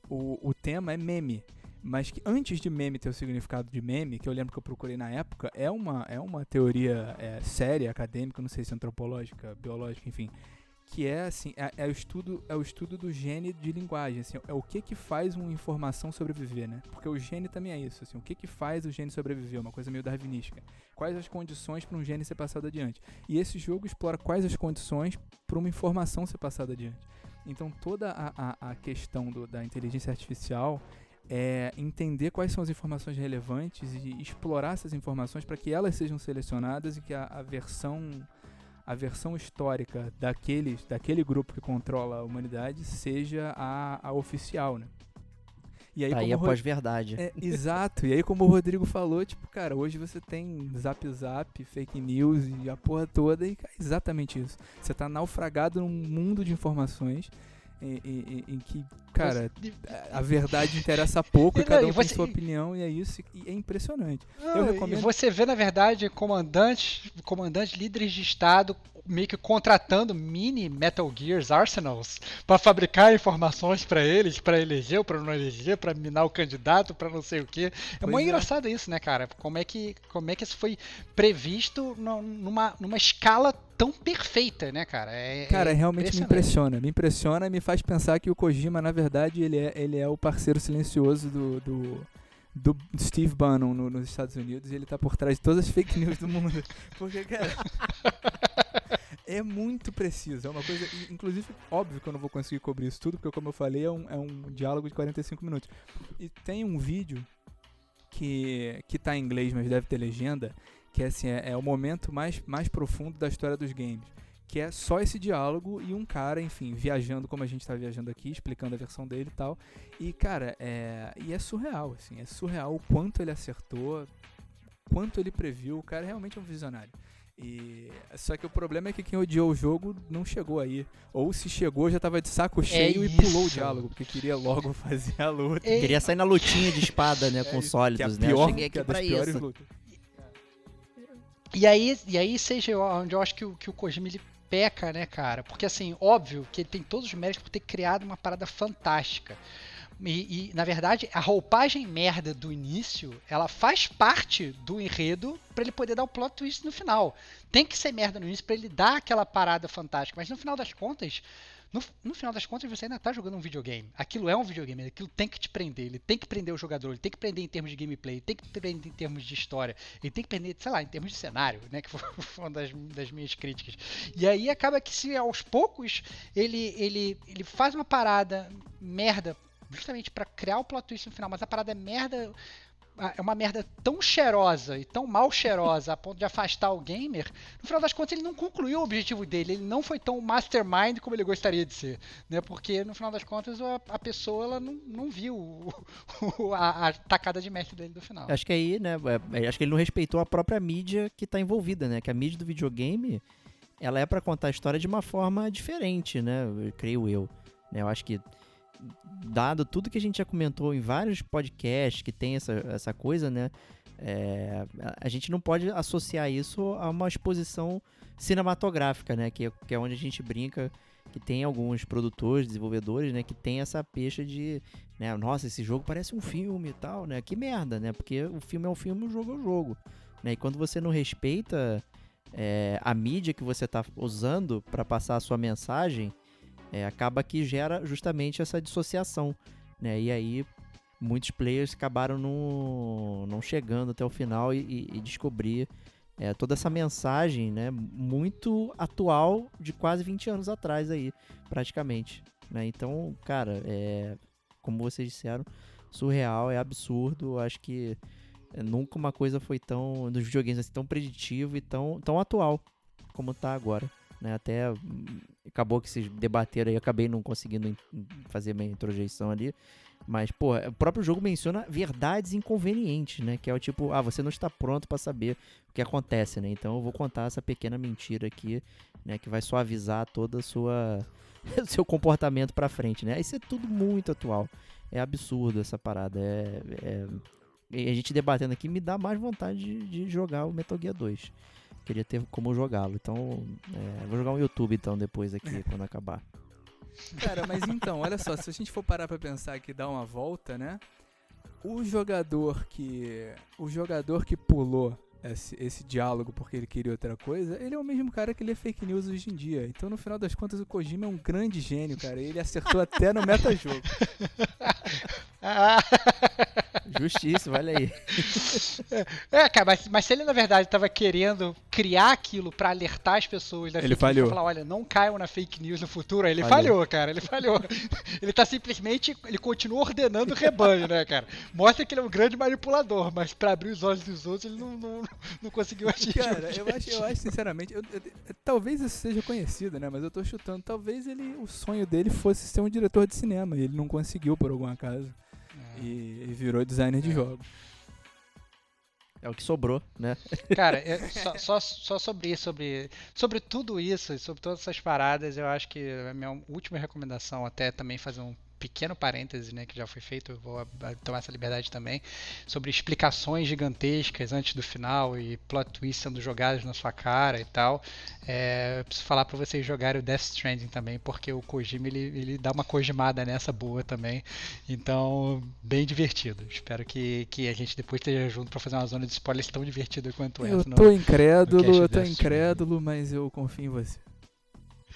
o, o tema é meme. Mas que antes de meme ter o significado de meme, que eu lembro que eu procurei na época, é uma, é uma teoria é, séria, acadêmica, não sei se antropológica, biológica, enfim, que é assim, é, é o estudo, é o estudo do gene de linguagem, assim, é o que que faz uma informação sobreviver, né? Porque o gene também é isso, assim, o que que faz o gene sobreviver, uma coisa meio darwinística. Quais as condições para um gene ser passado adiante? E esse jogo explora quais as condições para uma informação ser passada adiante. Então toda a, a, a questão do- da inteligência artificial é entender quais são as informações relevantes e explorar essas informações para que elas sejam selecionadas e que a, a versão a versão histórica daqueles, daquele grupo que controla a humanidade seja a, a oficial, né? E aí, Tá aí a pós-verdade. é, exato. E aí, como o Rodrigo falou, tipo, cara, hoje você tem zap zap, fake news e a porra toda, e é exatamente isso. Você tá naufragado num mundo de informações em, em- em- em que, cara, a verdade interessa pouco, e E cada um e tem você- sua opinião, e é isso, e é impressionante. Não, Eu e recomendo- você vê, na verdade, comandantes, comandantes líderes de Estado meio que contratando mini Metal Gears Arsenals para fabricar informações para eles, para eleger ou para não eleger, para minar o candidato, para não sei o quê. É Pois muito é. engraçado isso, né, cara? Como é que, como é que isso foi previsto numa, numa escala tão perfeita, né, cara? É, Cara, é realmente me impressiona. Me impressiona e me faz pensar que o Kojima, na verdade, ele é, ele é o parceiro silencioso do, do, do Steve Bannon no- nos Estados Unidos e ele tá por trás de todas as fake news do mundo. Porque, cara. É muito preciso, é uma coisa. Inclusive, óbvio que eu não vou conseguir cobrir isso tudo, porque, como eu falei, é um, é um diálogo de 45 minutos. E tem um vídeo que, que tá em inglês, mas deve ter legenda, que é assim, é, é o momento mais, mais profundo da história dos games. Que é só esse diálogo e um cara, enfim, viajando como a gente tá viajando aqui, explicando a versão dele e tal. E, cara, é. E é surreal, assim, é surreal o quanto ele acertou, quanto ele previu. O cara realmente é um visionário. E só que o problema é que quem odiou o jogo não chegou aí. Ou se chegou, já tava de saco cheio e pulou o diálogo, porque queria logo fazer a luta. É, Queria sair na lutinha de espada, né, com É isso, sólidos, que é né? a Eu pior, cheguei que é aqui pra piores isso. lutas. E aí, e aí seja onde eu acho que o, que o Kojima ele peca, né, cara? Porque assim, óbvio que ele tem todos os méritos por ter criado uma parada fantástica. E, e, na verdade, a roupagem merda do início, ela faz parte do enredo pra ele poder dar o plot twist no final. Tem que ser merda no início pra ele dar aquela parada fantástica, mas no final das contas, no, no final das contas você ainda tá jogando um videogame. Aquilo é um videogame, aquilo tem que te prender, ele tem que prender o jogador, ele tem que prender em termos de gameplay, ele tem que prender em termos de história, ele tem que prender, sei lá, em termos de cenário, né, que foi, foi uma das, das minhas críticas. E aí acaba que se aos poucos ele ele ele faz uma parada merda justamente pra criar o plot twist no final, mas a parada é merda é uma merda tão cheirosa e tão mal cheirosa a ponto de afastar o gamer, no final das contas ele não concluiu o objetivo dele, ele não foi tão mastermind como ele gostaria de ser, né? Porque no final das contas a, a pessoa ela não, não viu o- o- a, a tacada de mestre dele do final. Acho que aí, né, é- é- acho que ele não respeitou a própria mídia que tá envolvida, né? Que a mídia do videogame ela é para contar a história de uma forma diferente, né? Eu creio eu. Né? Eu acho que dado tudo que a gente já comentou em vários podcasts que tem essa, essa coisa, né? É, a gente não pode associar isso a uma exposição cinematográfica, né? Que, que é onde a gente brinca que tem alguns produtores, desenvolvedores, né, que tem essa pecha de, né, nossa, esse jogo parece um filme e tal, né? Que merda, né? Porque o filme é um filme, o jogo é um jogo, né? E quando você não respeita é, a mídia que você está usando para passar a sua mensagem, é, acaba que gera justamente essa dissociação, né? E aí muitos players acabaram não, não chegando até o final e, e descobrir é, toda essa mensagem, né, muito atual de quase 20 anos atrás aí, praticamente, né? Então, cara, é, como vocês disseram, surreal, é absurdo, acho que é, nunca uma coisa foi tão, nos videogames, assim, tão preditivo e tão, tão atual como tá agora, né? Até acabou que vocês debateram aí, acabei não conseguindo fazer minha introjeição ali, mas, pô, o próprio jogo menciona verdades inconvenientes, né? Que é o tipo, ah, você não está pronto para saber o que acontece, né? Então eu vou contar essa pequena mentira aqui, né? Que vai suavizar toda a sua... o seu comportamento pra frente, né? Isso é tudo muito atual. É absurdo essa parada. É, é... E a gente debatendo aqui me dá mais vontade de, de jogar o Metal Gear 2. Queria ter como jogá-lo. Então, é... vou jogar um YouTube então depois aqui, quando acabar. Cara, mas então, olha só, se a gente for parar pra pensar que dá uma volta, né? O jogador que. O jogador que pulou esse, esse, diálogo porque ele queria outra coisa, ele é o mesmo cara que lê fake news hoje em dia. Então, no final das contas, o Kojima é um grande gênio, cara. Ele acertou até no metajogo. Justiça, olha aí. É, cara, mas, mas, se ele na verdade estava querendo criar aquilo para alertar as pessoas da ele fake falhou. news, falar, olha, não caiam na fake news no futuro, ele falhou, falhou cara, ele falhou. ele tá simplesmente, ele continua ordenando o rebanho, né, cara? Mostra que ele é um grande manipulador, mas para abrir os olhos dos outros ele não, não, não conseguiu atingir. Cara, eu acho, eu acho sinceramente, eu, eu, talvez isso seja conhecido, né, mas eu tô chutando, talvez ele, o sonho dele fosse ser um diretor de cinema, e ele não conseguiu por algum acaso. E, e virou designer de é. jogos. É o que sobrou, né? Cara, é, só, só, só, sobre, sobre, sobre tudo isso, sobre todas essas paradas, eu acho que a minha última recomendação, até também fazer um pequeno parêntese né, que já foi feito, vou tomar essa liberdade também, sobre explicações gigantescas antes do final e plot twists sendo jogados na sua cara e tal. É, eu preciso falar para vocês jogarem o Death Stranding também, porque o Kojima ele, ele dá uma kojimada nessa boa também. Então, bem divertido. Espero que, que a gente depois esteja junto para fazer uma zona de spoilers tão divertida quanto eu essa. Eu tô no, incrédulo, no eu tô incrédulo, mas eu confio em você.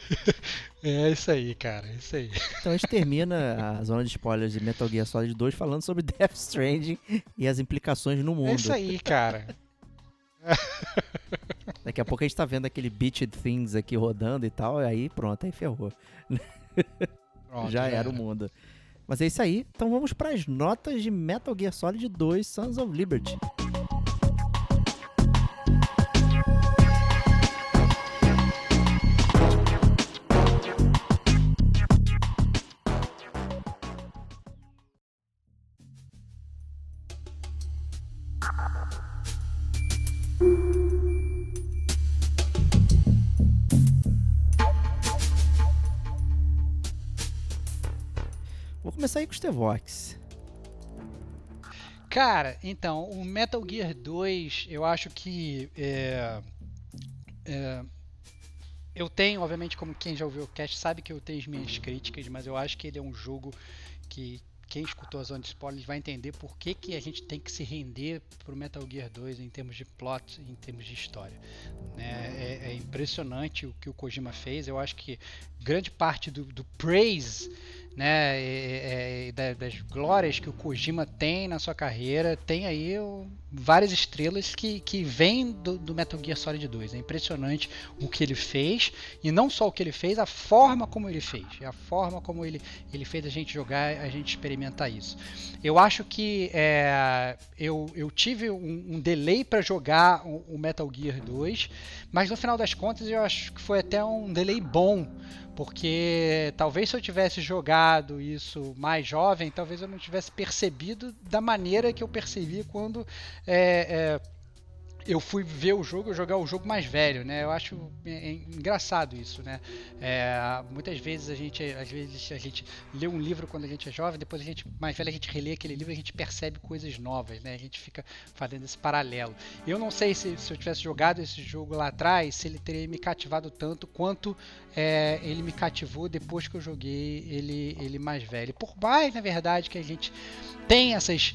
É isso aí, cara, é isso aí. Então a gente termina a zona de spoilers de Metal Gear Solid 2 falando sobre Death Stranding e as implicações no mundo. É isso aí, cara. Daqui a pouco a gente tá vendo aquele Beached Things aqui rodando e tal, e aí pronto, aí ferrou. Pronto, já, era, era o mundo. Mas é isso aí, então vamos para as notas de Metal Gear Solid 2 Sons of Liberty. Começar aí com o Stevox. Cara, então, o Metal Gear 2, eu acho que. É, é, eu tenho, obviamente, como quem já ouviu o cast sabe que eu tenho as minhas críticas, mas eu acho que ele é um jogo que quem escutou a zona de spoilers vai entender por que, que a gente tem que se render pro Metal Gear 2 em termos de plot, em termos de história. Né? É, é, impressionante o que o Kojima fez. Eu acho que grande parte do, do praise né, e, e, das glórias que o Kojima tem na sua carreira, tem aí o, várias estrelas que, que vêm do, do, Metal Gear Solid 2. É impressionante o que ele fez, e não só o que ele fez, a forma como ele fez, a forma como ele, ele fez a gente jogar, a gente experimentar isso. Eu acho que é, eu, eu tive um, um delay para jogar o, o Metal Gear 2, mas no final das contas eu acho que foi até um delay bom, porque talvez se eu tivesse jogado isso mais jovem, talvez eu não tivesse percebido da maneira que eu percebi quando é, é, eu fui ver o jogo, jogar o jogo mais velho, né? Eu acho é, é engraçado isso, né? É, muitas vezes a gente, às vezes a gente lê um livro quando a gente é jovem, depois a gente mais velho a gente relê aquele livro, e a gente percebe coisas novas, né? A gente fica fazendo esse paralelo. Eu não sei se, se eu tivesse jogado esse jogo lá atrás, se ele teria me cativado tanto quanto é, ele me cativou depois que eu joguei ele, ele mais velho. Por mais, na verdade, que a gente tem essas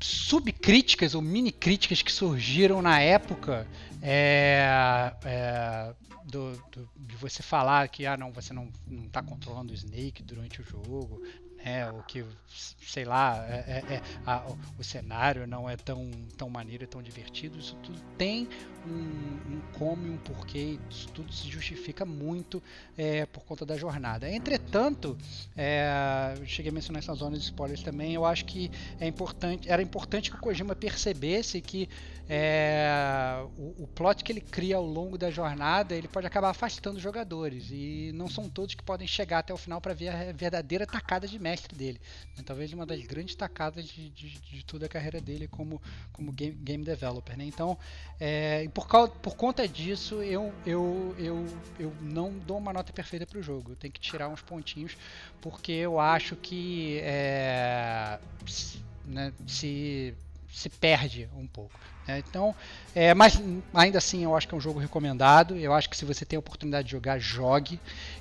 subcríticas ou mini críticas que surgiram na época é, é, do, do, de você falar que ah não você não está controlando o Snake durante o jogo né o que sei lá é, é, é a, o cenário não é tão tão maneiro tão divertido isso tudo tem um, um como e um porquê, isso tudo se justifica muito é, por conta da jornada. Entretanto, é, cheguei a mencionar essa zona de spoilers também, eu acho que é importante, era importante que o Kojima percebesse que é, o, o, plot que ele cria ao longo da jornada ele pode acabar afastando os jogadores e não são todos que podem chegar até o final para ver a verdadeira tacada de mestre dele. Né? Talvez uma das grandes tacadas de, de, de, toda a carreira dele como, como game, game developer. Né? Então, é, por, causa, por conta disso, eu, eu, eu, eu não dou uma nota perfeita para o jogo. Eu tenho que tirar uns pontinhos, porque eu acho que é, né, se, se perde um pouco. Né? Então, é, mas ainda assim eu acho que é um jogo recomendado. Eu acho que se você tem a oportunidade de jogar, jogue.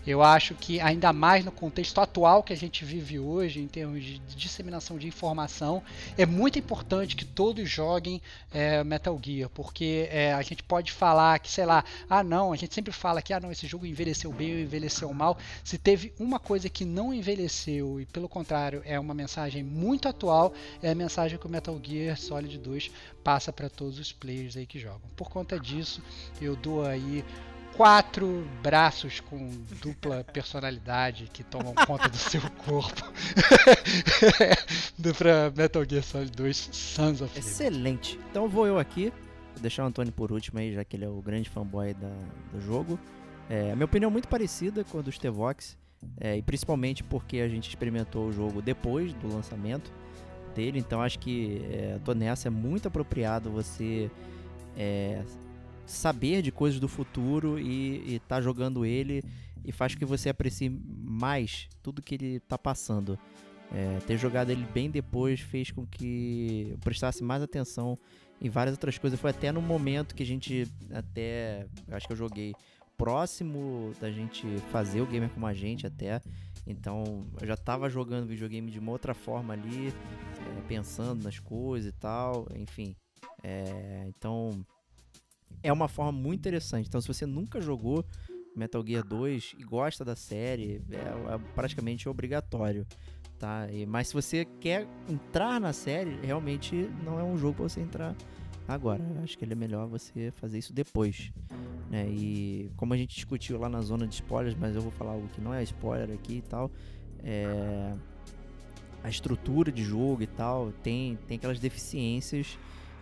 Eu acho que ainda mais no contexto atual que a gente vive hoje, em termos de disseminação de informação, é muito importante que todos joguem é, Metal Gear, porque é, a gente pode falar que, sei lá, ah não, a gente sempre fala que ah não, esse jogo envelheceu bem ou envelheceu mal. Se teve uma coisa que não envelheceu e pelo contrário é uma mensagem muito atual, é a mensagem que o Metal Gear Solid 2 passa para todos os players aí que jogam. Por conta disso, eu dou aí quatro braços com dupla personalidade que tomam conta do seu corpo para Metal Gear Solid 2 Sons of Excelente. Então vou eu aqui, vou deixar o Antônio por último aí, já que ele é o grande fanboy da, do jogo. É, minha opinião é muito parecida com a do Stevox, é, e principalmente porque a gente experimentou o jogo depois do lançamento dele, então acho que é, tô nessa, é muito apropriado você é, saber de coisas do futuro e estar tá jogando ele e faz com que você aprecie mais tudo que ele está passando. É, ter jogado ele bem depois fez com que eu prestasse mais atenção em várias outras coisas. Foi até no momento que a gente até, acho que eu joguei próximo da gente fazer o gamer como a gente até. Então eu já estava jogando videogame de uma outra forma ali, é, pensando nas coisas e tal, enfim. É, então é uma forma muito interessante. Então se você nunca jogou Metal Gear 2 e gosta da série, é, é praticamente obrigatório. Tá? E, mas se você quer entrar na série, realmente não é um jogo para você entrar agora. Acho que ele é melhor você fazer isso depois. Né? E como a gente discutiu lá na zona de spoilers, mas eu vou falar algo que não é spoiler aqui e tal. É... A estrutura de jogo e tal tem, tem aquelas deficiências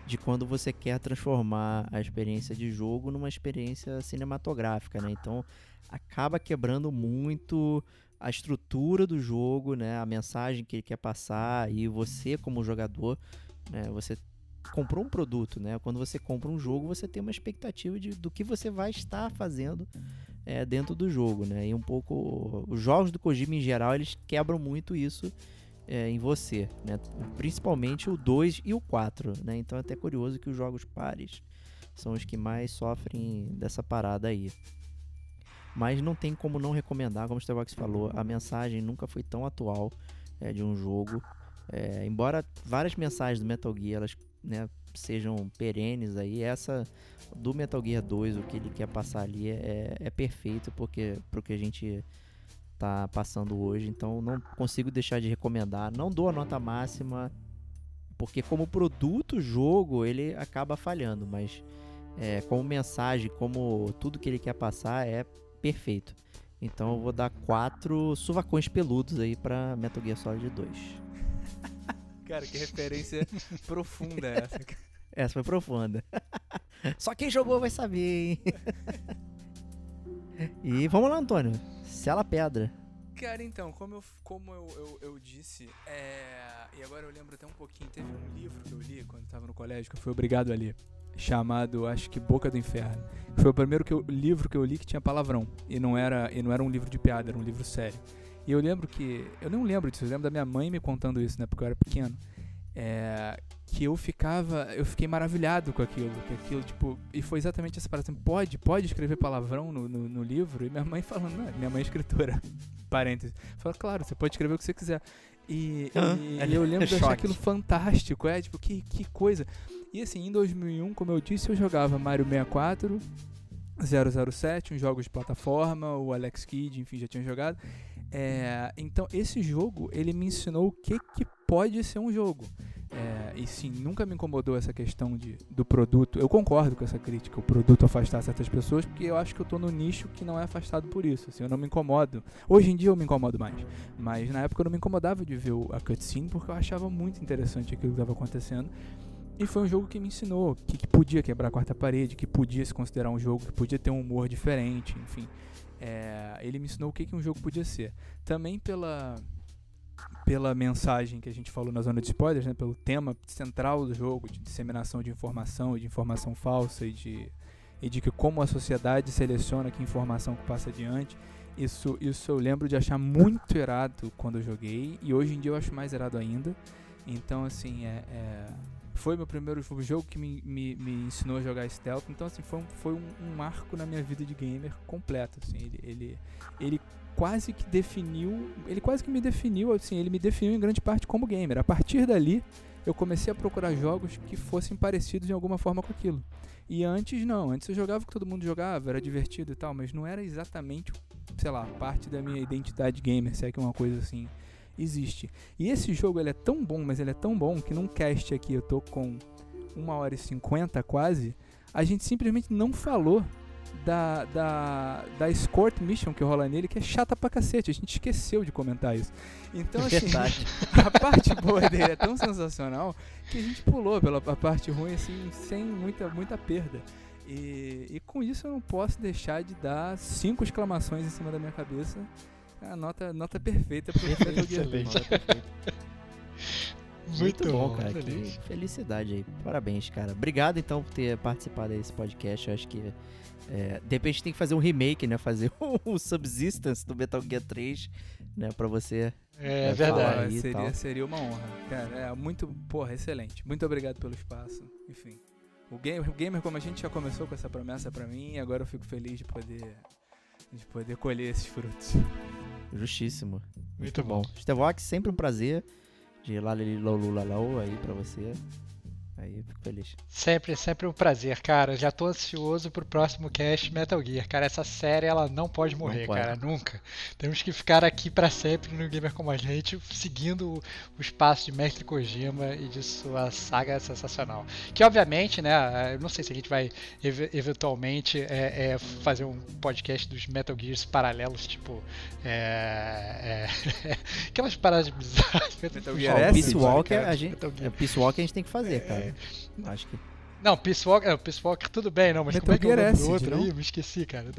de quando você quer transformar a experiência de jogo numa experiência cinematográfica, né? Então acaba quebrando muito a estrutura do jogo, né? A mensagem que ele quer passar e você como jogador, né? Você comprou um produto, né? Quando você compra um jogo, você tem uma expectativa de, do que você vai estar fazendo é, dentro do jogo, né? E um pouco os jogos do Kojima em geral eles quebram muito isso é, em você, né? Principalmente o 2 e o 4, né? Então é até curioso que os jogos pares são os que mais sofrem dessa parada aí. Mas não tem como não recomendar, como o Starbucks falou, a mensagem nunca foi tão atual é, de um jogo. É, embora várias mensagens do Metal Gear elas né, sejam perenes aí. Essa do Metal Gear 2, o que ele quer passar ali é, é perfeito porque pro que a gente tá passando hoje. Então não consigo deixar de recomendar. Não dou a nota máxima porque como produto jogo ele acaba falhando, mas é, como mensagem, como tudo que ele quer passar é perfeito. Então eu vou dar quatro suvacões peludos aí para Metal Gear Solid 2. Cara, que referência profunda é essa. Essa foi profunda. Só quem jogou vai saber, hein? e vamos lá, Antônio. Sela pedra. Cara, então, como eu, como eu, eu, eu disse, é, e agora eu lembro até um pouquinho, teve um livro que eu li quando eu tava no colégio, que eu fui obrigado a ler, chamado, acho que Boca do Inferno. Foi o primeiro que eu- livro que eu li que tinha palavrão, e não, era, e não era um livro de piada, era um livro sério. E eu lembro que, eu não lembro disso, eu lembro da minha mãe me contando isso, né, porque eu era pequeno, é, que eu ficava, eu fiquei maravilhado com aquilo, que aquilo, tipo, e foi exatamente essa parada, assim, pode, pode escrever palavrão no, no, no livro? E minha mãe falando, minha mãe é escritora, parênteses, falou, claro, você pode escrever o que você quiser. E, Ah, e eu lembro de achar aquilo fantástico, é, tipo, que, que coisa. E assim, em 2001, como eu disse, eu jogava Mario 64, 007, uns jogos de plataforma, o Alex Kidd, enfim, já tinha jogado. É, então, esse jogo, ele me ensinou o que, que pode ser um jogo. É, e sim, nunca me incomodou essa questão de, do produto. Eu concordo com essa crítica, o produto afastar certas pessoas, porque eu acho que eu tô no nicho que não é afastado por isso. Assim, eu não me incomodo. Hoje em dia eu me incomodo mais. Mas na época eu não me incomodava de ver a cutscene, porque eu achava muito interessante aquilo que estava acontecendo. E foi um jogo que me ensinou que, que podia quebrar a quarta parede, que podia se considerar um jogo, que podia ter um humor diferente, enfim. É, ele me ensinou o que, que um jogo podia ser. Também pela, pela mensagem que a gente falou na zona de spoilers, né, pelo tema central do jogo, de disseminação de informação e de informação falsa e de, e de que como a sociedade seleciona que informação que passa adiante. Isso, isso eu lembro de achar muito irado quando eu joguei e hoje em dia eu acho mais irado ainda. Então, assim, é, é- foi meu primeiro jogo- jogo que me, me, me ensinou a jogar stealth. Então, assim, foi, um, foi um, um marco na minha vida de gamer completo. Assim, ele, ele, ele quase que definiu, ele quase que me definiu, assim, ele me definiu em grande parte como gamer. A partir dali, eu comecei a procurar jogos que fossem parecidos de alguma forma com aquilo. E antes não, antes eu jogava o que todo mundo jogava, era divertido e tal, mas não era exatamente, sei lá, parte da minha identidade gamer, se é que uma coisa assim existe. E esse jogo ele é tão bom, mas ele é tão bom que num cast aqui eu tô com 1 hora e 50 quase, a gente simplesmente não falou da, da, da escort mission que rola nele, que é chata pra cacete. A gente esqueceu de comentar isso. Então, assim, Verdade. a parte boa dele é tão sensacional que a gente pulou pela a parte ruim, assim, sem muita, muita perda. E, e com isso eu não posso deixar de dar cinco exclamações em cima da minha cabeça. A nota, nota perfeita pro Excelente. Nota perfeita. Muito, bom, cara. Que felicidade aí. Parabéns, cara. Obrigado, então, por ter participado desse podcast. Eu acho que, é, de repente, tem que fazer um remake, né? Fazer o Subsistence do Metal Gear 3, né? Pra você. É verdade. falar aí e seria, tal. seria uma honra. Cara, é muito, porra, excelente. Muito obrigado pelo espaço. Enfim. O gamer, o gamer, como a gente já começou com essa promessa pra mim, agora eu fico feliz de poder, de poder colher esses frutos. Justíssimo. Muito bom. Stevox, sempre um prazer. De lalilolulalau aí pra você. Aí, fico feliz. Sempre, sempre um prazer, cara. Já tô ansioso pro próximo cast Metal Gear. Cara, essa série ela não pode morrer, pode. cara, nunca. Temos que ficar aqui pra sempre no Gamer como a gente, seguindo o, o espaço de Mestre Kojima e de sua saga sensacional. Que obviamente, né, eu não sei se a gente vai ev- eventualmente é, é, fazer um podcast dos Metal Gears paralelos, tipo é, é, aquelas paradas bizarras. Metal Gear Peace Walker, a gente, é, Peace Walker a gente tem que fazer, cara. Acho que. Não, Peace Walker, é, Peace Walker tudo bem, não, mas Metal como é que é o Gear do Acid, outro não? aí? Me esqueci, cara.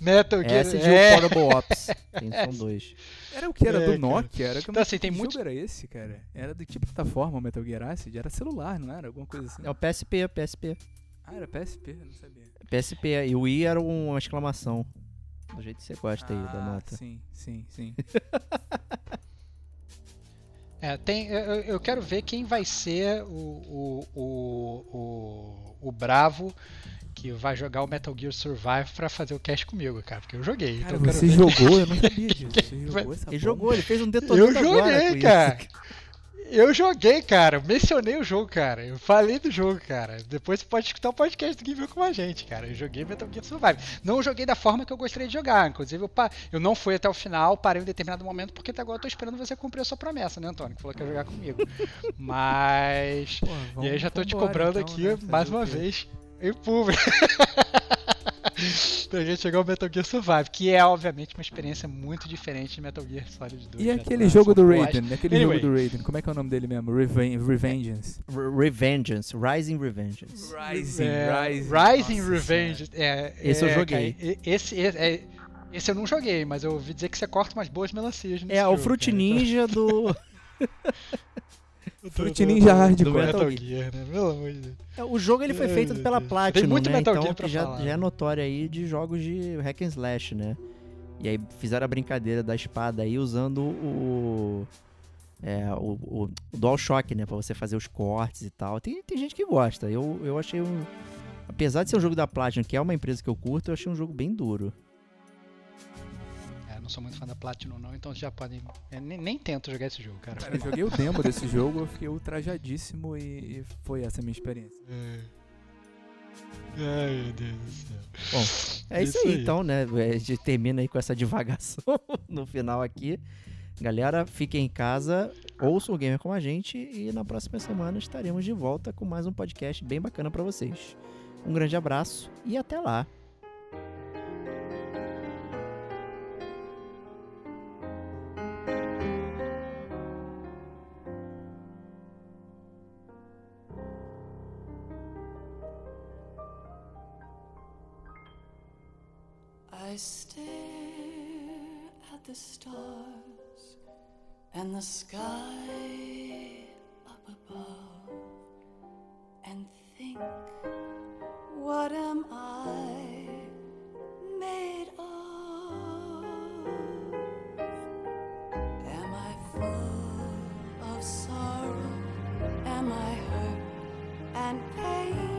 Metal Gear Essa de é, o Portable Ops. Tem, são dois. Era o que? Era É, do cara. Nokia? Era Então, assim, tem que muito- jogo era esse, cara? Era de que plataforma o Metal Gear Acid? Era celular, não era? Alguma coisa assim? É o PSP, PSP. Ah, era PSP, eu não sabia. PSP. E o I era um, uma exclamação. Do jeito que você gosta aí da Ah, nota. Sim, sim, sim. É, tem, eu, eu- quero ver quem vai ser o, o, o, o, o bravo que vai jogar o Metal Gear Survive pra fazer o cast comigo, cara. Porque eu joguei. Cara, então eu quero você ver. jogou? Eu não sabia disso. Você jogou essa Ele jogou, ele fez um detonando Eu agora joguei, com cara. isso. Eu joguei, cara. Mencionei o jogo, cara. Eu falei do jogo, cara. Depois você pode escutar o podcast do Game com a gente, cara. Eu joguei Metal Gear Survive. Não joguei da forma que eu gostaria de jogar. Inclusive, eu, pa- eu não fui até o final, parei em um determinado momento, porque até agora eu tô esperando você cumprir a sua promessa, né, Antônio? Que falou que ia jogar comigo. Mas. Pô, e aí vamos- já tô te cobrando então, aqui né? Mais uma vez em público. pra gente jogar o Metal Gear Survive, que é obviamente uma experiência muito diferente de Metal Gear Solid 2. E já aquele jogo do Raiden? Aquele Anyway. jogo do Raiden, como é que é o nome dele mesmo? Reven Revengeance. Re- Revengeance, Rising Revengeance. Rising, É, Rising. Rising Nossa Revenge. É, Esse eu é, joguei. cara, e- esse, esse, é- Esse eu não joguei, mas eu ouvi dizer que você corta umas boas melancias É, o jogo, Fruit cara. Ninja do. Do- Fruit Ninja Hardcore. Do Metal Metal Gear, né? Pelo amor de Deus. É, O jogo ele foi feito pela. Platinum, Tem muito né? Metal então Gear pra que já, falar, já é notório aí de jogos de hack and slash, né? E aí fizeram a brincadeira da espada aí usando o é, o, o, o DualShock, né? Pra você fazer os cortes e tal. Tem, tem gente que gosta. Eu, eu achei um... Apesar de ser um jogo da Platinum, que é uma empresa que eu curto, eu achei um jogo bem duro. É, não sou muito fã da Platinum, não, então já podem. eu nem, nem tento jogar esse jogo, cara. Cara, eu joguei o demo desse jogo, eu fiquei ultrajadíssimo e, e foi essa a minha experiência. Ai, meu Deus do céu. É isso, Isso aí, aí. então, né? A gente termina aí com essa divagação no final aqui. Galera, fiquem em casa, ouçam o Gamer com a gente e na próxima semana estaremos de volta com mais um podcast bem bacana pra vocês. Um grande abraço e até lá. I stare at the stars and the sky up above and think, what am I made of? Am I full of sorrow? Am I hurt and pain?